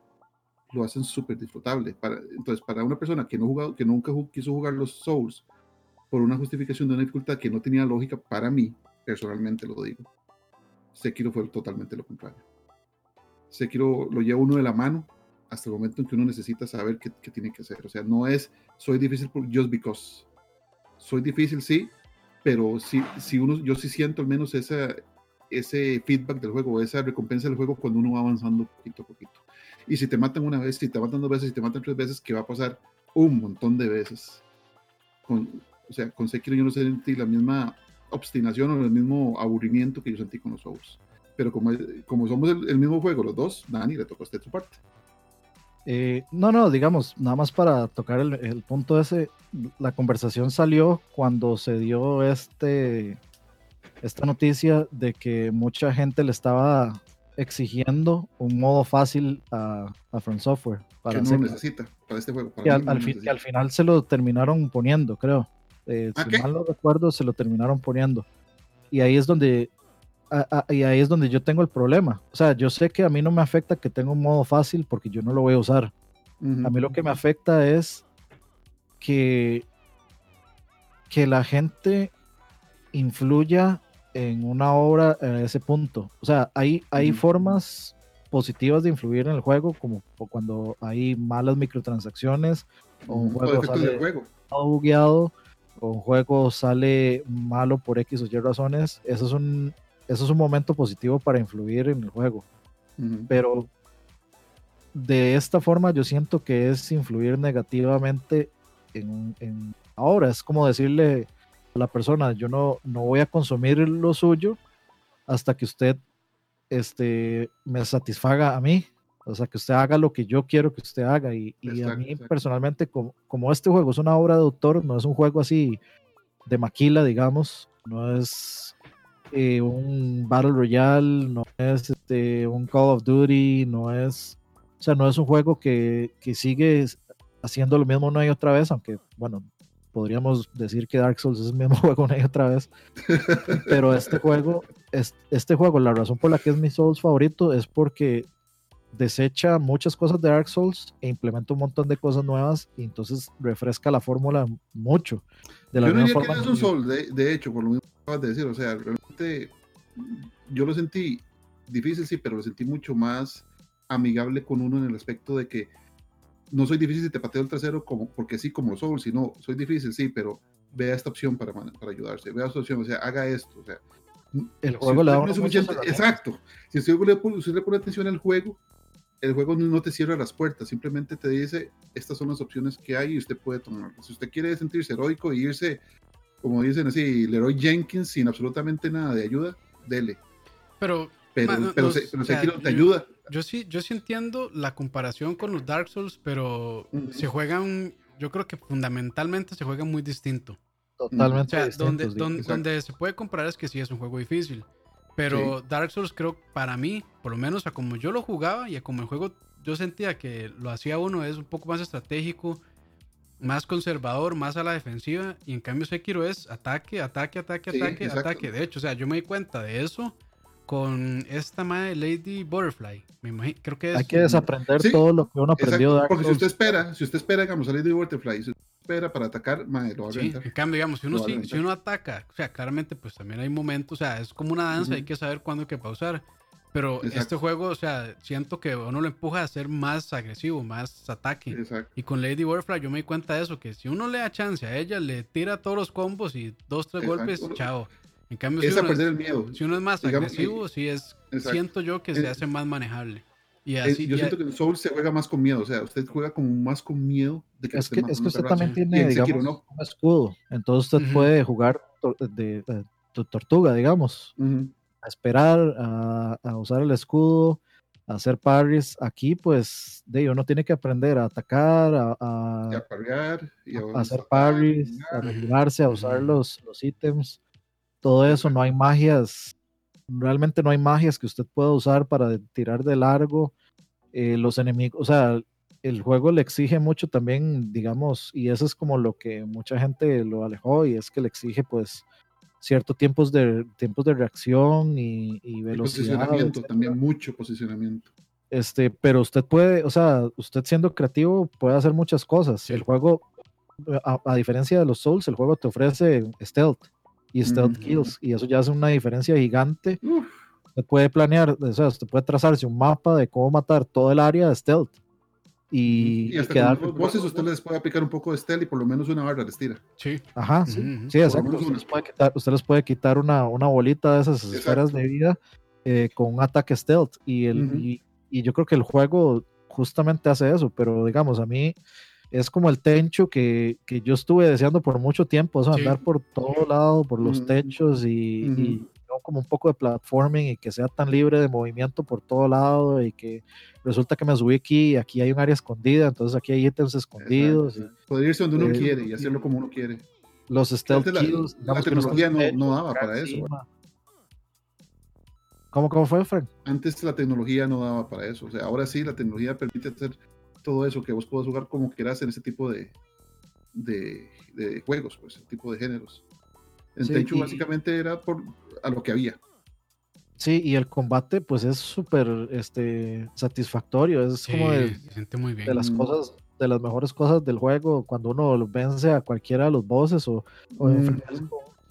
Lo hacen súper disfrutable. Para, entonces, para una persona que, no jugado, que nunca quiso jugar los Souls por una justificación de una dificultad que no tenía lógica, para mí, personalmente lo digo, Sekiro fue totalmente lo contrario. Sekiro lo lleva uno de la mano hasta el momento en que uno necesita saber qué, qué, tiene que hacer. O sea, no es soy difícil por just because. Soy difícil, sí, pero si, si uno, yo sí siento al menos esa, ese feedback del juego, esa recompensa del juego cuando uno va avanzando poquito a poquito. Y si te matan una vez, si te matan dos veces, si te matan tres veces, que va a pasar un montón de veces. Con, o sea, con Sekiro yo no sentí la misma obstinación o el mismo aburrimiento que yo sentí con los Souls. Pero como, como somos el, el mismo juego, los dos, Dani le tocó a usted su parte. Eh, no, no, digamos, nada más para tocar el, punto ese, la conversación salió cuando se dio este, esta noticia de que mucha gente le estaba exigiendo un modo fácil a, a From Software. Para que no necesita para este juego. y al, al, final se lo terminaron poniendo, creo. Eh, si mal no recuerdo, se lo terminaron poniendo. Y ahí es donde y ahí es donde yo tengo el problema. O sea, yo sé que a mí no me afecta que tenga un modo fácil porque yo no lo voy a usar. A mí lo que me afecta es que, que la gente influya en una obra a ese punto. O sea, hay, hay formas positivas de influir en el juego, como cuando hay malas microtransacciones, o un juego sale bugueado, o un juego sale malo por X o Y razones. Eso es un, eso es un momento positivo para influir en el juego. Pero de esta forma yo siento que es influir negativamente en, ahora. Es como decirle a la persona, yo no, no voy a consumir lo suyo hasta que usted este, me satisfaga a mí. O sea, que usted haga lo que yo quiero que usted haga. Y, a mí personalmente, como, como, este juego es una obra de autor, no es un juego así de maquila, digamos, no es eh, un Battle Royale, no es este, un Call of Duty, no es, o sea, no es un juego que, que sigue haciendo lo mismo una y otra vez, aunque, bueno, podríamos decir que Dark Souls es el mismo <laughs> juego una y otra vez. Pero este juego, este juego, la razón por la que es mi Souls favorito es porque desecha muchas cosas de Dark Souls e implementa un montón de cosas nuevas y entonces refresca la fórmula mucho. De la yo no diría que es un Souls, de, de, hecho, por lo mismo que acabas de decir, o sea, realmente yo lo sentí difícil, sí, pero lo sentí mucho más amigable con uno en el aspecto de que no soy difícil si te pateo el trasero como, porque sí, como Souls, sino soy difícil, sí, pero vea esta opción para, para ayudarse, vea esta opción, o sea, haga esto, o sea, el juego si le da Exacto. Si usted le, usted le pone atención al juego, el juego no te cierra las puertas, simplemente te dice, estas son las opciones que hay y usted puede tomar. Si usted quiere sentirse heroico e irse, como dicen así, Leroy Jenkins sin absolutamente nada de ayuda, dele. Pero, pero, pero, te ayuda yo sí, yo sí entiendo la comparación con los Dark Souls, pero se juegan, yo creo que fundamentalmente se juegan muy distinto. Totalmente. O sea, donde, donde, se puede comparar es que sí es un juego difícil. Pero Dark Souls creo para mí, por lo menos a como yo lo jugaba y a como el juego yo sentía que lo hacía uno es un poco más estratégico, más conservador, más a la defensiva. Y en cambio Sekiro es ataque, ataque, ataque, ataque, ataque. De hecho, o sea, yo me di cuenta de eso con esta madre Lady Butterfly. Me imagino, creo que es... Hay que desaprender todo lo que uno aprendió. Dark Porque si usted espera, si usted espera, digamos, a Lady Butterfly, espera para atacar, madre, lo va a sí, En cambio, digamos, si uno, si, uno ataca, o sea, claramente, pues también hay momentos, o sea, es como una danza, hay que saber cuándo hay que pausar. Pero este juego, o sea, siento que uno lo empuja a ser más agresivo, más ataque. Exacto. Y con Lady Butterfly yo me di cuenta de eso, que si uno le da chance a ella, le tira todos los combos y dos, tres golpes, chao. En cambio, si, uno, perder el miedo. si uno es más agresivo, sí es, siento yo que se hace más manejable. Y así, yo siento que en Soul se juega más con miedo, o sea, usted juega como más con miedo de que Es que, es que usted también tiene, digamos, un escudo, entonces usted puede jugar de, tortuga, digamos. A esperar, a, usar el escudo, a hacer parries. Aquí, pues, de uno tiene que aprender a atacar, a, a, a, hacer parries, a regularse, a usar los, los ítems. Todo eso, no hay magias. Realmente no hay magias que usted pueda usar para tirar de largo. Eh, los enemigos, o sea, el juego le exige mucho también, digamos, y eso es como lo que mucha gente lo alejó, y es que le exige, pues, ciertos tiempos de, tiempos de reacción y, y velocidad. Posicionamiento, también mucho posicionamiento. Este, pero usted puede, o sea, usted siendo creativo puede hacer muchas cosas. El juego, a, diferencia de los Souls, el juego te ofrece stealth y stealth kills, y eso ya hace una diferencia gigante. Usted puede planear, o sea, usted puede trazarse un mapa de cómo matar todo el área de stealth y, y hasta quedar, con voces usted les puede aplicar un poco de stealth y por lo menos una barra les tira. Sí. Ajá, sí, sí exacto. Usted les, puede quitar, usted les puede quitar una, una bolita de esas esferas de vida eh, con un ataque stealth. Y, el, y, y, yo creo que el juego justamente hace eso, pero digamos, a mí es como el tencho que, que yo estuve deseando por mucho tiempo, o sea, andar por todo lado, por los techos y, como un poco de platforming y que sea tan libre de movimiento por todo lado y que resulta que me subí aquí y aquí hay un área escondida, entonces aquí hay ítems escondidos. Poder irse donde uno eh, quiere y hacerlo como uno quiere. Los stealth kills, la, tecnología no, daba para eso. ¿Cómo, ¿Cómo fue, Frank? Antes la tecnología no daba para eso. O sea, ahora sí la tecnología permite hacer todo eso, que vos puedas jugar como quieras en ese tipo de, de, de juegos, pues, el tipo de géneros. El sí, básicamente era por a lo que había. Sí, y el combate pues es súper este, satisfactorio, es como de, las cosas, de las mejores cosas del juego, cuando uno vence a cualquiera de los bosses o, enfrentarse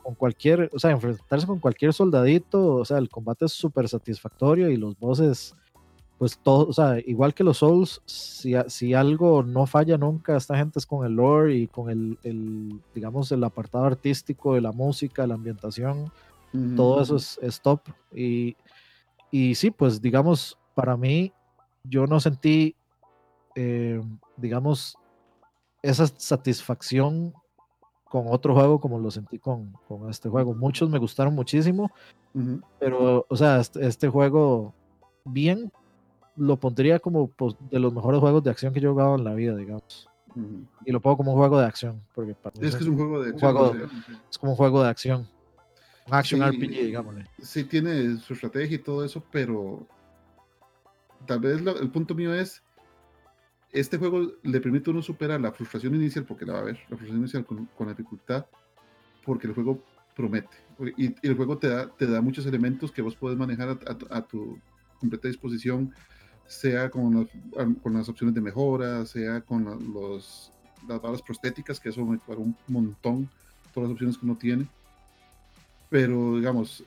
con, cualquier, o sea, enfrentarse con cualquier soldadito, o sea, el combate es súper satisfactorio y los bosses, pues todo, o sea, igual que los Souls, si, si algo no falla nunca, esta gente es con el lore y con el, el digamos, el apartado artístico de la música, la ambientación, todo eso es, top. Y, y, sí, pues digamos, para mí, yo no sentí, eh, digamos, esa satisfacción con otro juego como lo sentí con, con este juego. Muchos me gustaron muchísimo, pero, o sea, este, este, juego, bien, lo pondría como pues, de los mejores juegos de acción que yo he jugado en la vida, digamos. Y lo pongo como un juego de acción. Porque es que es un juego de acción. es como un juego de acción. Action RPG, digámosle. Sí, tiene su estrategia y todo eso, pero tal vez el punto mío es, este juego le permite a uno superar la frustración inicial, porque la va a haber, la frustración inicial con, la dificultad, porque el juego promete. Y, el juego te da, te da muchos elementos que vos puedes manejar a, tu completa disposición, sea con las, con las opciones de mejora, sea con los, las balas prostéticas, que eso me para un montón, todas las opciones que uno tiene pero, digamos,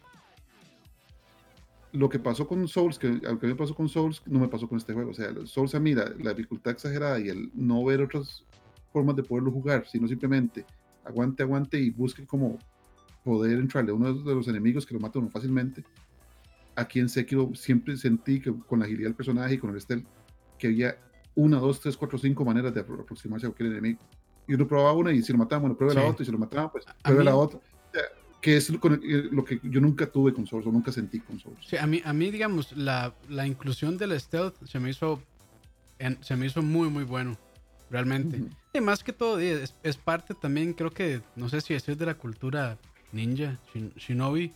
lo que pasó con Souls, que aunque me pasó con Souls, no me pasó con este juego. O sea, Souls a mí, la, dificultad exagerada y el no ver otras formas de poderlo jugar, sino simplemente aguante, aguante y busque como poder entrarle a uno de los enemigos que lo mata uno fácilmente. Aquí en Sekiro siempre sentí que con la agilidad del personaje y con el stealth, que había una, dos, tres, cuatro, cinco maneras de aproximarse a cualquier enemigo. Y uno probaba una y si lo mataba, bueno, pruebe la otra y si lo mataba, pues pruebe la otra que es lo, que yo nunca tuve con Souls o nunca sentí con Souls. Sí, a mí, a mí digamos, la, la inclusión del stealth se me hizo, se me hizo muy, muy bueno, realmente. Y más que todo, es, es, parte también, creo que, no sé si es de la cultura ninja, shinobi.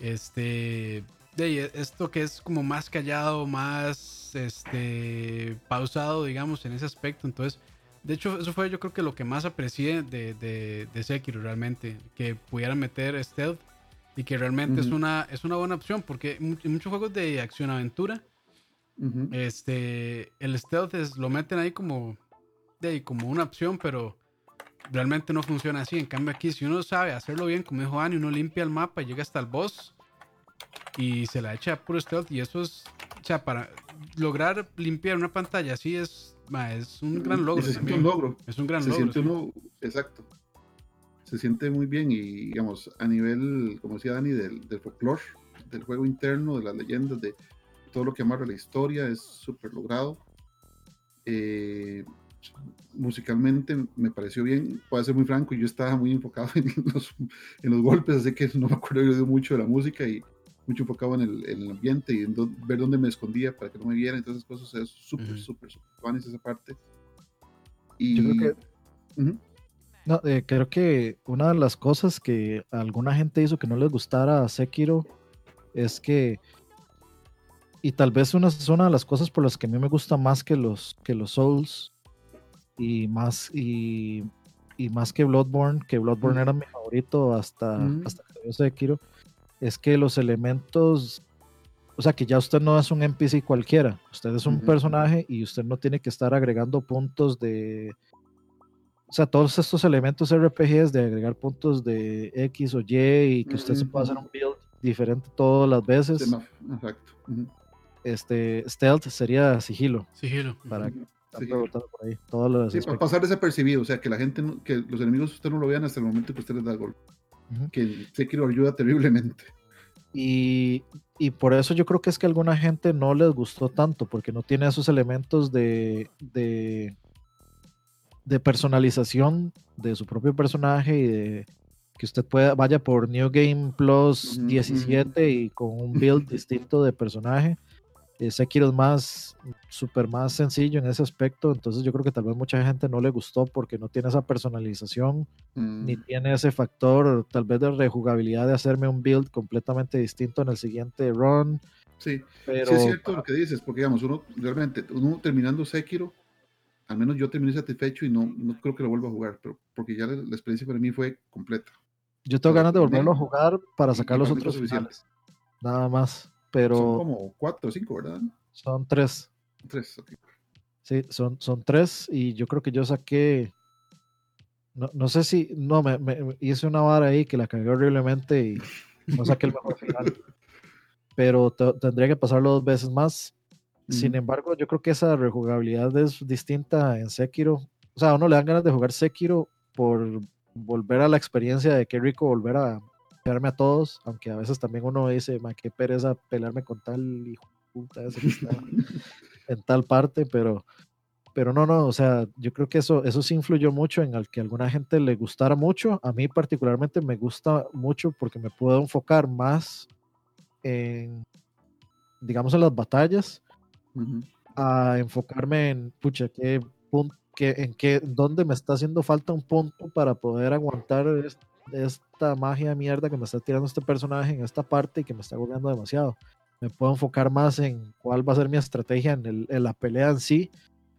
Este, de esto que es como más callado, más este pausado, digamos, en ese aspecto. Entonces, de hecho, eso fue yo creo que lo que más aprecié de, de, Sekiro realmente, que pudieran meter stealth y que realmente es, una, es una buena opción, porque en muchos juegos de acción-aventura, este, el stealth es, lo meten ahí como, de, como una opción, pero realmente no funciona así. En cambio aquí, si uno sabe hacerlo bien, como dijo Ani, uno limpia el mapa llega hasta el boss y se la echa puro stealth y eso es, o sea, para lograr limpiar una pantalla así es, es un gran logro. Es un logro. Es un gran se logro. Siente uno, exacto. Se siente muy bien y, digamos, a nivel, como decía Dani, del, del folclore, del juego interno, de las leyendas, de todo lo que amarra la historia, es súper logrado. Eh, musicalmente me pareció bien, puede ser muy franco, yo estaba muy enfocado <laughs> en los, en los golpes, así que no me acuerdo mucho de la música y mucho enfocado en el, en el ambiente y en ver dónde me escondía para que no me vieran, entonces esas cosas es súper, súper, súper esa parte. Y, yo creo que, no, eh, creo que una de las cosas que alguna gente hizo que no les gustara a Sekiro es que y tal vez una, es una de las cosas por las que a mí me gusta más que los, que los Souls y más, y, y más que Bloodborne, que Bloodborne era mi favorito hasta, hasta que yo Sekiro es que los elementos, o sea, que ya usted no es un NPC cualquiera, usted es un personaje y usted no tiene que estar agregando puntos de, o sea, todos estos elementos RPGs de agregar puntos de X o Y y que usted se pueda hacer un build diferente todas las veces. exacto. Este, stealth sería sigilo. Sigilo. Para que por ahí. Todos sí, para pasar desapercibido, o sea, que la gente, que los enemigos usted no lo vean hasta el momento que usted les da el golpe que Sekiro ayuda terriblemente. Y, y, por eso yo creo que es que a alguna gente no les gustó tanto, porque no tiene esos elementos de, de, de personalización de su propio personaje y de que usted pueda, vaya por New Game Plus 17 y con un build distinto de personaje. Eh, Sekiro es más, súper más sencillo en ese aspecto, entonces yo creo que tal vez mucha gente no le gustó porque no tiene esa personalización, ni mm. tiene ese factor tal vez de rejugabilidad de hacerme un build completamente distinto en el siguiente run. Sí, pero, sí es cierto lo que dices, porque digamos, uno realmente, uno terminando Sekiro, al menos yo terminé satisfecho y no, no creo que lo vuelva a jugar, pero porque ya la, experiencia para mí fue completa. Yo tengo ganas de volverlo a jugar para sacar los otros finales. Nada más. Pero son como cuatro o cinco, ¿verdad? Son tres. Tres, ok. Sí, son, son tres y yo creo que yo saqué, no, no sé si, no, me, me, hice una vara ahí que la cagué horriblemente y no saqué el mejor final. <laughs> Pero tendría que pasarlo dos veces más. Sin embargo, yo creo que esa rejugabilidad es distinta en Sekiro. O sea, a uno le dan ganas de jugar Sekiro por volver a la experiencia de qué rico volver a, pelearme a todos, aunque a veces también uno dice, ma, qué pereza pelearme con tal hijo puta ese que está <laughs> en tal parte, pero, pero no, no, o sea, yo creo que eso, eso sí influyó mucho en el que a alguna gente le gustara mucho. A mí particularmente me gusta mucho porque me puedo enfocar más en, digamos, en las batallas, a enfocarme en, pucha, qué punto, en qué, dónde me está haciendo falta un punto para poder aguantar esta magia de mierda que me está tirando este personaje en esta parte y que me está golpeando demasiado. Me puedo enfocar más en cuál va a ser mi estrategia en, la pelea en sí,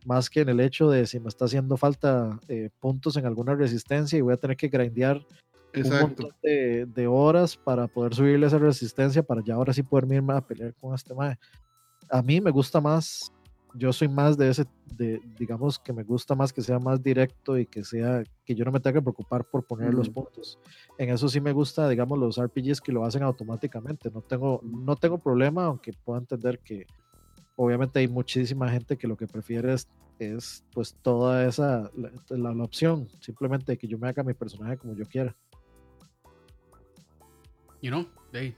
más que en el hecho de si me está haciendo falta eh, puntos en alguna resistencia y voy a tener que grindear un montón de, horas para poder subirle esa resistencia para ya ahora sí poder irme a pelear con este mae. A mí me gusta más yo soy más de ese, de, digamos que me gusta más que sea más directo y que sea, que yo no me tenga que preocupar por poner los puntos. En eso sí me gusta, digamos, los RPGs que lo hacen automáticamente. No tengo, no tengo problema, aunque puedo entender que obviamente hay muchísima gente que lo que prefiere es, es pues toda esa, la, la, opción, simplemente que yo me haga mi personaje como yo quiera. You know, they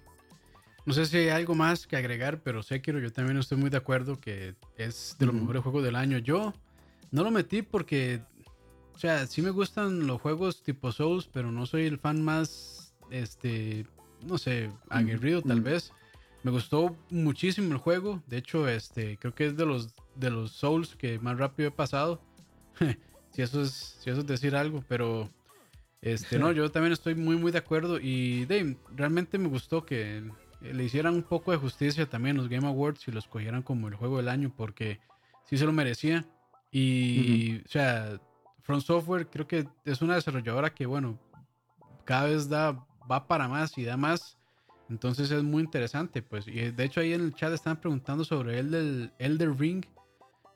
no sé si hay algo más que agregar, pero Sekiro yo también estoy muy de acuerdo que es de los mejores juegos del año. Yo no lo metí porque, o sea, sí me gustan los juegos tipo Souls, pero no soy el fan más este, no sé, aguerrido tal vez. Me gustó muchísimo el juego. De hecho, este, creo que es de los, de los Souls que más rápido he pasado. <laughs> si, eso es, si eso es decir algo, pero este, no, <laughs> yo también estoy muy, muy de acuerdo. Y Dave, realmente me gustó que le hicieran un poco de justicia también los Game Awards y los cogieran como el juego del año, porque sí se lo merecía. Y, o sea, From Software creo que es una desarrolladora que, bueno, cada vez da, va para más y da más. Entonces es muy interesante, pues. Y de hecho ahí en el chat están preguntando sobre el del Elder Ring,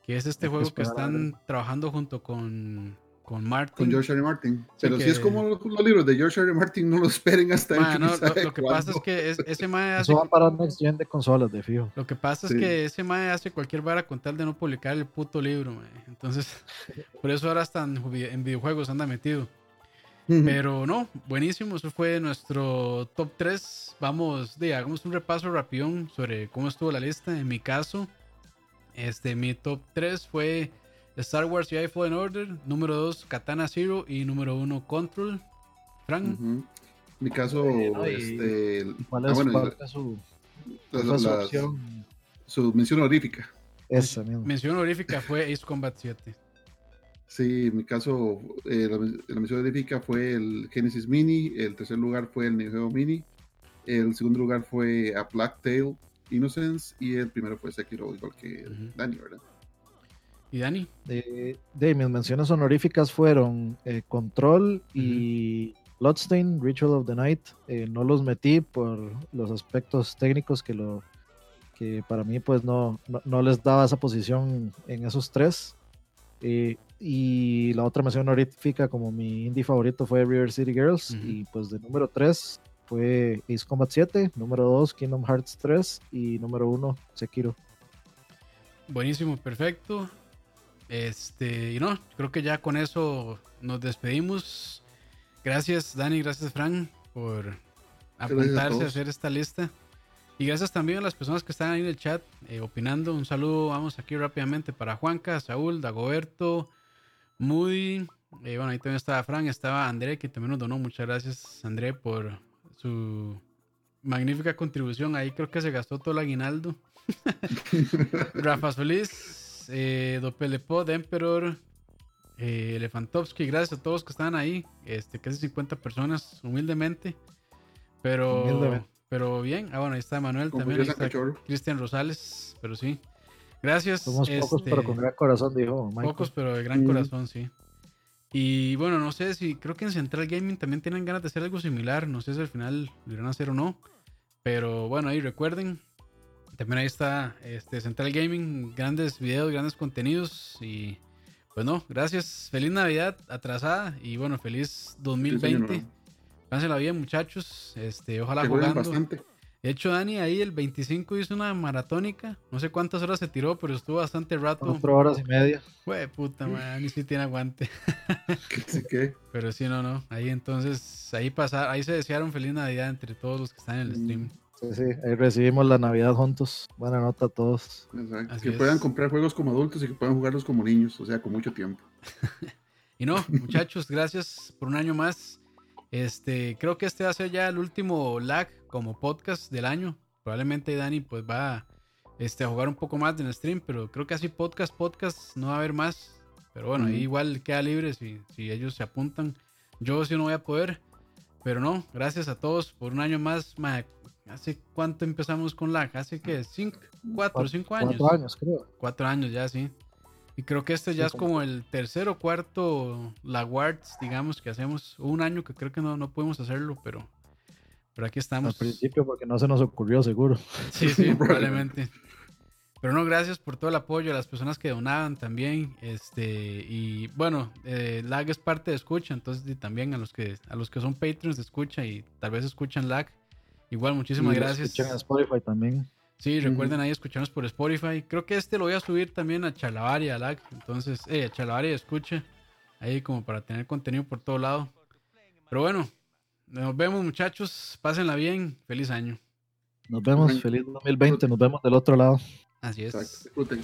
que es este juego que están trabajando junto con con Martin. Con George R. Martin. Pero si es como los, libros de George R. Martin, no lo esperen hasta el no, lo, que pasa es que ese mae hace. Eso va para Next Gen de consolas, de fijo. Lo que pasa es que ese mae hace cualquier vara con tal de no publicar el puto libro, mae. Entonces, <laughs> por eso ahora están en videojuegos, anda metido. Pero no, buenísimo. Eso fue nuestro top 3. Vamos, de, hagamos un repaso rapidón sobre cómo estuvo la lista. En mi caso, este, mi top 3 fue Star Wars Jedi Fallen Order, número 2 Katana Zero y número 1 Control. Frank. Mi caso, este, ¿cuál es, ah, su, su, mención honorífica? Esa misma. Mención honorífica fue Ace Combat 7. Sí, en mi caso, eh, la, mención honorífica fue el Genesis Mini, el tercer lugar fue el Neo Geo Mini, el segundo lugar fue a Black Tail Innocence y el primero fue Sekiro, igual que Dani, ¿verdad? ¿Y Dani? De, de mis menciones honoríficas fueron eh, Control y Bloodstain, Ritual of the Night. Eh, no los metí por los aspectos técnicos que lo que para mí pues no, no, les daba esa posición en esos tres. Eh, y la otra mención honorífica como mi indie favorito fue River City Girls. Y pues de número 3 fue Ace Combat 7, número 2 Kingdom Hearts 3 y número 1 Sekiro. Buenísimo, perfecto. Este, y no, creo que ya con eso nos despedimos. Gracias, Dani, gracias, Frank, por apuntarse a, hacer esta lista. Y gracias también a las personas que están ahí en el chat eh, opinando. Un saludo, vamos aquí rápidamente para Juanca, Saúl, Dagoberto, Moody. Eh, bueno, ahí también estaba Frank, estaba André, que también nos donó. Muchas gracias, André, por su magnífica contribución. Ahí creo que se gastó todo el aguinaldo. <laughs> Rafa Solís, eh, Dopelepod, Emperor, eh, Elefantovsky, gracias a todos que están ahí, este, casi 50 personas, humildemente, pero, pero bien, ah bueno, ahí está Manuel también, Cristian Rosales, pero sí, gracias. Somos pocos este, pero con gran corazón, dijo Pocos pero de gran corazón, sí. Y bueno, no sé si creo que en Central Gaming también tienen ganas de hacer algo similar. No sé si al final lo irán a hacer o no. Pero bueno, ahí recuerden, también ahí está este, Central Gaming, grandes videos, grandes contenidos. Y pues no, gracias. Feliz Navidad atrasada y bueno, feliz 2020. Pásenla bien, muchachos. Este, ojalá jugando. De hecho, Dani ahí el 25 hizo una maratónica. No sé cuántas horas se tiró, pero estuvo bastante rato. Cuatro horas y media. Fue puta, man, ni si tiene aguante. <laughs> ¿Qué, qué? Pero sí, no, no. Ahí entonces, ahí pasar, ahí se desearon feliz Navidad entre todos los que están en el mm. stream. Sí, sí, ahí recibimos la Navidad juntos. Buena nota a todos. que puedan comprar juegos como adultos y que puedan jugarlos como niños, o sea, con mucho tiempo. <laughs> y no, muchachos, gracias por un año más. Este, creo que este va a ser ya el último lag como podcast del año. Probablemente Dani pues va este, a jugar un poco más en el stream, pero creo que así podcast, podcast no va a haber más. Pero bueno, ahí igual queda libre si, si ellos se apuntan. Yo sí no voy a poder. Pero no, gracias a todos por un año más. ¿Hace cuánto empezamos con lag? Hace que cinco, cuatro, cinco años. Cuatro años, creo. Cuatro años ya, sí. Y creo que este ya es como el tercer o cuarto Laguards, digamos, que hacemos. Un año que creo que no, no podemos hacerlo, pero, pero aquí estamos. Al principio porque no se nos ocurrió, seguro. Sí, sí, <laughs> probablemente. Pero no, gracias por todo el apoyo a las personas que donaban también. Este, y bueno, eh, Lag es parte de escucha, entonces también a los que a los que son Patreons de escucha y tal vez escuchan Lag. Igual, muchísimas gracias. Escuchan a Spotify también. Sí, recuerden ahí escucharnos por Spotify. Creo que este lo voy a subir también a Chalavari, a Lag. Entonces, eh, a Chalavari escucha. Ahí como para tener contenido por todo lado. Pero bueno, nos vemos muchachos. Pásenla bien. Feliz año. Nos vemos. Feliz 2020. Nos vemos del otro lado. Así es. Exacto.